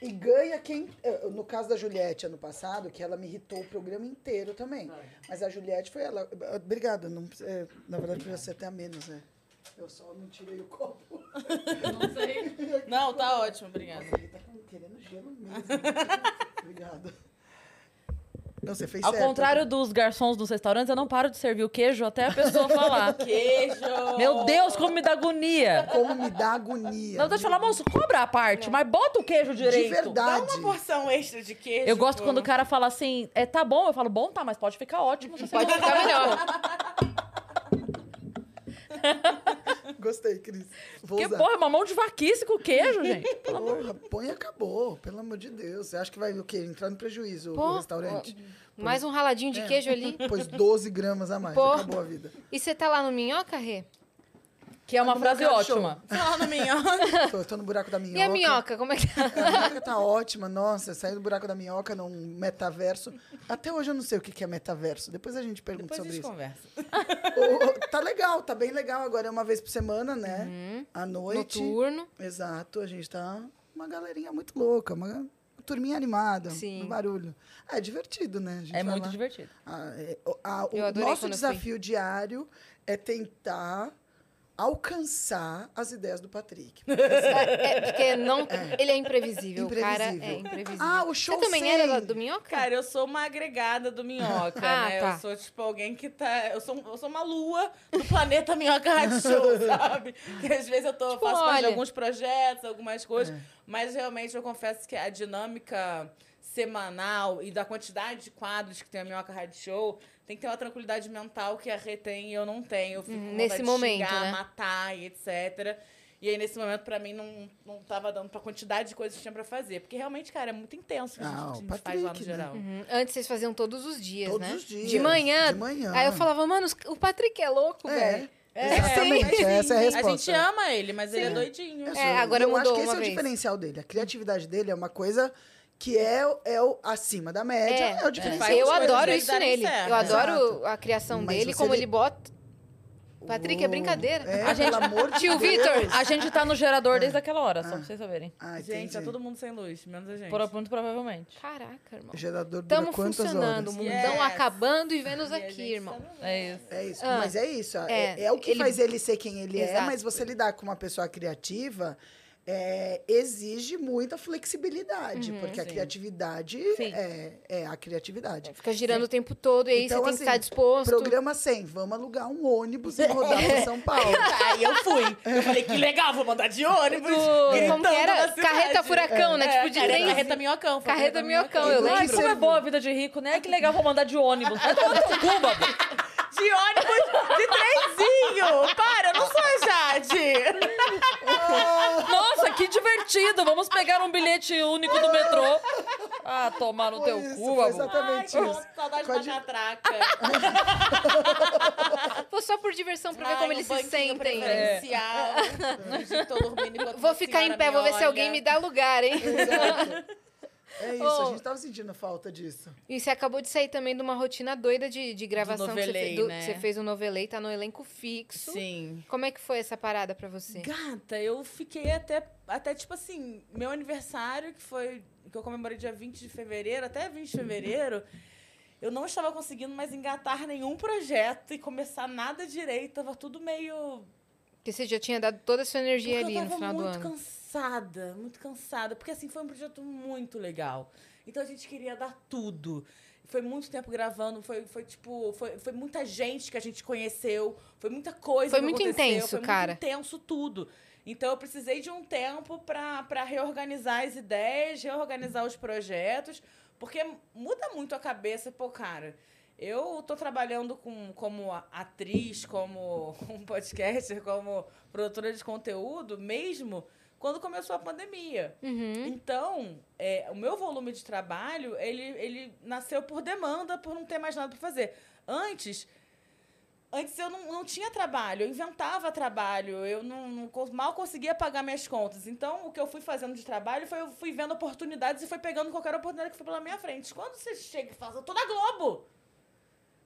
E ganha quem. eh, No caso da Juliette ano passado, que ela me irritou o programa inteiro também. Mas a Juliette foi ela. Obrigada. Não, é, na verdade, podia ser até a menos, né? Eu só não tirei o copo. Não, tá ótimo, obrigada. Ele tá querendo gelo mesmo. Obrigado. Não, você fez Ao certo. contrário dos garçons dos restaurantes, eu não paro de servir o queijo até a pessoa falar. Queijo! Meu Deus, como me dá agonia. Como me dá agonia. Não, deixa eu falar, moço, cobra a parte, mas bota o queijo direito. De verdade. Dá uma porção extra de queijo. Eu gosto pô. quando o cara fala assim, é, tá bom, eu falo, bom, tá, mas pode ficar ótimo. se você Pode ficar melhor. Gostei, Cris. Vou Porque, usar. porra, é uma mão de vaquice com queijo, gente. Porra, põe e acabou, pelo amor de Deus. Você acha que vai o quê? Entrar no prejuízo Pô, o restaurante? Mais um raladinho de queijo ali. Pôs 12 gramas a mais, Pô. acabou a vida. E você tá lá no Minhoca, Rê? Que é uma No frase ótima. Fala no minhoca. Tô, tô no buraco da minhoca. E a minhoca, como é que tá? A minhoca tá ótima, nossa, saí do buraco da minhoca num metaverso. Até hoje eu não sei o que que é metaverso. Depois a gente pergunta Depois a sobre gente isso. conversa. O- o- tá legal, tá bem legal. Agora é uma vez por semana, né? À noite. Noturno. Exato, a gente tá uma galerinha muito louca, uma turminha animada, Sim. um barulho. Ah, é divertido, né? A gente É muito lá. divertido. Ah, é, o- a- nosso desafio diário é tentar alcançar as ideias do Patrick. É, porque não, ele é imprevisível. O cara é Imprevisível. imprevisível. Ah, o show Você também sem. era do Minhoca? Cara, eu sou uma agregada do Minhoca, Ah, né? tá. Eu sou, tipo, alguém que tá... Eu sou, eu sou uma lua do planeta Minhoca Rádio Show, sabe? Que às vezes eu tô, Tipo, faço parte de olha. alguns projetos, algumas coisas. Mas realmente eu confesso que a dinâmica semanal e da quantidade de quadros que tem a Minhoca Rádio Show tem que ter uma tranquilidade mental que a Rê tem e eu não tenho. Eu fico Uhum, com nesse momento, xingar, né? matar e etc. E aí, nesse momento, pra mim, não, não tava dando pra quantidade de coisas que tinha pra fazer. Porque realmente, cara, é muito intenso o que a gente, Ah, o a gente faz lá no Patrick, né? geral. Uhum. Antes vocês faziam todos os dias, Todos né? os dias, De manhã. de manhã. Aí eu falava, mano, os- o Patrick é louco, É, velho. exatamente, sim. essa é a A resposta. gente ama ele, mas ele é doidinho. Eu É, sou- agora eu mudou acho que esse uma é o vez. diferencial dele. A criatividade dele é uma coisa que é, o- é o acima da média, é, o diferencial. Faz eu adoro isso nele. certo. Eu adoro Exato. a criação Mas dele, como vê- ele bota. Patrick, é brincadeira. É, A gente- pelo amor de Tio. Vitor. A gente tá no gerador desde aquela hora, só pra vocês saberem. Ah, Gente, entendi. tá todo mundo sem luz, menos a gente. Por, muito provavelmente. Caraca, irmão. O gerador dura Tamo quantas funcionando, o mundão Yes. acabando e Vênus aqui, irmão. tá no- É isso. É isso, Ah, mas é isso. É, é, é o que ele- faz ele ser quem ele é, Exato. mas você lidar com uma pessoa criativa é, exige muita flexibilidade, porque a Sim. criatividade Sim. é, é a criatividade. Fica girando o tempo todo e aí Então, você tem assim, que estar disposto. Programa 100, vamos alugar um ônibus e rodar para São Paulo. Aí eu fui. Eu falei, que legal, vou mandar de ônibus. Do- como que era? Carreta furacão, né? Tipo de carreta, carreta minhocão. Carreta minhocão, eu E Ai, lembro. como é boa a vida de rico, né? Que legal, vou mandar de ônibus. Vai tomar no cu, Babu. De ônibus, de trenzinho. Para, eu não sou a Jade. Nossa, que divertido. Vamos pegar um bilhete único do metrô. Ah, tomar no Foi teu isso, cu, foi Babu. exatamente Ai, isso. que saudade Com a da di- catraca. Vou só por diversão pra ver Ai, como um eles se sentem. dormindo enquanto Vou ficar em pé, vou ver se alguém me dá lugar, hein? Exato. É isso, Oh. a gente tava sentindo falta disso. E você acabou de sair também de uma rotina doida de, de gravação que você, novelei, fez, do- né? que você fez o novelei, tá no elenco fixo. Sim. Como é que foi essa parada pra você? Gata, eu fiquei até, até tipo assim, meu aniversário, que foi. que eu comemorei dia 20 de fevereiro, até 20 de fevereiro, eu não estava conseguindo mais engatar nenhum projeto e começar nada direito. Tava tudo meio. Porque você já tinha dado toda a sua energia Porque ali eu no tava final do muito ano. Cansada, muito cansada. Porque assim, foi um projeto muito legal. Então a gente queria dar tudo. Foi muito tempo gravando, foi, foi tipo, foi, foi muita gente que a gente conheceu, foi muita coisa Foi que muito intenso, foi cara. muito intenso tudo. Então eu precisei de um tempo pra reorganizar as ideias, reorganizar os projetos, porque muda muito a cabeça, pô, cara. Eu tô trabalhando com, como atriz, como um podcaster, como produtora de conteúdo, mesmo quando começou a pandemia. Uhum. Então, é, o meu volume de trabalho, ele, ele nasceu por demanda, por não ter mais nada para fazer. Antes, antes eu não, não tinha trabalho, eu inventava trabalho, eu não, não mal conseguia pagar minhas contas. Então, o que eu fui fazendo de trabalho foi eu fui vendo oportunidades e fui pegando qualquer oportunidade que foi pela minha frente. Quando você chega e fala, eu tô na Globo!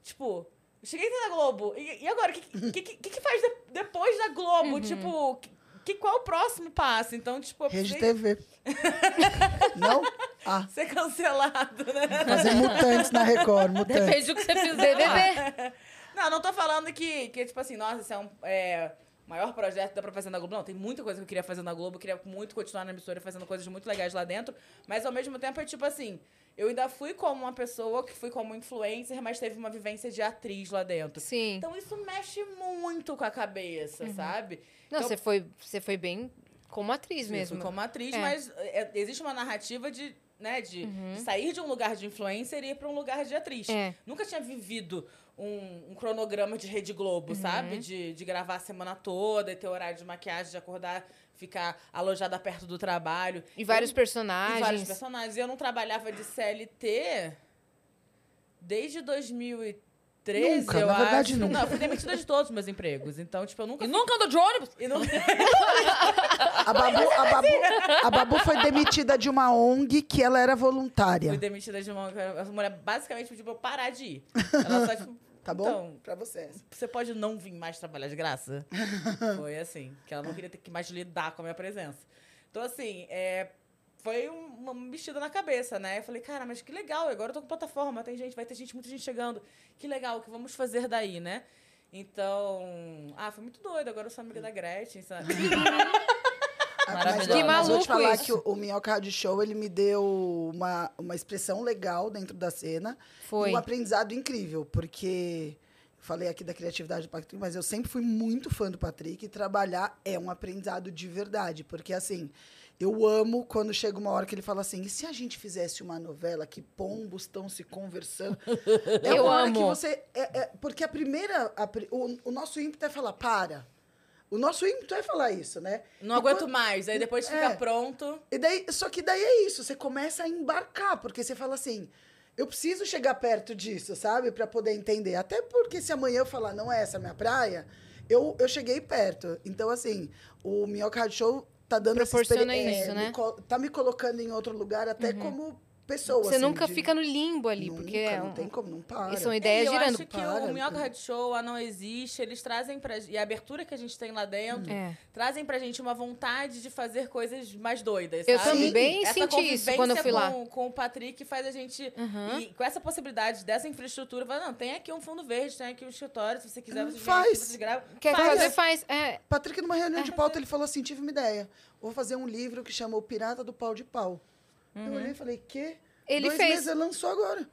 Tipo, cheguei na Globo, e, e agora? O que, que, que, que faz de- depois da Globo? Tipo, que, qual é o próximo passo? Então, tipo, eu Rede TV. Não? Ah, ser cancelado, né? fazer mutantes na Record, mutantes. Depende do que você fizer. BBB. Não, não tô falando que, que tipo assim, nossa, esse é um é, maior projeto dá pra fazer na Globo. Não, tem muita coisa que eu queria fazer na Globo, eu queria muito continuar na emissora fazendo coisas muito legais lá dentro, mas ao mesmo tempo é tipo assim, eu ainda fui como uma pessoa que fui como influencer, mas teve uma vivência de atriz lá dentro. Sim. Então isso mexe muito com a cabeça, sabe? Não, então- você foi, você foi bem como atriz mesmo. fui como atriz, É. mas é, existe uma narrativa de, né, de, de sair de um lugar de influencer e ir pra um lugar de atriz. É. Nunca tinha vivido um, um cronograma de Rede Globo, sabe? De, de gravar a semana toda e ter horário de maquiagem, de acordar, ficar alojada perto do trabalho. E vários Eu- personagens. e vários personagens. E eu não trabalhava de CLT desde 2013. 13, Nunca, eu na verdade, acho. nunca. Não, eu fui demitida de todos os meus empregos. Então, tipo, eu nunca. E nunca andou de ônibus? E não... A Babu, a, Babu, a Babu foi demitida de uma ONG que ela era voluntária. fui demitida de uma. A mulher basicamente pediu pra eu parar de ir. Ela só, tipo. Tá bom? Então, pra você. você pode não vir mais trabalhar de graça? foi assim, que ela não queria ter que mais lidar com a minha presença. Então, assim, é, foi um- uma mexida na cabeça, né? Eu falei, cara, mas que legal, agora eu tô com plataforma, tem gente, vai ter gente, muita gente chegando. Que legal, o que vamos fazer daí, né? Então, ah, foi muito doido. Agora eu sou amiga da Gretchen, sabe? Maravilhoso. Mas, Que mas vou te falar isso. que o, o Minhoca Rádio Show, ele me deu uma, uma expressão legal dentro da cena. Foi. E um aprendizado incrível, porque... Falei aqui da criatividade do Patrick, mas eu sempre fui muito fã do Patrick e trabalhar é um aprendizado de verdade. Porque, assim, eu amo quando chega uma hora que ele fala assim: e se a gente fizesse uma novela que pombos estão se conversando? É Eu uma hora que amo. você. é- é- porque a primeira. a o, o nosso ímpeto é falar: para. O nosso ímpeto é falar isso, né? Não E aguento quando- mais. Aí depois fica É. pronto. e daí, só que daí é isso, você começa a embarcar, porque você fala assim, eu preciso chegar perto disso, sabe? Pra poder entender. Até porque se amanhã eu falar, não é essa a minha praia, eu, eu cheguei perto. Então, assim, o Minhoca Show tá dando essa Proporciona experi- isso, é, né? me tá me colocando em outro lugar, até como pessoa. Você assim, nunca de- fica no limbo ali, Nunca, porque é não tem como, não para. são É, ideias eu girando. acho que Para, o Minhoca. Rádio Show, a Não Existe, eles trazem pra... E a abertura que a gente tem lá dentro, É. trazem pra gente uma vontade de fazer coisas mais doidas, Eu sabe? também Essa senti isso quando eu fui lá. com, com o Patrick faz a gente... Uhum. E com essa possibilidade dessa infraestrutura, fala, não, tem aqui um fundo verde, tem aqui um escritório, se você quiser, você vem Faz. gravam. Quer Faz. fazer, faz. É, Patrick, numa reunião de pauta, ele falou assim: tive uma ideia. Vou fazer um livro que chama O Pirata do Pau de Pau. Eu olhei e falei, quê? Ele Dois fez. meses ele lançou agora.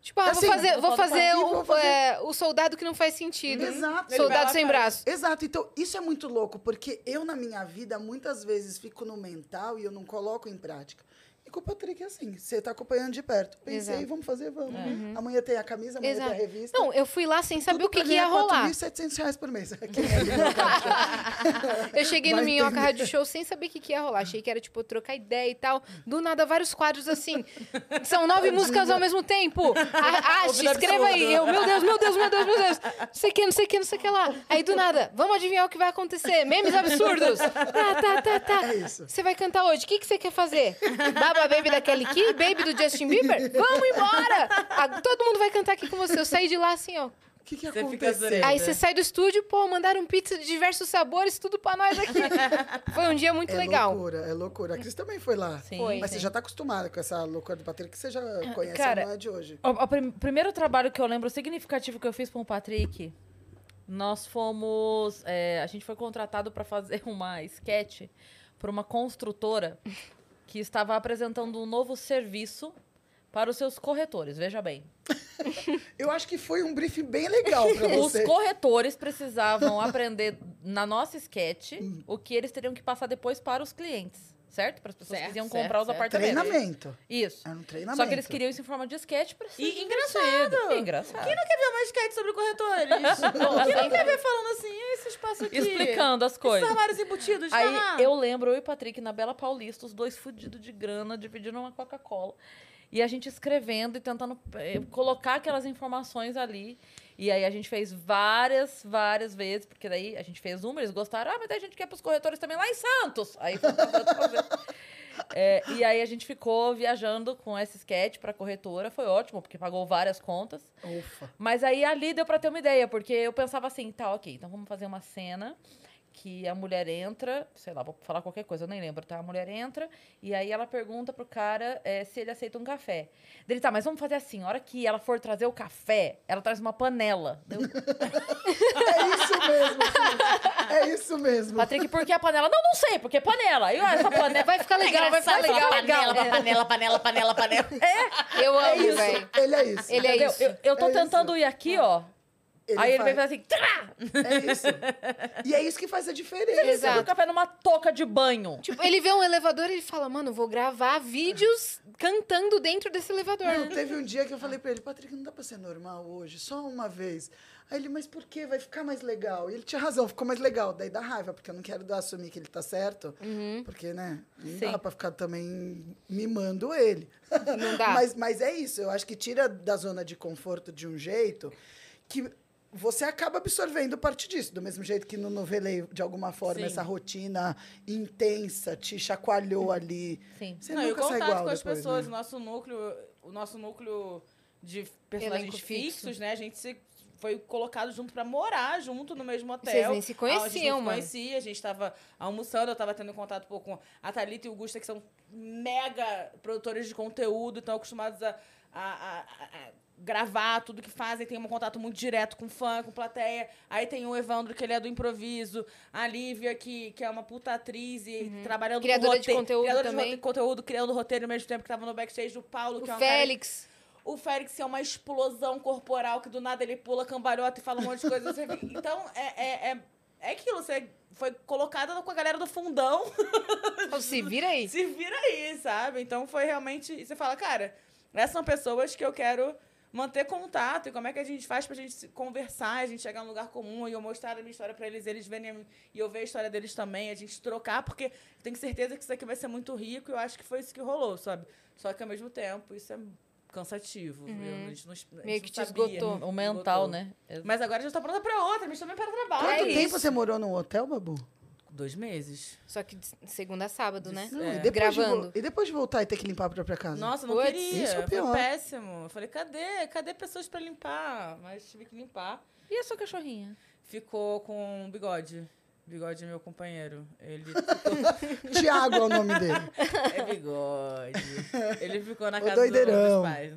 Tipo, ah, Assim, vou fazer, vou fazer, "Ih, o, vou fazer." é, o soldado que não faz sentido. Exato. Soldado sem faz. braço. Exato, então isso é muito louco, porque eu na minha vida muitas vezes fico no mental e eu não coloco em prática. Com o Patrick é assim, você tá acompanhando de perto. Pensei, Exato. vamos fazer, vamos. Amanhã tem a camisa, amanhã Exato. tem a revista. Não, eu fui lá sem saber o que, que ia rolar. 4.700 reais por mês. É? Eu cheguei no Minhoca. Rádio Show sem saber o que, que ia rolar. Achei que era, tipo, trocar ideia e tal. Do nada, vários quadros assim. São nove músicas ao mesmo tempo. A- Ache, escreva aí. Eu, meu Deus, meu Deus, meu Deus, meu Deus. Não sei o que, não sei o que, não sei o que lá. Aí, do nada, vamos adivinhar o que vai acontecer. Memes absurdos. Tá, tá, tá, tá. É. Você vai cantar hoje. O que, que você quer fazer? Baba Baby da Kelly Key? Baby do Justin Bieber? Vamos embora! Ah, todo mundo vai cantar aqui com você. Eu saí de lá assim, ó. O que, que Você aconteceu? Aí você sai do estúdio, pô, mandaram pizza de diversos sabores, tudo pra nós aqui. Foi um dia muito é legal. loucura, é loucura. A Cris também foi lá. Sim, Foi. Mas sim. você já tá acostumada com essa loucura do Patrick, que você já conhece, Cara, não é de hoje. O, o prim- primeiro trabalho que eu lembro significativo que eu fiz com o Patrick, nós fomos. é, a gente foi contratado para fazer uma sketch por uma construtora que estava apresentando um novo serviço para os seus corretores. Veja bem. Eu acho que foi um briefing bem legal Os você. corretores precisavam aprender na nossa sketch o que eles teriam que passar depois para os clientes. Certo? Para as pessoas Certo, que iam certo, comprar os certo. apartamentos. Treinamento. Isso. Era um treinamento. Só que eles queriam isso em forma de sketch pra ser E engraçado. Engraçado. Quem não quer ver uma sketch sobre corretores? Quem não quer ver falando assim, "E esse espaço aqui? Explicando as Esses coisas. armários embutidos. Aí ah, eu lembro, eu e o Patrick na Bela Paulista, os dois fudidos de grana, dividindo uma Coca-Cola. E a gente escrevendo e tentando eh, colocar aquelas informações ali. E aí a gente fez várias, várias vezes, porque daí a gente fez uma, eles gostaram, ah, mas daí a gente quer pros corretores também lá em Santos. Aí foi. É, e aí a gente ficou viajando com esse sketch pra corretora, foi ótimo, porque pagou várias contas. Ufa. Mas aí ali deu pra ter uma ideia, porque eu pensava assim, tá, ok, então vamos fazer uma cena que a mulher entra, sei lá, vou falar qualquer coisa, eu nem lembro, tá? A mulher entra e aí ela pergunta pro cara eh, se ele aceita um café. Dele, tá, mas vamos fazer assim, a hora que ela for trazer o café, ela traz uma panela. Deu, É isso mesmo. É isso mesmo. Patrick, por que a panela? Não, não sei, porque panela. E olha, essa panela Vai ficar legal, vai ficar legal. panela, panela, panela, panela, panela. Eu É amo, isso. velho. Ele é isso. Ele é Entendeu? isso. Eu, eu tô É isso. tentando ir aqui, ó. Ele aí ele faz- vem fazer assim, trá! É isso. E é isso que faz a diferença. Exato. o café numa touca de banho. Tipo, ele vê um elevador e ele fala, mano, vou gravar vídeos cantando dentro desse elevador. Não, teve um dia que eu falei pra ele, Patrick, não dá pra ser normal hoje, só uma vez. Aí ele, mas por quê? Vai ficar mais legal. E ele tinha razão, ficou mais legal. Daí dá raiva, porque eu não quero assumir que ele tá certo. Porque, né, não Sim. dá pra ficar também mimando ele. Não dá. Mas, mas é isso, eu acho que tira da zona de conforto de um jeito que você acaba absorvendo parte disso. Do mesmo jeito que no noveleio, de alguma forma, Sim. essa rotina intensa te chacoalhou ali. Sim. Você Não, e o nunca contato igual com as depois, pessoas, né? o nosso núcleo, o nosso núcleo de personagens fixo. fixos, né? A gente se foi colocado junto pra morar junto no mesmo hotel. Vocês nem se Ah, A gente conheciam, não se conhecia, a gente tava almoçando, eu tava tendo contato pô, com a Thalita e o Gusta, que são mega produtores de conteúdo, estão acostumados a- a- a- a gravar tudo que fazem, tem um contato muito direto com fã, com plateia. Aí tem o Evandro, que ele é do improviso, a Lívia, que, que é uma puta atriz e trabalhando Uhum. Criadora com de roteiro, conteúdo criadora também. de conteúdo, criando roteiro ao mesmo tempo que tava no backstage do Paulo, que é O um cara Félix. o Félix é uma explosão corporal que do nada ele pula cambalhota e fala um monte de coisa. Então, é, é, é, é aquilo. Você foi colocada com a galera do fundão. Então, se vira aí. Se vira aí, sabe? Então, foi realmente... E você fala, cara, essas são pessoas que eu quero manter contato. E como é que a gente faz pra gente se conversar, a gente chegar num lugar comum e eu mostrar a minha história pra eles, eles verem a minha- e eu ver a história deles também, a gente trocar, porque eu tenho certeza que isso aqui vai ser muito rico e eu acho que foi isso que rolou, sabe? Só que ao mesmo tempo, isso é cansativo. viu? A gente não, a gente Uhum. Meio não que te sabia. esgotou. O mental, Esgotou. né? Mas agora a gente tá pronta pra outra, mas também para trabalho. Quanto É tempo isso. você morou num hotel, Babu? Dois meses. Só que de segunda a sábado, né? Não, É. e, depois de Gravando. e depois de voltar e ter que limpar a própria casa? Nossa, não Puts, queria. isso é o Foi pior. péssimo. Eu falei, cadê? Cadê pessoas pra limpar? Mas tive que limpar. E a sua cachorrinha? Ficou com bigode. Bigode é meu companheiro. Ele Tiago é o nome dele. é bigode. Ele ficou na O casa doideirão. dos pais.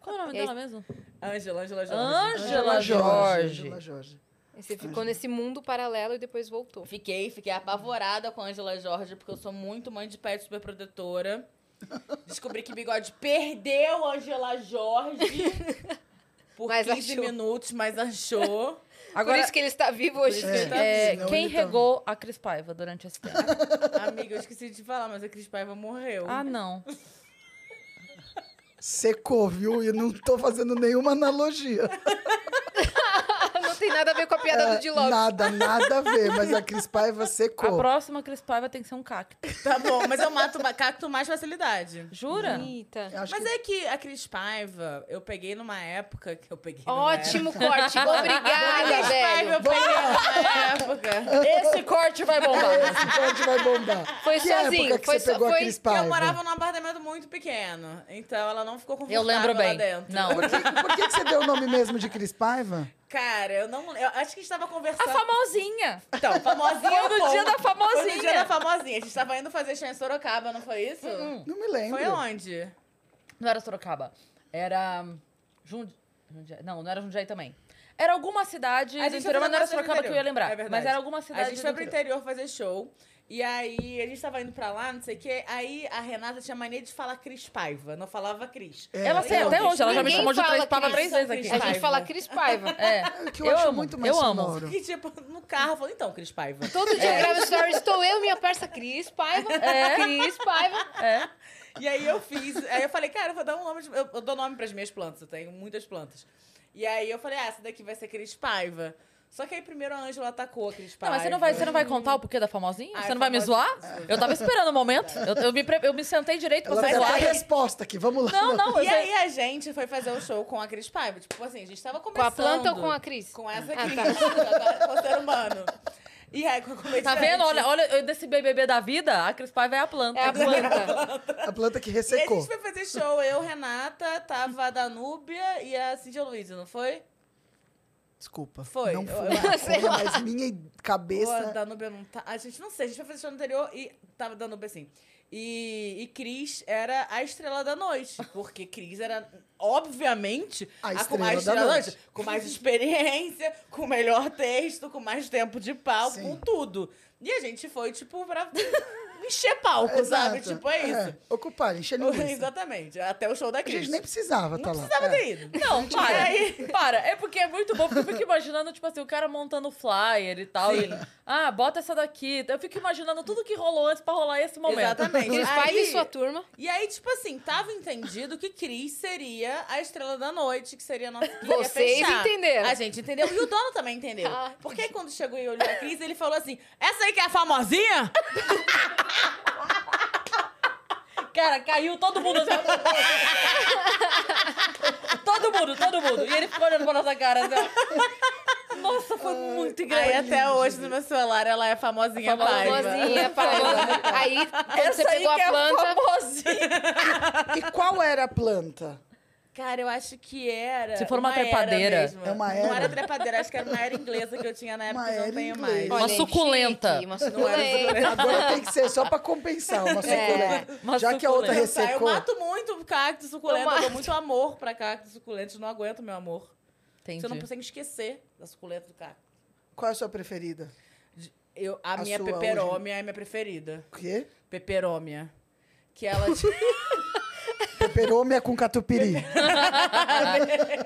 Qual é o nome E aí- dela mesmo? Ângela, Ângela Jorge. Ângela Jorge. Angela Jorge. E Você ficou nesse mundo paralelo e depois voltou. Fiquei, fiquei apavorada com a Angela Jorge, porque eu sou muito mãe de pet super protetora. Descobri que Bigode perdeu a Angela Jorge por Mas 15 achou. minutos, mas achou. Por isso que ele está vivo hoje. Que tá É, Senão quem tá- regou a Cris Paiva durante esse tempo? Amiga, eu esqueci de falar, mas a Cris Paiva morreu. ah, não. Secou, viu? E não tô fazendo nenhuma analogia. Não tem nada a ver com a piada É, do Dilopes. nada, nada a ver. Mas a Cris Paiva A secou. próxima Cris Paiva tem que ser um cacto. Tá bom, mas eu mato com mais facilidade. Jura? Eita. Mas que- é que a Cris Paiva, eu peguei numa época que eu peguei Ótimo época. corte. Obrigada, Cris Paiva, eu velho. peguei numa época. Esse corte vai bombar. Esse corte vai bombar. Foi que sozinho, época que foi você pegou foi- a Cris Porque Paiva? eu morava num apartamento muito pequeno. Então ela não ficou confortável Eu lembro lá bem. dentro. Não. Por que, por que que você deu o nome mesmo de Cris Paiva? Cara, eu não. Eu acho que a gente tava conversando. A famosinha. Então, famosinha. Foi é um no dia da Foi no dia famosinha. da famosinha. A gente tava indo fazer show em Sorocaba, não foi isso? Não me lembro. Foi onde? Não era Sorocaba. Era. Jundi... Jundiaí. Não, não era Jundiaí também. Era alguma cidade A do gente interior, foi mas não era Sorocaba que eu ia lembrar. É verdade. mas era alguma cidade A gente do foi pro interior fazer show. E aí, a gente tava indo pra lá, não sei o quê. Aí, a Renata tinha mania de falar Cris Paiva. Não falava Cris. É, Ela sei, até hoje, ela já me chamou de três Cris. três vezes aqui. A gente Paiva. fala Cris Paiva. É. Que eu, Eu acho amo, muito mais eu amo. Que, tipo, no carro, eu falei, então, Cris Paiva. Todo dia eu gravo stories, estou eu e minha parça Cris Paiva. Cris Paiva. É. E aí eu fiz. Aí eu falei, cara, eu vou dar um nome. De, eu, eu dou nome pras minhas plantas, eu tenho muitas plantas. E aí eu falei, ah, essa daqui vai ser Cris Paiva. Só que aí primeiro a Ângela atacou a Cris Não, mas você não, vai, você não vai contar o porquê da famosinha? Ah, você é não vai me zoar? Eu tava esperando o momento. Eu, eu, me, pre- eu me sentei direito pra você tem zoar. a resposta aqui, vamos lá. Não, não, E sei. aí a gente foi fazer o show com a Cris Paiva. Tipo assim, a gente tava Com começando. a planta ou com a Cris? Com essa Ah, Cris, tá. agora com o ser humano. E aí, com a comediante. Tá vendo? Olha, olha, eu- desse BBB da vida, a Cris Paiva é a planta. É a planta. A planta que E aí a ressecou. gente foi fazer show, eu, Renata, tava a Danúbia e a Cintia Luiza, não foi? Desculpa. Foi. Não foi, foi, mas minha a cabeça... Danúbia não tá. A gente não sei, a gente foi fazer show no anterior e tava Danúbia assim. E, e Cris era a estrela da noite. Porque Cris era, obviamente, A com estrela mais da estrela da noite. noite. Com mais experiência, com melhor texto, com mais tempo de palco, Sim. com tudo. E a gente foi, tipo, pra encher palco, sabe? Exato. Tipo, é isso. ocupar, encher linguiça. Exatamente. Até o show da A Cris. gente nem precisava estar Não lá. precisava É. ter ido. Não, para. aí- Para. É porque é muito bom, porque eu fico imaginando, tipo assim, o cara montando flyer e tal. E, ah, bota essa daqui. Eu fico imaginando tudo que rolou antes pra rolar esse momento. Exatamente. Cris Paiva e sua turma. E aí, tipo assim, tava entendido que Cris seria a estrela da noite, que seria a nossa Vocês entenderam. A gente entendeu e o dono também entendeu. Ah, Porque aí quando chegou e olhou a Cris, ele falou assim: essa aí que é a famosinha? Cara, caiu todo mundo. assim. todo mundo, todo mundo. E ele ficou olhando pra nossa cara assim. Nossa, foi muito Aí engraçado. até hoje no meu celular ela é famosinha Paiva. Famosinha, Paiva. Aí, quando Essa você aí pegou que a é planta... famosinha. E qual era a planta? Cara, eu acho que era. Se for uma era trepadeira. mesmo. É uma Não era? era trepadeira, acho que era uma era inglesa que eu tinha na época Uma que eu não era tenho inglesa. mais. Uma Olha, suculenta. chique, Uma era suculenta. Agora tem que ser só pra compensar uma suculenta. Uma Já que a outra suculenta. Tá, eu ressecou. mato muito cacto suculento, Eu eu, dou muito amor pra cacto suculento, não aguento meu amor. Entendi. Você não consegue esquecer da suculenta do cacto. Qual é a sua preferida? Eu, a, A minha peperômia é minha preferida. O quê? Peperômia. Que ela. Peperômia com catupiry.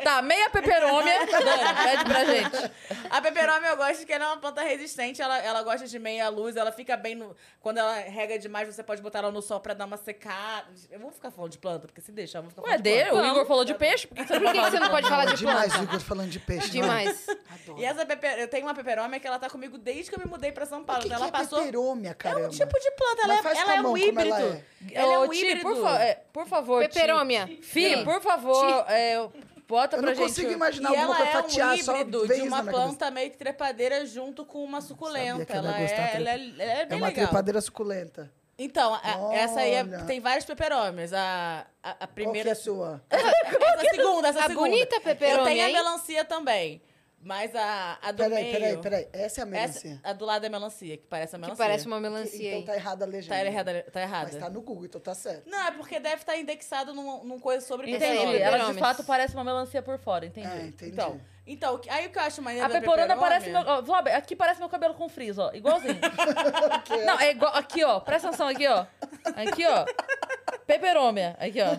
Tá, meia peperômia. Pede pra gente. a peperômia eu gosto que ela é uma planta resistente, ela, ela gosta de meia luz, ela fica bem no. Quando ela rega demais, você pode botar ela no sol pra dar uma secada. Eu vou ficar falando de planta, porque se deixar, eu vou ficar Ué, falando de dele, planta. o Igor falou de peixe, por que você não Por que, que você não pode falar de Demais planta? o Igor falando de peixe. é? Demais. Adoro. E essa peper... eu tenho uma peperômia que ela tá comigo desde que eu me mudei pra São O Paulo. que, então que ela é passou. peperômia, É caramba? um tipo de planta, ela, Mas é, faz ela é um híbrido. ela é. Ela é um híbrido. por, fa- é, por favor. Peperômia. Fi, Sim. por favor, é, bota Eu pra não gente. consigo imaginar E alguma ela coisa é um fatiar, só híbrido de na uma minha cabeça. planta meio que trepadeira junto com uma suculenta. que ela Ela, ia gostar é, ela, é, ela é É bem uma legal. trepadeira suculenta. Então, a- essa aí é- Olha. tem várias peperômias. A, a, a Qual que primeira. é a sua? Essa segunda, essa A segunda. bonita peperômia, Eu tenho a hein? melancia também. Mas a, a do Peraí, meio... peraí, peraí. Essa é a Essa, melancia. a do lado é melancia, que parece a Que melancia. parece uma melancia Então aí. tá errada a legenda. Tá errada. Tá errada. Mas tá no Google, então tá certo. Não, é porque deve estar indexado num, num coisa sobre Entendi. Ela de fato parece uma melancia por fora, entendi. É, entendi. Então, então, aí o que eu acho maneiro A peperômia... parece meu. Ó, Zob, aqui parece meu cabelo com frizz, ó. Igualzinho. Não, é igual. Aqui, ó. Presta atenção aqui, ó. Aqui, ó. Peperômia. Aqui, ó.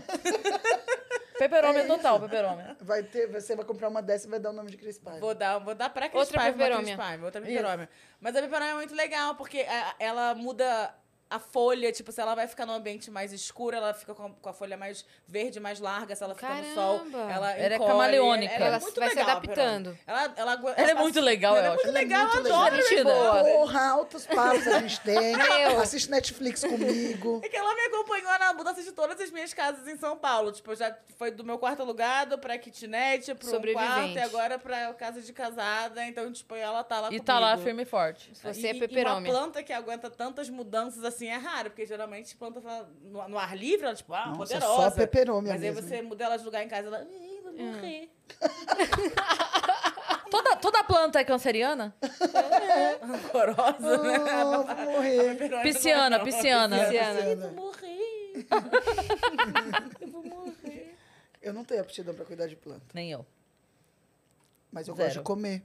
Peperômia É total, isso. peperômia. Vai ter, você vai comprar uma dessa e vai dar o nome de Chris Pine. Vou dar, vou dar pra Cris Outra Paiva, peperômia. Paiva, outra peperômia. Mas a peperômia é muito legal, porque a- ela muda a folha, tipo, se ela vai ficar num ambiente mais escuro, ela fica com a, com a folha mais verde, mais larga, se ela fica no sol, Caramba. ela Ela é encolhe. camaleônica. Ela, é Ela muito vai se legal, adaptando. Ela, ela, agu- Ela é muito legal, ela eu é muito acho. Ela é legal, muito eu legal. adoro ela Divertida. boa. Porra, altos papos a gente tem. Meu. Assiste Netflix comigo. É que ela me acompanhou na mudança de todas as minhas casas em São Paulo. Tipo, já foi do meu quarto alugado pra kitnet, pro um Sobrevivente. quarto e agora pra casa de casada. Então, tipo, ela tá lá E comigo. tá lá firme e forte. Você é E- peperômia. E uma planta que aguenta tantas mudanças assim é raro, porque geralmente planta fala- no, no ar livre, ela, tipo, ah, Nossa, poderosa. só peperômia Mas aí você muda ela de lugar em casa, ela. Ih, vou morrer. Toda, toda planta é canceriana? Rancorosa, né? Ah, vou morrer. Pisciana, pisciana. Pisciana. Ih, vou morrer. Eu vou morrer. Eu não tenho aptidão pra cuidar de planta, Nem eu. mas eu Zero. gosto de comer.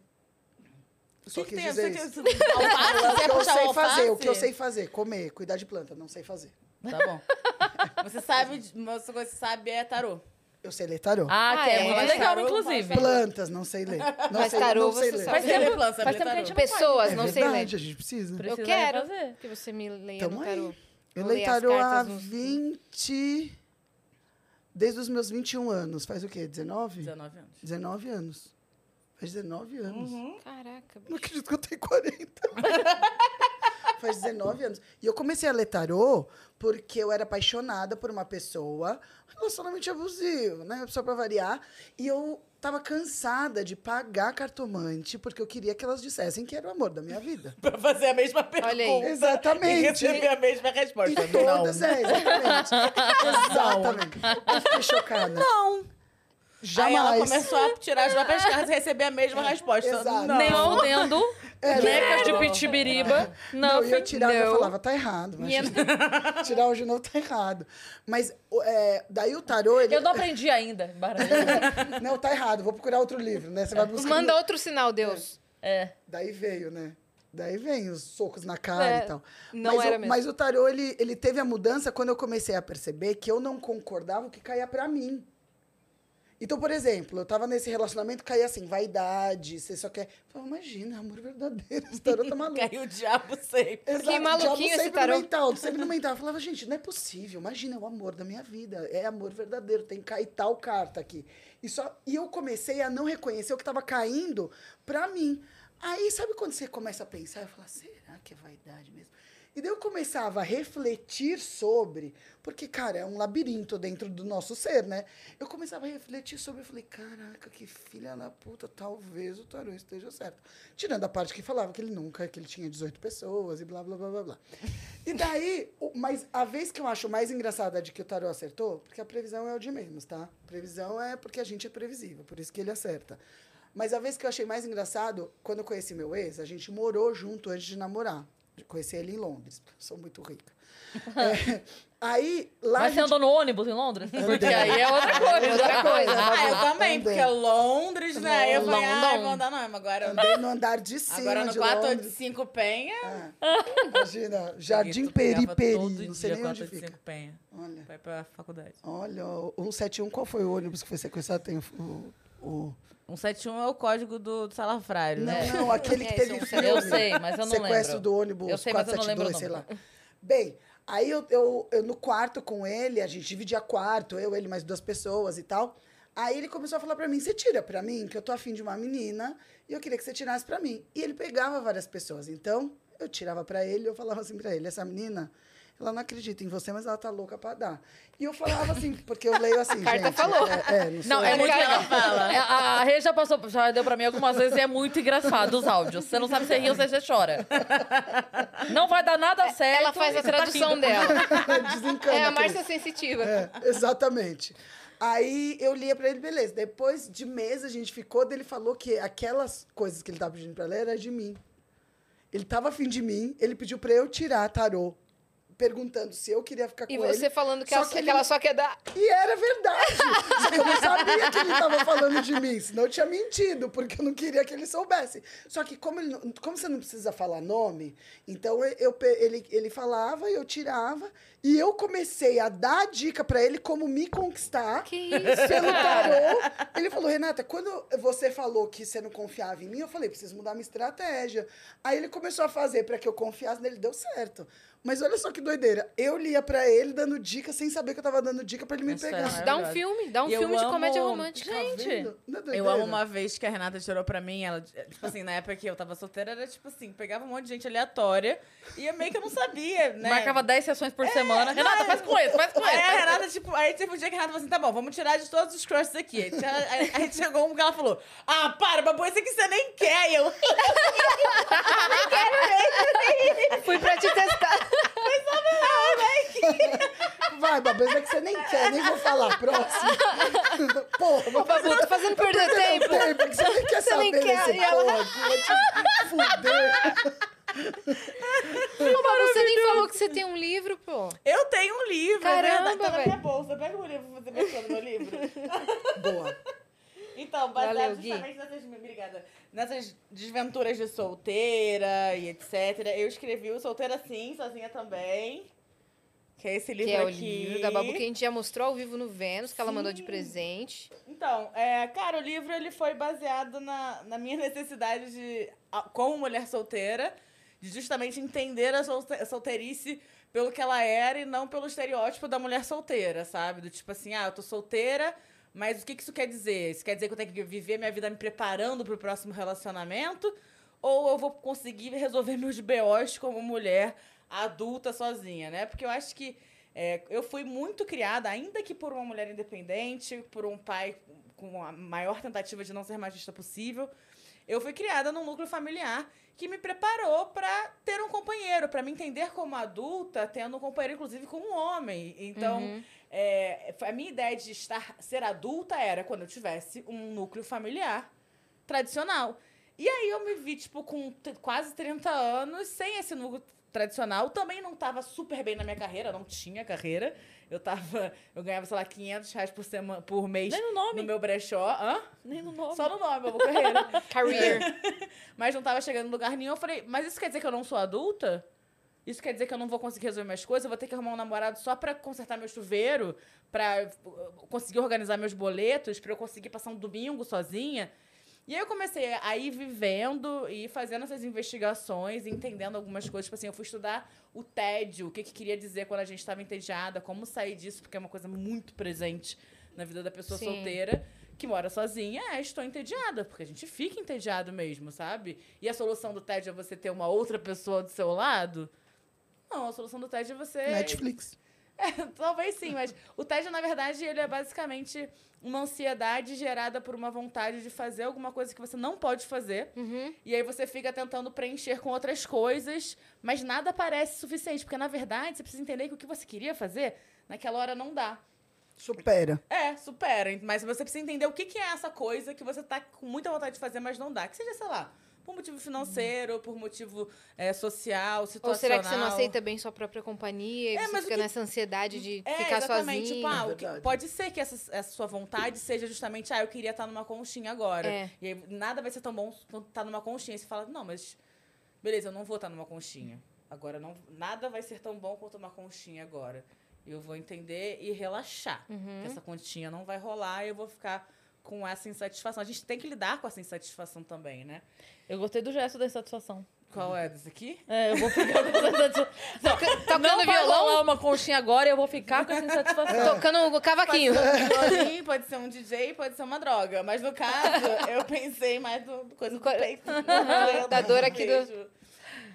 Eu Só O que, que tem? dizer isso. tem- alface? Você O que eu sei fazer, o que eu sei fazer, comer, cuidar de planta, não sei fazer. Tá bom. Você sabe, você sabe é tarô. Eu sei ler tarô. Ah, Ah, que é, é? muito legal, tarô, inclusive. Plantas, não sei ler. Não Mas sei, tarô não sei você ler. sabe. Faz tempo, planta, faz tempo que a gente tarô. não. Pessoas, É não sei ler. verdade, a gente precisa. Precisa Eu quero fazer. que você me leia Tamo no aí. tarô. Eu Vou leio tarô há cartas nos- 20... Desde os meus 21 anos. Faz o quê? 19? 19 anos. 19 anos. Faz 19 anos. Caraca, Não bicho. acredito que eu tenho 40. Faz 19 anos. E eu comecei a ler tarô porque eu era apaixonada por uma pessoa, relacionamento abusivo, né? Só pra variar. E eu tava cansada de pagar cartomante porque eu queria que elas dissessem que era o amor da minha vida. Pra fazer a mesma pergunta. Olha aí. E Exatamente. receber a mesma E resposta. todas, não. é, exatamente. exatamente. Eu fiquei chocada. Não. Aí ela Jamais. começou a tirar as próprias cartas e receber a mesma resposta. Exato. Não. Nem fudendo. É, Necas de pitibiriba. Não, Não, eu tirava e eu não. falava, tá errado. Mas tirar o de novo tá errado. Mas é, daí o tarô, ele... Eu não aprendi ainda. baralho. Não, tá errado, vou procurar outro livro, né? Você vai buscar. Manda outro sinal, Deus. É. Daí veio, né? Daí vem os socos na cara É, e tal. não mas, era o, mesmo. mas o tarô, ele, ele teve a mudança quando eu comecei a perceber que eu não concordava o que caía pra mim. Então, por exemplo, eu tava nesse relacionamento, caía assim, vaidade, você só quer... Eu falava, imagina, amor verdadeiro, esse tarô tá maluco. Caiu o diabo sempre. Exato, Que o maluquinho diabo esse sempre tarô. no mental, sempre no mental. Eu falava, gente, não é possível. Imagina, é o amor da minha vida. É amor verdadeiro. Tem que cair tal carta aqui. E, só, e eu comecei a não reconhecer o que estava caindo pra mim. Aí, sabe quando você começa a pensar? Eu falo, será que é vaidade mesmo? E daí eu começava a refletir sobre, porque, cara, é um labirinto dentro do nosso ser, né? Eu começava a refletir sobre, eu falei, caraca, que filha da puta, talvez o tarô esteja certo. Tirando a parte que falava que ele nunca, que ele tinha 18 pessoas e blá, blá, blá, blá, blá. E daí, o- mas a vez que eu acho mais engraçada de que o tarô acertou, porque a previsão é o de menos, tá? Previsão é porque a gente é previsível, por isso que ele acerta. Mas a vez que eu achei mais engraçado, quando eu conheci meu ex, a gente morou junto antes de namorar. Conheci ele em Londres. Sou muito rica. É, aí, lá. Mas você gente- andou no ônibus em Londres? Porque aí é outra coisa. Outra coisa. Ah, eu também, Andei. porque é Londres, né? Eu falei, ah, London. vou andar não, mas agora... Andei no andar de cima Agora no de 485 Londres. Penha... Imagina, Jardim Periperi, todo não sei nem onde 485 fica. Penha. Olha, Vai pra faculdade. olha, o 171, qual foi o ônibus que foi sequestrado? Tem o... o... 171 é o código do, do salafrário, né? Não, não, aquele que É, teve são- filme. Eu sei, mas eu não Sequestro lembro. do ônibus Eu sei, mas eu não lembro 472, sei lá. Bem, aí eu, eu, eu no quarto com ele, a gente dividia quarto, eu, ele, mais duas pessoas e tal. Aí ele começou a falar pra mim, você tira pra mim, que eu tô afim de uma menina, e eu queria que você tirasse pra mim. E ele pegava várias pessoas. Então, eu tirava pra ele, eu falava assim pra ele, essa menina, ela não acredita em você, mas ela tá louca pra dar. E eu falava assim, porque eu leio assim, Carta gente. falou. É, é, não, Não, é muito que ela legal. fala. É, A Rê já passou, já deu pra mim algumas vezes e é muito engraçado os áudios. Você não sabe se você ri ou se você chora. Não vai dar nada certo. Ela faz a tá tradução rindo. dela. Desencana É a Márcia Sensitiva. É, exatamente. Aí eu lia pra ele, beleza. Depois de mês a gente ficou, ele falou que aquelas coisas que ele tava pedindo pra ler era de mim. Ele tava afim de mim, ele pediu pra eu tirar tarô, perguntando se eu queria ficar E com ele. você falando que, Só ela, que que ele- ela só quer dar. E era verdade. Só que eu não sabia que ele tava falando de mim, senão eu tinha mentido, porque eu não queria que ele soubesse. Só que como, ele como você não precisa falar nome, então eu, ele, ele falava, eu tirava, e eu comecei a dar dica pra ele como me conquistar Que isso? pelo tarô. Ele falou, Renata, quando você falou que você não confiava em mim, eu falei, preciso mudar minha estratégia. Aí ele começou a fazer pra que eu confiasse nele, deu certo. Mas olha só que doideira. Eu lia pra ele dando dica sem saber que eu tava dando dica pra ele me pegar. é Dá um filme, dá um E eu filme de comédia amo- romântica. Gente, é Eu amo uma vez que a Renata tirou pra mim, ela, tipo assim, na época que eu tava solteira, era tipo assim, pegava um monte de gente aleatória e eu meio que eu não sabia, né? Marcava 10 sessões por semana. Renata, faz com esse, faz com Aí esse. a Renata, tipo, aí teve um dia que a Renata falou assim: tá bom, vamos tirar de todos os crushes aqui. Aí, tinha- aí, aí chegou um que ela falou: Ah, para, babu, esse aqui você nem quer. E eu, Fui pra te testar. Vai, Babu, é que você nem quer, nem vou falar. Próximo. Porra, Ô, Babu, tô fazendo perder tempo. tempo, que você nem quer Você saber nem quer, desse e ela- porra vai te fuder. Ô, Babu, você nem falou que você tem um livro, pô. eu tenho um livro, Caramba, é verdade, tá na velho. minha bolsa. Pega o livro pra fazer menção no meu livro. Boa. Então, baseado Valeu, Gui. justamente nessas, obrigada, nessas desventuras de solteira e etc. Eu escrevi o Solteira Sim, sozinha também. Que é esse livro Que é o aqui. livro da Babu que a gente já mostrou ao vivo no Vênus, que ela mandou de presente. Então, é, cara, o livro ele foi baseado na, na minha necessidade de, como mulher solteira, de justamente entender a solteirice pelo que ela era e não pelo estereótipo da mulher solteira, sabe? Do tipo assim, ah, eu tô solteira, mas o que isso quer dizer? Isso quer dizer que eu tenho que viver minha vida me preparando pro próximo relacionamento? Ou eu vou conseguir resolver meus BOs como mulher adulta sozinha, né? Porque eu acho que é, eu fui muito criada, ainda que por uma mulher independente, por um pai com a maior tentativa de não ser machista possível, eu fui criada num núcleo familiar que me preparou para ter um companheiro, para me entender como adulta, tendo um companheiro, inclusive, com um homem. Então, Uhum. É, a minha ideia de estar, ser adulta era quando eu tivesse um núcleo familiar tradicional. E aí eu me vi, tipo, com quase 30 anos, sem esse núcleo tradicional. Também não tava super bem na minha carreira, não tinha carreira. Eu tava. Eu ganhava, sei lá, 500 reais por, semana, por mês Nem no nome. no meu brechó. Hã? Nem no nome. Só no nome, eu vou carreira. Career. Mas não tava chegando em lugar nenhum. Eu falei, mas isso quer dizer que eu não sou adulta? Isso quer dizer que eu não vou conseguir resolver minhas coisas? Eu vou ter que arrumar um namorado só pra consertar meu chuveiro? Pra uh, conseguir organizar meus boletos? Pra eu conseguir passar um domingo sozinha? E aí eu comecei a ir vivendo e fazendo essas investigações, entendendo algumas coisas. Tipo assim, eu fui estudar o tédio, o que, que queria dizer quando a gente estava entediada, como sair disso, porque é uma coisa muito presente na vida da pessoa Sim. solteira que mora sozinha. É, estou entediada, porque a gente fica entediado mesmo, sabe? E a solução do tédio é você ter uma outra pessoa do seu lado? Não. A solução do tédio é você. Netflix. É, talvez sim, mas o tédio, na verdade, ele é basicamente uma ansiedade gerada por uma vontade de fazer alguma coisa que você não pode fazer. Uhum. E aí você fica tentando preencher com outras coisas, mas nada parece suficiente. Porque, na verdade, você precisa entender que o que você queria fazer, naquela hora não dá. Supera. É, supera. Mas você precisa entender o que, que é essa coisa que você tá com muita vontade de fazer, mas não dá. Que seja, sei lá, por motivo financeiro, por motivo é, social, Ou situacional. será que você não aceita bem sua própria companhia e É, você fica que- nessa ansiedade de É, ficar exatamente. sozinho? Tipo, ah, É pode ser que essa, essa sua vontade seja justamente, ah, eu queria estar numa conchinha agora. É. E aí nada vai ser tão bom quanto estar numa conchinha. E você fala, não, mas beleza, eu não vou estar numa conchinha. Agora, não, nada vai ser tão bom quanto uma conchinha agora. Eu vou entender e relaxar. Uhum. Que essa conchinha não vai rolar e eu vou ficar com essa insatisfação. A gente tem que lidar com essa insatisfação também, né? Eu gostei do gesto da insatisfação. Qual é desse aqui? É, eu vou ficar com essa insatisfação. Tocando Não vai violão, uma conchinha agora e eu vou ficar com essa insatisfação. tocando o cavaquinho. Pode ser um violino, pode ser um DJ, pode ser uma droga. Mas no caso, eu pensei mais no coisa do peito. Da dor aqui do-.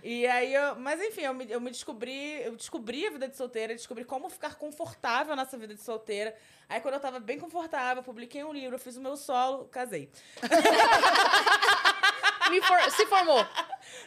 E aí, eu, mas enfim, eu me, eu me descobri, eu descobri a vida de solteira, descobri como ficar confortável nessa vida de solteira. Aí quando eu tava bem confortável, publiquei um livro, fiz o meu solo, casei. Me for- Se formou.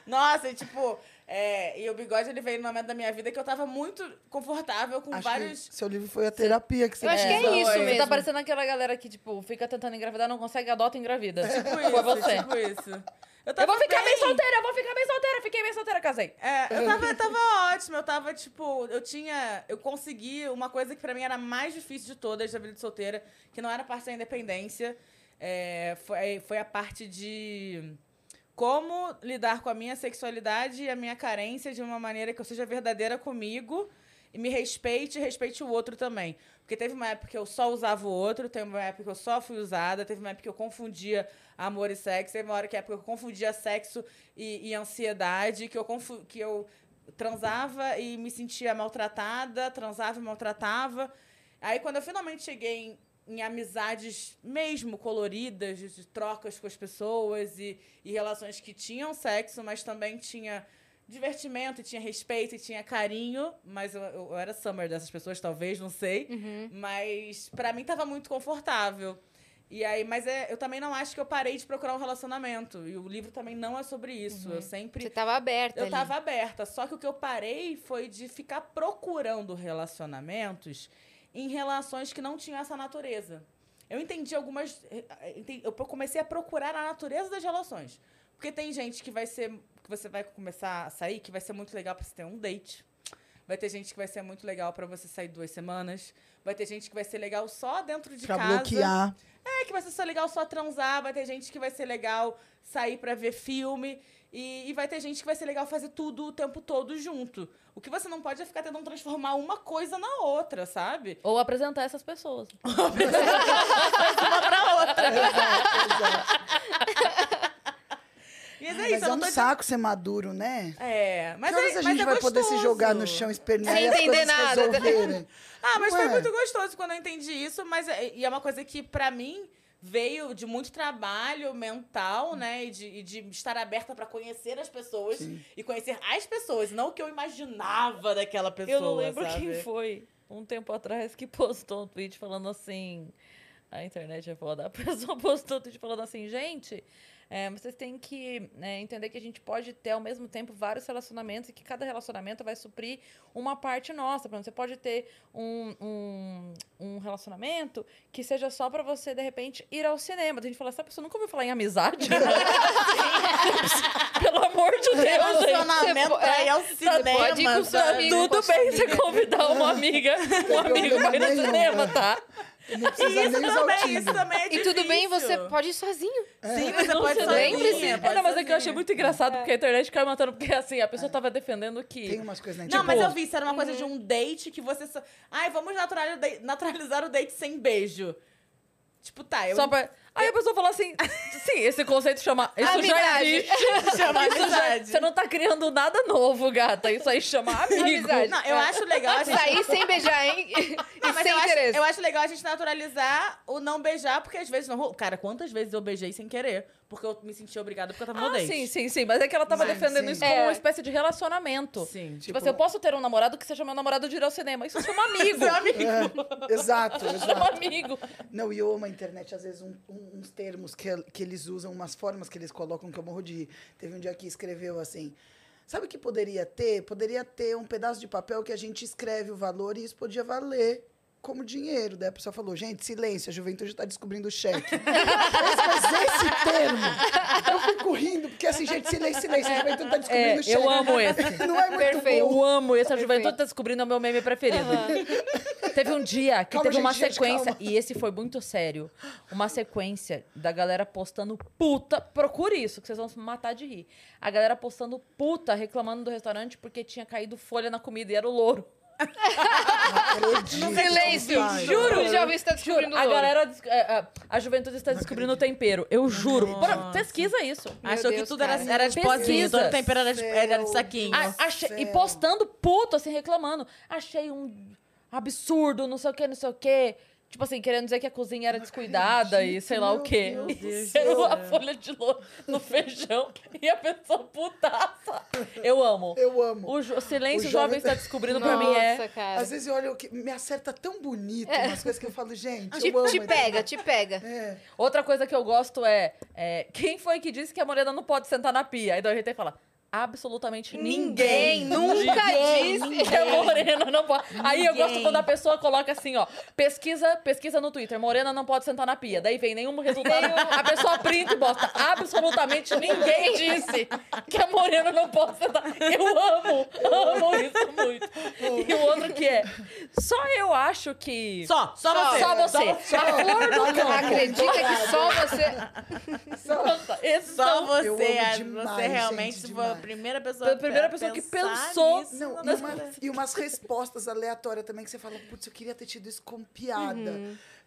Nossa, e tipo, é, e o bigode ele veio no momento da minha vida que eu tava muito confortável com Acho vários. que seu livro foi a terapia que você Eu acho que é isso Foi. Você mesmo. tá parecendo aquela galera que, tipo, fica tentando engravidar, não consegue, adota e engravida. Tipo Foi isso, você. tipo isso. Eu, Eu vou ficar bem bem solteira, eu vou ficar bem solteira, fiquei bem solteira, casei. É, eu tava, tava ótimo, eu tava, tipo, eu tinha. Eu consegui uma coisa que pra mim era mais difícil de todas da vida de solteira, que não era a parte da independência. é, foi, foi a parte de como lidar com a minha sexualidade e a minha carência de uma maneira que eu seja verdadeira comigo e me respeite e respeite o outro também. Porque teve uma época que eu só usava o outro, teve uma época que eu só fui usada, teve uma época que eu confundia amor e sexo, teve uma hora que época que eu confundia sexo e, e ansiedade, que eu, confu que eu transava e me sentia maltratada, transava e maltratava. Aí quando eu finalmente cheguei em, em amizades mesmo coloridas, de, de trocas com as pessoas e, e relações que tinham sexo, mas também tinha divertimento, e tinha respeito e tinha carinho, mas eu, eu, era summer dessas pessoas, talvez, não sei. Mas pra mim tava muito confortável. E aí, mas é, eu também não acho que eu parei de procurar um relacionamento. E o livro também não é sobre isso. Eu sempre Você tava aberta eu ali. tava aberta. Só que o que eu parei foi de ficar procurando relacionamentos em relações que não tinham essa natureza. Eu entendi algumas. eh, eh, Eu comecei a procurar a natureza das relações. Porque tem gente que vai ser. Que você vai começar a sair, que vai ser muito legal pra você ter um date. Vai ter gente que vai ser muito legal pra você sair duas semanas. Vai ter gente que vai ser legal só dentro de Pra casa. bloquear. É, que vai ser só legal só transar, vai ter gente que vai ser legal sair pra ver filme. E, e vai ter gente que vai ser legal fazer tudo o tempo todo junto. O que você não pode é ficar tentando transformar uma coisa na outra, sabe? Ou apresentar essas pessoas. Mas é Mas isso, é eu um tô saco ser maduro, né? É, mas que horas é, a mas gente é vai poder se gostoso. jogar no chão, espernear Sem e as entender coisas nada. resolverem? Ah, mas Não foi é? muito gostoso quando eu entendi isso, mas é, e é uma coisa que, pra mim, veio de muito trabalho mental, né? E de, e de estar aberta pra conhecer as pessoas Sim. e conhecer as pessoas, não o que eu imaginava daquela pessoa. Eu não lembro sabe? quem foi, um tempo atrás, que postou um tweet falando assim. A internet é foda. A pessoa postou um tweet falando assim, gente. É, vocês têm que né, entender que a gente pode ter ao mesmo tempo vários relacionamentos e que cada relacionamento vai suprir uma parte nossa. Por exemplo, você pode ter um, um, um relacionamento que seja só pra você, de repente, ir ao cinema. A gente fala, essa pessoa nunca ouviu falar em amizade? Pelo amor de Deus. Relacionamento Você pra ir ao cinema. pode ir com seu sabe? amigo. com Tudo bem você convidar uma amiga, um amigo pra ir no nenhum, cinema, né? tá? Não E precisa isso nem também, isso também é E tudo bem, você difícil. pode ir sozinho. Sim, você Não pode sozinha, lembre-se. pode É, não, mas é que eu achei muito engraçado, porque a internet caiu matando, porque assim, a pessoa tava defendendo que. Tem umas coisas na Não, internet. mas Tipo- eu vi, isso era uma coisa de um date que você. Ai, vamos naturalizar o date, naturalizar o date sem beijo. Tipo, tá, eu... Só pra... Aí a pessoa falou assim: sim, esse conceito chama. Isso já Amizade. existe. Chama Isso já... amizade. Você não tá criando nada novo, gata. Isso aí chama amigo. Amizade. Não, eu acho legal a gente... Sair sem beijar, hein? Não, e mas sem eu acho, interesse. eu acho legal a gente naturalizar o não beijar, porque às vezes não. Cara, quantas vezes eu beijei sem querer? Porque eu me senti obrigada porque eu tava no Ah, date. sim, sim, sim. Mas é que ela tava Sim, defendendo sim. isso como É. uma espécie de relacionamento. Sim. Tipo, Tipo- assim, eu posso ter um namorado que seja meu namorado de ir ao cinema. Isso é um amigo. É, exato, É um exato. amigo. Não, e eu amo a internet, às vezes, um- um- uns termos que, que eles usam, umas formas que eles colocam que eu morro de rir. Teve um dia que escreveu assim. Sabe o que poderia ter? Poderia ter um pedaço de papel que a gente escreve o valor e isso podia valer como dinheiro. Daí a pessoa falou, gente, silêncio, a juventude está descobrindo o cheque. mas, mas esse termo, eu fico rindo, porque assim, gente, silêncio, silêncio, a juventude está descobrindo É, o cheque. eu amo esse. Não é muito Perfeito. bom. Eu amo esse. A juventude tá descobrindo é o meu meme preferido. Teve um dia que Calma, teve uma gente, gente, sequência, calma. e esse foi muito sério. Uma sequência da galera postando puta. Procure isso, que vocês vão se matar de rir. A galera postando puta, reclamando do restaurante porque tinha caído folha na comida e era o louro. Silêncio! Juro! Jovem está Juro, descobrindo a galera, des- a, a- a juventude está descobrindo o tempero. Eu juro. Bora, pesquisa isso. Achou que Deus, tudo era, cara. era de potinho, Pesquisa. todo tempero era de, era de saquinho. A- achei- e postando puto, assim, reclamando. Achei um absurdo, não sei o que, não sei o que. Tipo assim, querendo dizer que a cozinha era descuidada e sei lá o meu quê. Deus E a folha de louro no feijão e a pessoa putaça. Eu amo. Eu amo. O, jo- silêncio O jovem está descobrindo pra mim é... Nossa, cara. Às vezes eu olho, que me acerta tão bonito umas coisas que eu falo, gente, Te, eu amo. te pega, te pega. É. Outra coisa que eu gosto é, é, Quem foi que disse que a morena não pode sentar na pia? Aí daí a gente fala... Absolutamente ninguém. Ninguém, nunca disse. Que a morena não pode. Aí eu gosto quando a pessoa coloca assim, ó. Pesquisa, pesquisa no Twitter. Morena não pode sentar na pia. Daí vem nenhum resultado. A pessoa printa e bosta. Absolutamente ninguém disse que a morena não pode sentar. Eu amo, amo isso muito. E o outro que é. Só eu acho que. Só, só você. Só você. A flor do campo. Acredita que só você. Nossa, Só Eu você. amo a- demais, você realmente primeira pessoa, a primeira pessoa que pensar pensou. nisso. Não, e, uma- e umas respostas aleatórias também que você fala, putz, eu queria ter tido isso com piada.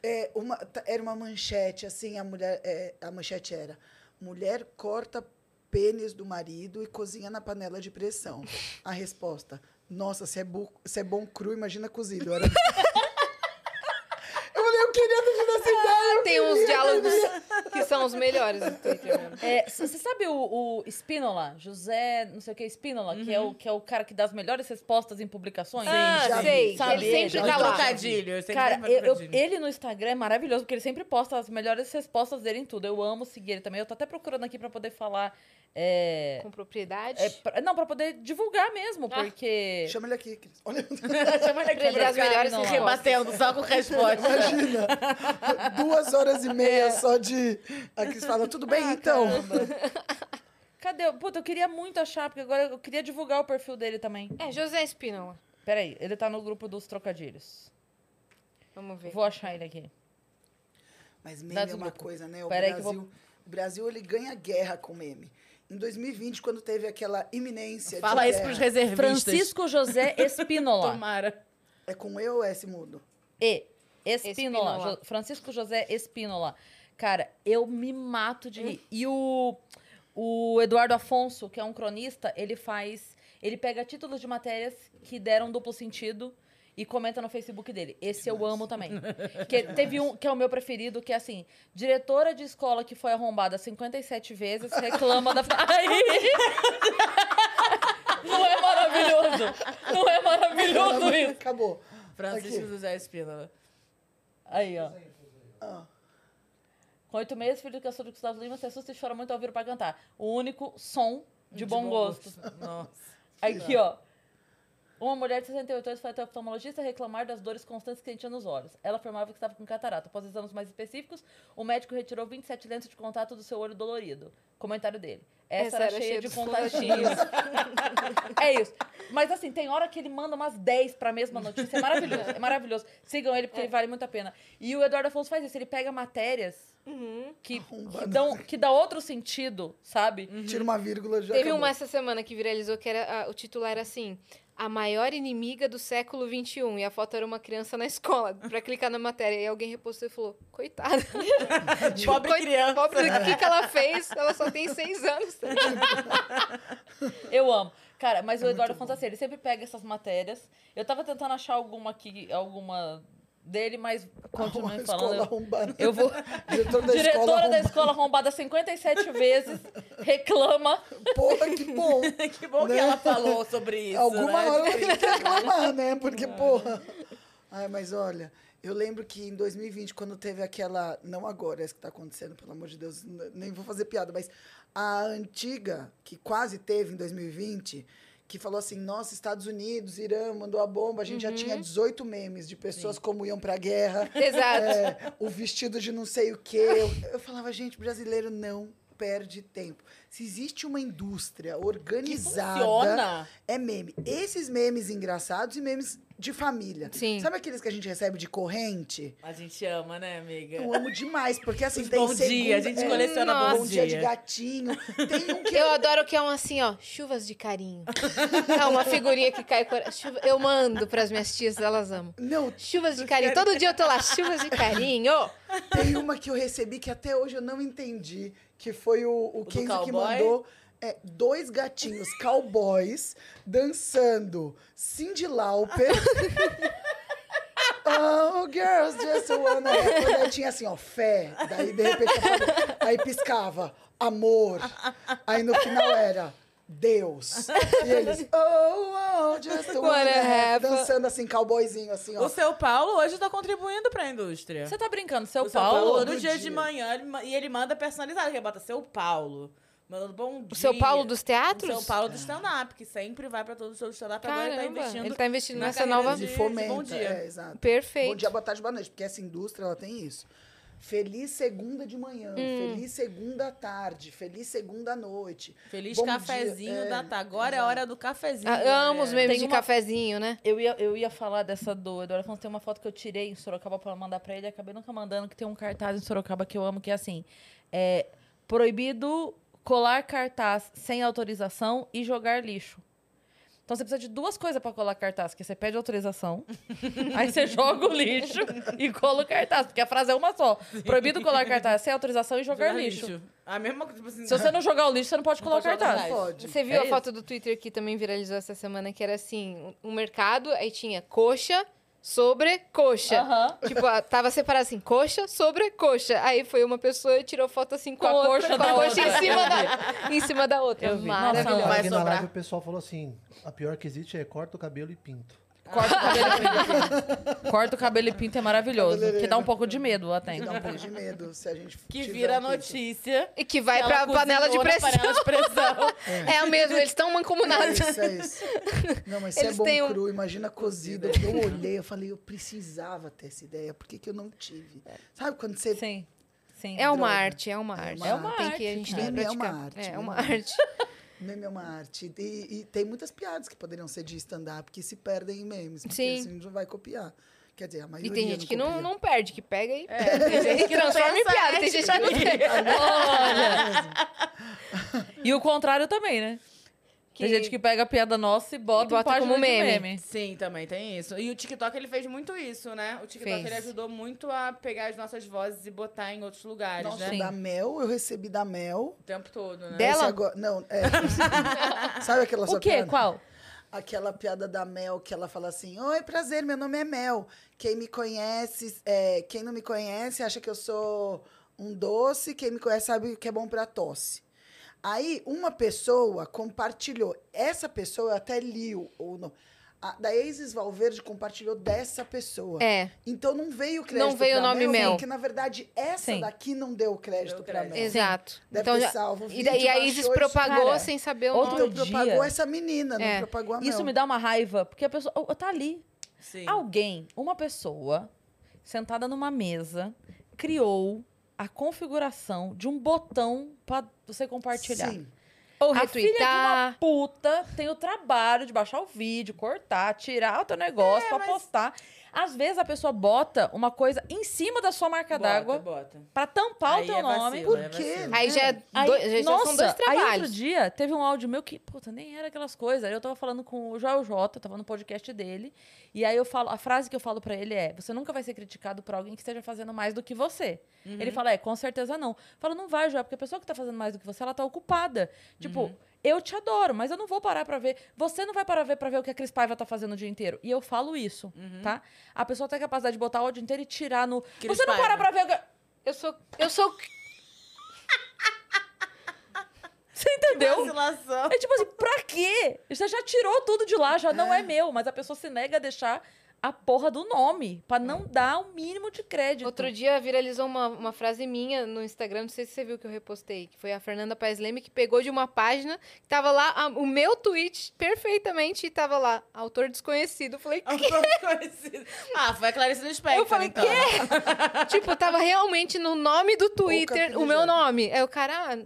É, uma, era uma manchete, assim, a mulher. é, a manchete era: mulher corta pênis do marido e cozinha na panela de pressão. A resposta: Nossa, se é, bu- se é bom cru, imagina cozido. Era... eu falei, eu queria ter tido essa ideia. eu Tem uns diálogos que são os melhores do Twitter mesmo. É, Você sabe o, o Spínola? José, não sei o que, Spínola, que, é o, que é o cara que dá as melhores respostas em publicações? Ah, já sei. Sabe ele sempre ele? tá Os lá. trocadilhos. sempre Cara, faz eu- eu- trocadilho. ele no Instagram é maravilhoso, porque ele sempre posta as melhores respostas dele em tudo. Eu amo seguir ele também. Eu tô até procurando aqui pra poder falar. É, Com propriedade. é, pra- não, pra poder divulgar mesmo, Ah. porque. Chama ele aqui, Cris. Olha, Chama ele aqui ele as melhores. Rebatendo só com resposta. imagina. Duas horas e meia só de. A Cris fala, tudo bem, então? Cadê? Puta, eu queria muito achar, porque agora eu queria divulgar o perfil dele também. É, José Espínola. Peraí, ele tá no grupo dos trocadilhos. Vamos ver. Vou achar ele aqui. Mas meme Dá é uma desculpa. coisa, né? O Pera aí que eu Brasil, o Brasil ele ganha guerra com meme. Em 2020, quando teve aquela iminência Fala de isso guerra, pros reservistas. Francisco José Espínola. Tomara. é com eu ou é esse mudo? E. Espínola. Francisco José Espínola. Cara, eu me mato de rir. E o, o Eduardo Afonso, que é um cronista, ele faz. Ele pega títulos de matérias que deram duplo sentido e comenta no Facebook dele. Esse eu amo também. Que teve um que é o meu preferido, que é assim: diretora de escola que foi arrombada 57 vezes reclama da. Aí! Não é maravilhoso? Não é maravilhoso isso? Acabou. Francisco Aqui. José Espínola. Aí, ó. Ah, Com oito meses, filho do cantor de Gustavo Lima se assusta e chora muito ao ouvir pra cantar. O único som de, bom, gosto. Nossa. Aqui, ó. Uma mulher de 68 anos foi até o oftalmologista reclamar das dores constantes que sentia nos olhos. Ela afirmava que estava com catarata. Após exames mais específicos, o médico retirou 27 lentes de contato do seu olho dolorido. Comentário dele. Essa, era, cheia de dos contatinhos. é isso. Mas assim, tem hora que ele manda umas 10 pra mesma notícia. É maravilhoso. É maravilhoso. Sigam ele porque ele vale muito a pena. E o Eduardo Afonso faz isso. Ele pega matérias que, que, dão, que dá outro sentido, sabe? Tira uma vírgula já. Teve acabou. uma essa semana que viralizou que era a- o titular era assim: A maior inimiga do século XXI. E a foto era uma criança na escola. Pra clicar na matéria. E alguém repostou e falou: Coitada. Tipo, Pobre coi- criança. Pobre, o que, que ela fez? Ela só tem seis anos. Eu amo. Cara, mas o Eduardo assim, ele sempre pega essas matérias. Eu tava tentando achar alguma aqui, alguma dele, mas continue Uma falando. escola Eu- arrombada. Eu vou. Diretor da escola Diretora da arrombada. escola arrombada 57 vezes, reclama. Porra, que bom. Que bom Né? que ela falou sobre isso. Alguma né? hora eu tenho que reclamar, né? Porque, porra. Ai, mas olha, eu lembro que em 2020, quando teve aquela. Não agora, essa que tá acontecendo, pelo amor de Deus, nem vou fazer piada, mas a antiga, que quase teve em 2020, que falou assim: nossa, Estados Unidos, Irã mandou a bomba, a gente já tinha 18 memes de pessoas como iam pra guerra. Exato. É, o vestido de não sei o quê. Eu, eu falava, gente, brasileiro não perde tempo. Se existe uma indústria Que organizada, funciona. é meme. Esses memes engraçados e memes de família. Sim. Sabe aqueles que a gente recebe de corrente? A gente ama, né, amiga? Eu amo demais, porque assim Os tem bom dia, a gente é, coleciona Nossa. bom dia de gatinho. Tem um que Eu adoro que é um assim, ó, chuvas de carinho. É uma figurinha que cai. Chuva... Eu mando pras minhas tias, elas amam. não, Chuvas de carinho. Todo dia eu tô lá, chuvas de carinho. Tem uma que eu recebi que até hoje eu não entendi, que foi o, o do Kenzo que mandou. É, dois gatinhos cowboys dançando Cindy Lauper. oh, girls just wanna... have- Daí tinha assim, ó, fé. Daí, de repente, aí piscava, amor. Aí no final era... Deus. E eles, oh, oh, just wanna have. Dançando assim, cowboyzinho, assim, ó. O seu Paulo hoje tá contribuindo pra indústria. Você tá brincando, seu o seu Paulo? Paulo, todo todo dia, dia. de manhã, ele e ele manda personalizado, que bota seu Paulo. Mandando bom dia. O seu Paulo dos O teatros? seu Paulo do stand-up, que sempre vai pra todo o show do stand-up. Agora ele tá Caramba, investindo. ele tá investindo nessa nova- de de fomenta. Bom dia. É, exato. Perfeito. Bom dia, boa tarde, boa noite, porque essa indústria ela tem isso. Feliz segunda de manhã, Hum. feliz segunda tarde, feliz segunda noite. Feliz Bom cafezinho dia, é, da tarde. Agora é a hora do cafezinho. Ah, amo os né? memes Tem de uma- cafezinho, né? Eu ia, eu ia falar dessa do Eduardo Afonso. Tem uma foto que eu tirei em Sorocaba pra mandar pra ele. Acabei nunca mandando, que tem um cartaz em Sorocaba que eu amo, que é assim: é, proibido colar cartaz sem autorização e jogar lixo. Então você precisa de duas coisas pra colar cartaz, que você pede autorização, aí você joga o lixo e cola o cartaz, porque a frase é uma só. Proibido colar cartaz sem autorização e jogar, Jogar lixo. A mesma coisa, tipo assim. Se você não jogar o lixo, você não pode colar o pode cartaz. Pode. Você viu É a isso. foto do Twitter que também viralizou essa semana, que era assim, um mercado, aí tinha coxa sobre coxa. Aham. Tipo, tava separado assim, coxa sobre coxa. Aí foi uma pessoa e tirou foto assim com, Com a coxa com a coxa em cima da, em cima da outra. Eu vi. Nossa, Maravilhoso. vai Aqui na live o pessoal falou assim: a pior que existe é corta o cabelo e pinto. Corta o cabelo e pinta. Corta o cabelo e pinta é maravilhoso. Que dá um pouco de medo lá tem. Dá um pouco de medo se a gente Que vira notícia. E que vai que pra ela panela de pressão. panela de pressão. É o mesmo, eles estão É mancomunados. isso, é isso. Não, mas se é bom um- cru, imagina cozido. Eu olhei, eu falei, eu precisava ter essa ideia, por que, que eu não tive? Sabe quando você Sim. Sim. É uma Droga. arte, é uma arte. É uma tem que, a arte, gente tem que cara. É uma arte, É né? uma arte. Meme é uma arte. E, e tem muitas piadas que poderiam ser de stand-up que se perdem em memes. Porque Sim. assim, não vai copiar. Quer dizer, a E maioria tem gente que não, não perde, que pega e É, tem gente que transforma em piada. Tem gente que não tem. E o contrário também, né? Tem gente que pega a piada nossa e bota, E bota como de meme. Sim, também tem isso. E o TikTok, ele fez muito isso, né? O TikTok, Fez. ele ajudou muito a pegar as nossas vozes e botar em outros lugares, Nossa, né? Sim. da Mel, eu recebi da Mel. O tempo todo, né? Dela? Agora- não, é. Sabe aquela sua O quê? piada? Qual? Aquela piada da Mel que ela fala assim: Oi, prazer, meu nome é Mel. Quem me conhece, é, quem não me conhece acha que eu sou um doce, quem me conhece sabe que é bom pra tosse. Aí uma pessoa compartilhou. Essa pessoa eu até li o, o no- a, da Isis Valverde compartilhou dessa pessoa. É, Então não veio o crédito Não veio o nome Mel. Porque, na verdade, essa Sim. daqui não deu o crédito crédito. Mel. exato. Deve então ter já, salvo o e, daí a Isis propagou Cara, sem saber o outro nome. Propagou dia- essa menina, não É. propagou a Mel. Isso me dá uma raiva, porque a pessoa oh, tá ali. Sim. Alguém, uma pessoa, sentada numa mesa, criou a configuração de um botão pra você compartilhar. Sim. Ou A filha de uma retweetar. puta tem o trabalho de baixar o vídeo, cortar, tirar o teu negócio pra postar. Às vezes a pessoa bota uma coisa em cima da sua marca d'água pra tampar Aí o teu é nome. vacilo, Por é quê? vacilo. Aí já, é Aí, dois, já nossa, são dois Aí trabalhos. outro dia teve um áudio meu que, puta, nem era aquelas coisas. Aí eu tava falando com o Joel J, tava no podcast dele. E aí eu falo, a frase que eu falo pra ele é: você nunca vai ser criticado por alguém que esteja fazendo mais do que você. Ele fala, é, com certeza não. Eu falo, não vai, Joel, porque a pessoa que tá fazendo mais do que você, ela tá ocupada. Tipo, eu te adoro, mas eu não vou parar pra ver. Você não vai parar ver pra ver o que a Cris Paiva tá fazendo o dia inteiro. E eu falo isso, tá? A pessoa tem a capacidade de botar o dia inteiro e tirar no. Cris você não para Paiva. pra ver o que. Eu sou. Eu sou. Você entendeu? É tipo assim, pra quê? Você já tirou tudo de lá, já não é meu, mas a pessoa se nega a deixar a porra do nome, pra não dar o mínimo de crédito. Outro dia viralizou uma, uma frase minha no Instagram, não sei se você viu que eu repostei, que foi a Fernanda Paes Leme que pegou de uma página que tava lá a- o meu tweet perfeitamente e tava lá, autor desconhecido. Eu falei, Autor desconhecido. Ah, foi a Clarice Lispector, Eu falei, então. tipo, tava realmente no nome do Twitter Camila o meu nome. Aí o cara, ah,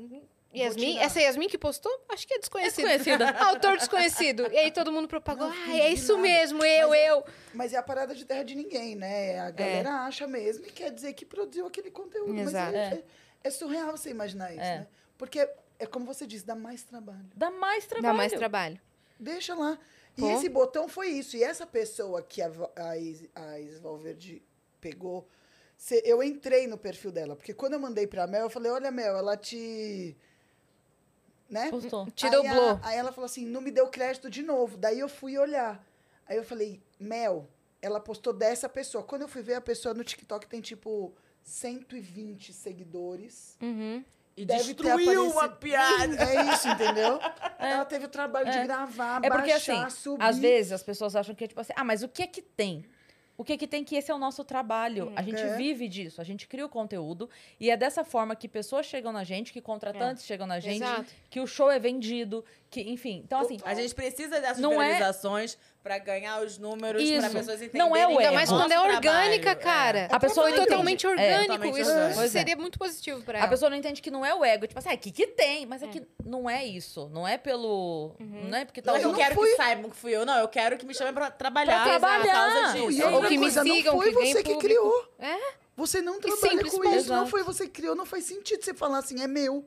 Yasmin, essa Yasmin que postou? Acho que é desconhecida. desconhecida. Autor desconhecido. E aí todo mundo propagou, Não ah, é isso nada. mesmo, eu, Mas é- eu. Mas é a parada de terra de ninguém, né? A galera acha mesmo e quer dizer que produziu aquele conteúdo. Exato. Mas é, é- é surreal você imaginar isso, É. né? Porque, é como você disse, dá mais trabalho. Dá mais trabalho. Dá mais trabalho. Deixa lá. E Pô. esse botão foi isso. E essa pessoa que a, a, Is, a Is Valverde pegou, cê- eu entrei no perfil dela. Porque quando eu mandei pra Mel, eu falei, olha, Mel, ela te... Né? Postou. Te aí, dublou. a- aí ela falou assim, não me deu crédito de novo. Daí eu fui olhar. Aí eu falei, Mel, ela postou dessa pessoa. Quando eu fui ver, a pessoa no TikTok tem, tipo, 120 seguidores. Uhum. E Deve destruiu a piada. É isso, entendeu? Ela teve o trabalho de É. gravar, É porque baixar, assim, subir. às vezes as pessoas acham que é tipo assim, ah, mas o que é que tem? O que é que tem que esse é o nosso trabalho. A gente É. vive disso, a gente cria o conteúdo e é dessa forma que pessoas chegam na gente, que contratantes chegam na gente, Exato. que o show é vendido, que, enfim. Então, assim, A gente precisa dessas Não é- pra ganhar os números, pra Isso. pessoas entenderem. Não é o Ainda mais quando é orgânica, trabalho. cara. A pessoa entende. totalmente É, orgânico. totalmente isso orgânico. É. seria muito positivo pra a ela. pessoa não entende que não é o ego. Tipo assim, ah, que que tem? Mas é, que não é isso. Não é pelo... Não é porque tá... Não, eu quero fui- que saibam que fui eu, não. Eu quero que me chamem pra trabalhar. Pra trabalhar. E. Ou que me coisa, sigam, não foi que você que criou. É? Você não trabalha com isso, não foi você que criou, não faz sentido você falar assim, é meu.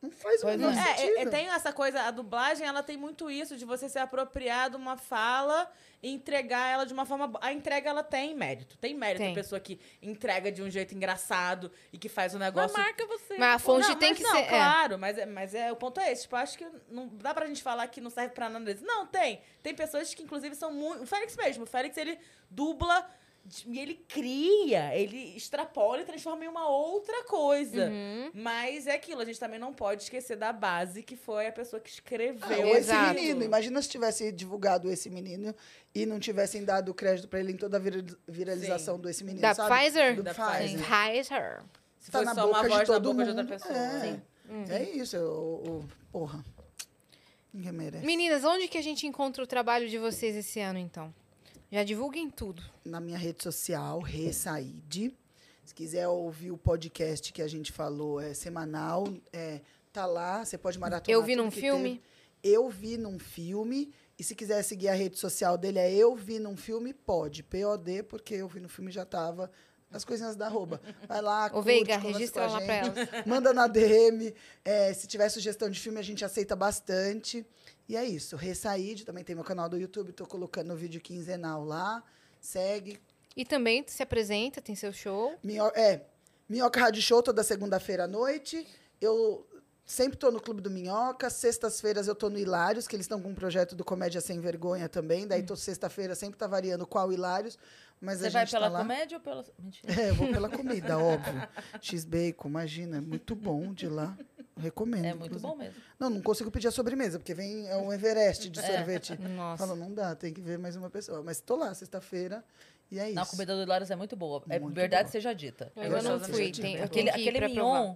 Não faz o Pois menor é. É, sentido. é, é, tem essa coisa, a dublagem, ela tem muito isso, de você se apropriar de uma fala e entregar ela de uma forma... A entrega, ela tem mérito. Tem mérito Tem. a pessoa que entrega de um jeito engraçado e que faz um Mas negócio... marca você. Mas a fonte Não, tem mas que não, ser. é. Claro, mas, é, mas é, o ponto é esse. Tipo, eu acho que não dá pra gente falar que não serve pra nada disso. Não, tem. Tem pessoas que, inclusive, são muito. O Félix mesmo. O Félix, ele dubla e ele cria, ele extrapola e transforma em uma outra coisa. Uhum. Mas é aquilo, a gente também não pode esquecer da base que foi a pessoa que Ah, escreveu. ou esse Exato. menino, imagina se tivesse divulgado esse menino e não tivessem dado crédito pra ele em toda a vira- viralização Sim. desse menino, Da sabe? Pfizer? Do Da Pfizer. Pfizer. Se Tá fosse na só uma voz todo boca de outra mundo. pessoa. É. Sim. É isso, o- porra. Ninguém merece. Meninas, onde que a gente encontra o trabalho de vocês esse ano, então? Já divulguem tudo. na minha rede social, Ressaide. Se quiser ouvir o podcast que a gente falou, é semanal, é, tá lá, você pode maratonar Eu vi num filme. teve. Eu vi num filme. E se quiser seguir a rede social dele, é Eu Vi Num Filme, pode. POD, porque Eu Vi Num Filme já tava as coisinhas da arroba. Vai lá, Ô, curte, Veiga, registra lá pra elas. Manda na DM. É, se tiver sugestão de filme, a gente aceita bastante. E é isso. Ressaide, também tem meu canal do YouTube, tô colocando vídeo quinzenal lá. Segue, E também se apresenta, tem seu show. Minho- é, Minhoca Rádio Show toda segunda-feira à noite. Eu sempre tô no Clube do Minhoca. Sextas-feiras eu tô no Hilários, que eles estão com um projeto do Comédia Sem Vergonha também. Daí tô sexta-feira, sempre tá variando qual Hilários. Mas Você a vai gente pela tá lá. comédia ou pela. Mentira. É, eu vou pela comida, óbvio. X-Bacon, imagina, é muito bom de lá. Recomendo. É muito inclusive. bom mesmo. Não, não consigo pedir a sobremesa, porque vem é um Everest de sorvete. Nossa. Fala, não dá, tem que ver mais uma pessoa. Mas tô lá, sexta-feira, e é isso. Não, a comida do Hilários é muito boa. É Muito verdade boa. seja dita. Eu É ainda não fui, tem- eu aquele aquele mignon.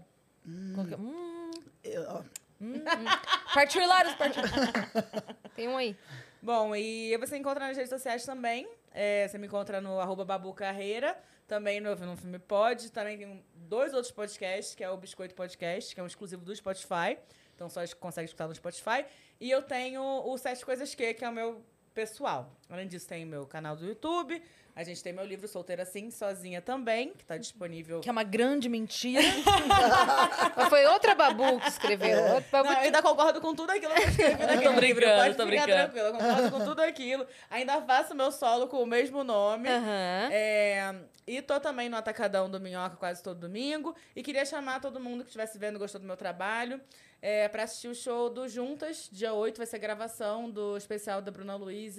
Qualquer- Hum, Eu- ó, partiu Hilários, partiu. Tem um aí. Bom, e você encontra nas redes sociais também. É, você me encontra no arroba Babu Carreira, também no Filme Pod. Também tem dois outros podcasts, que é o Biscoito Podcast, que é um exclusivo do Spotify. Então só consegue escutar no Spotify. E eu tenho o Sete Coisas Que, que é o meu pessoal. Além disso, tem meu canal do YouTube, A gente tem meu livro Solteira Assim, Sozinha também, que tá disponível. Que é uma grande mentira. Mas foi outra babu que escreveu. Outro babu Não, eu ainda concordo com tudo aquilo que eu escrevi naquele Tô livro. brincando, Pode tô brincando. eu concordo com tudo aquilo. Ainda faço meu solo com o mesmo nome. Aham. É, e tô também no Atacadão do Minhoca quase todo domingo. E queria chamar todo mundo que estivesse vendo gostou do meu trabalho é, para assistir o show do Juntas. Dia 8 vai ser gravação do especial da Bruna Luiz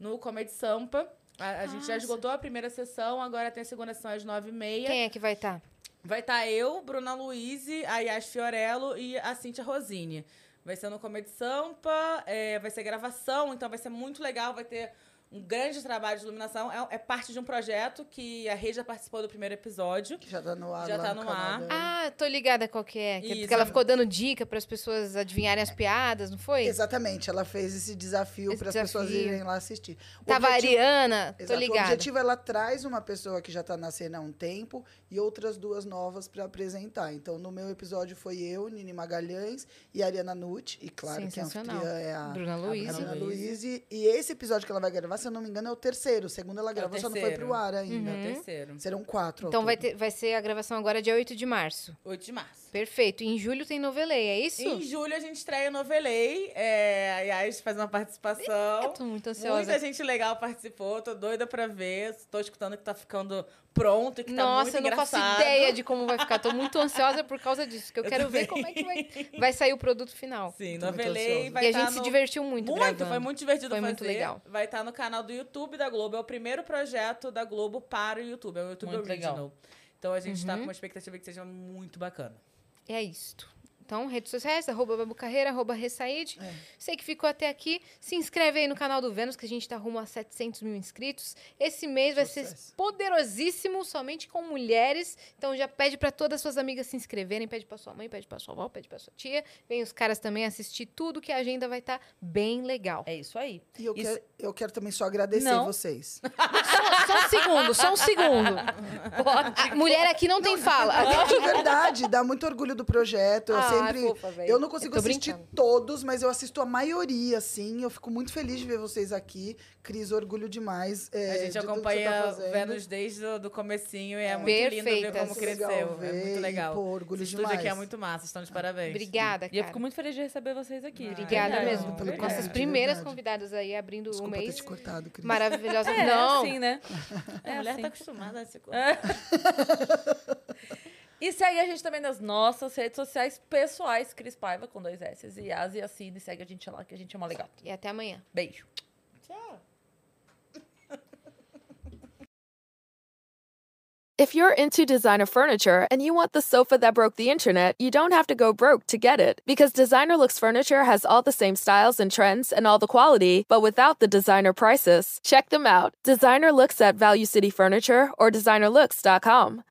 no Comedy Sampa. A, a gente já esgotou a primeira sessão, agora tem a segunda sessão às 9h30. Quem é que vai estar? Vai estar eu, Bruna Luiz, a Yas Fiorello e a Cíntia Rosini. Vai ser no Comedy Sampa, é, vai ser gravação, então vai ser muito legal, vai ter um grande trabalho de iluminação. É, é parte de um projeto que a Rede já participou do primeiro episódio. Que já tá no ar. Já tá no no ar. Ah, tô ligada qual que é. Que, Isso. que ela ficou dando dica para as pessoas adivinharem as piadas, não foi? Exatamente, ela fez esse desafio para as pessoas irem lá assistir. O Tava a Ariana, tô Exato. O ligada. objetivo ela traz uma pessoa que já está na cena há um tempo e outras duas novas para apresentar. Então, no meu episódio foi eu, Nini Magalhães e a Ariana Nutt. E claro que a anfitriã é a Bruna Luiz. Bruna Bruna. Luiz. E esse episódio que ela vai gravar, se eu não me engano, é o terceiro. O segundo ela gravou, só não foi pro ar ainda. Uhum. É o terceiro. Serão quatro. Então vai, ter, vai ser a gravação agora dia 8 de março. 8 de março. Perfeito. Em julho tem novelei, é isso? Em julho a gente estreia Novelei. É, a Yas faz uma participação. Eu tô muito ansiosa. Muita gente legal participou, tô doida pra ver. Tô escutando que tá ficando pronto e que tá Nossa, muito eu não faço engraçado. ideia de como vai ficar. Tô muito ansiosa por causa disso, que eu, Eu quero ver também. como é que vai, vai sair o produto final. Sim, Tô novelei vai e a tá gente se no- divertiu muito, Muito, gravando. foi muito divertido Foi fazer. muito legal. Vai estar no canal do YouTube da Globo. É o primeiro projeto da Globo para o YouTube. É o YouTube Muito Original. legal. Então a gente tá Uhum. com uma expectativa que seja muito bacana. É isto. Então, redes sociais, arroba Babu Carreira, arroba Ressaíde. É. Sei que ficou até aqui. Se inscreve aí no canal do Vênus, que a gente tá rumo a 700 mil inscritos. Esse mês vai ser poderosíssimo, somente com mulheres. Então, já pede para todas as suas amigas se inscreverem. Pede para sua mãe, pede para sua avó, pede para sua tia. Vem os caras também assistir tudo, que a agenda vai estar bem legal. É isso aí. E eu, Isso- quero, eu quero também só agradecer Não. vocês. Só, só um segundo, só um segundo. A mulher aqui não tem fala. Não, de verdade, dá muito orgulho do projeto. Eu Ah, sempre. fofa, eu não consigo Eu assistir brincando. todos, mas eu assisto a maioria, assim. Eu fico muito feliz de ver vocês aqui. Cris, orgulho demais. é, a gente tá acompanha o fazendo. Vênus desde o do comecinho e é, muito lindo ver Perfeitas. como Muito cresceu. é ver muito e, legal. pô, orgulho Esse estúdio aqui é demais. muito massa, estão de parabéns. Obrigada, E eu cara. fico muito feliz de receber vocês aqui. Obrigada verdade. mesmo. pelo Nossas primeiras verdade. convidadas aí abrindo o Desculpa ter mês. te cortado, Cris. Maravilhosa. É, não, assim, né? É, a É mulher assim. tá acostumada a se E segue a gente também nas nossas redes sociais pessoais, Cris Paiva, com dois S, e Yas e Assine. Segue a gente lá, que a gente é uma legal. E até amanhã. Beijo. Tchau. If you're into designer furniture and you want the sofa that broke the internet, you don't have to go broke to get it. Because Designer Looks Furniture has all the same styles and trends and all the quality, but without the designer prices. Check them out. Designer Looks at Value City Furniture or designerlooks.com.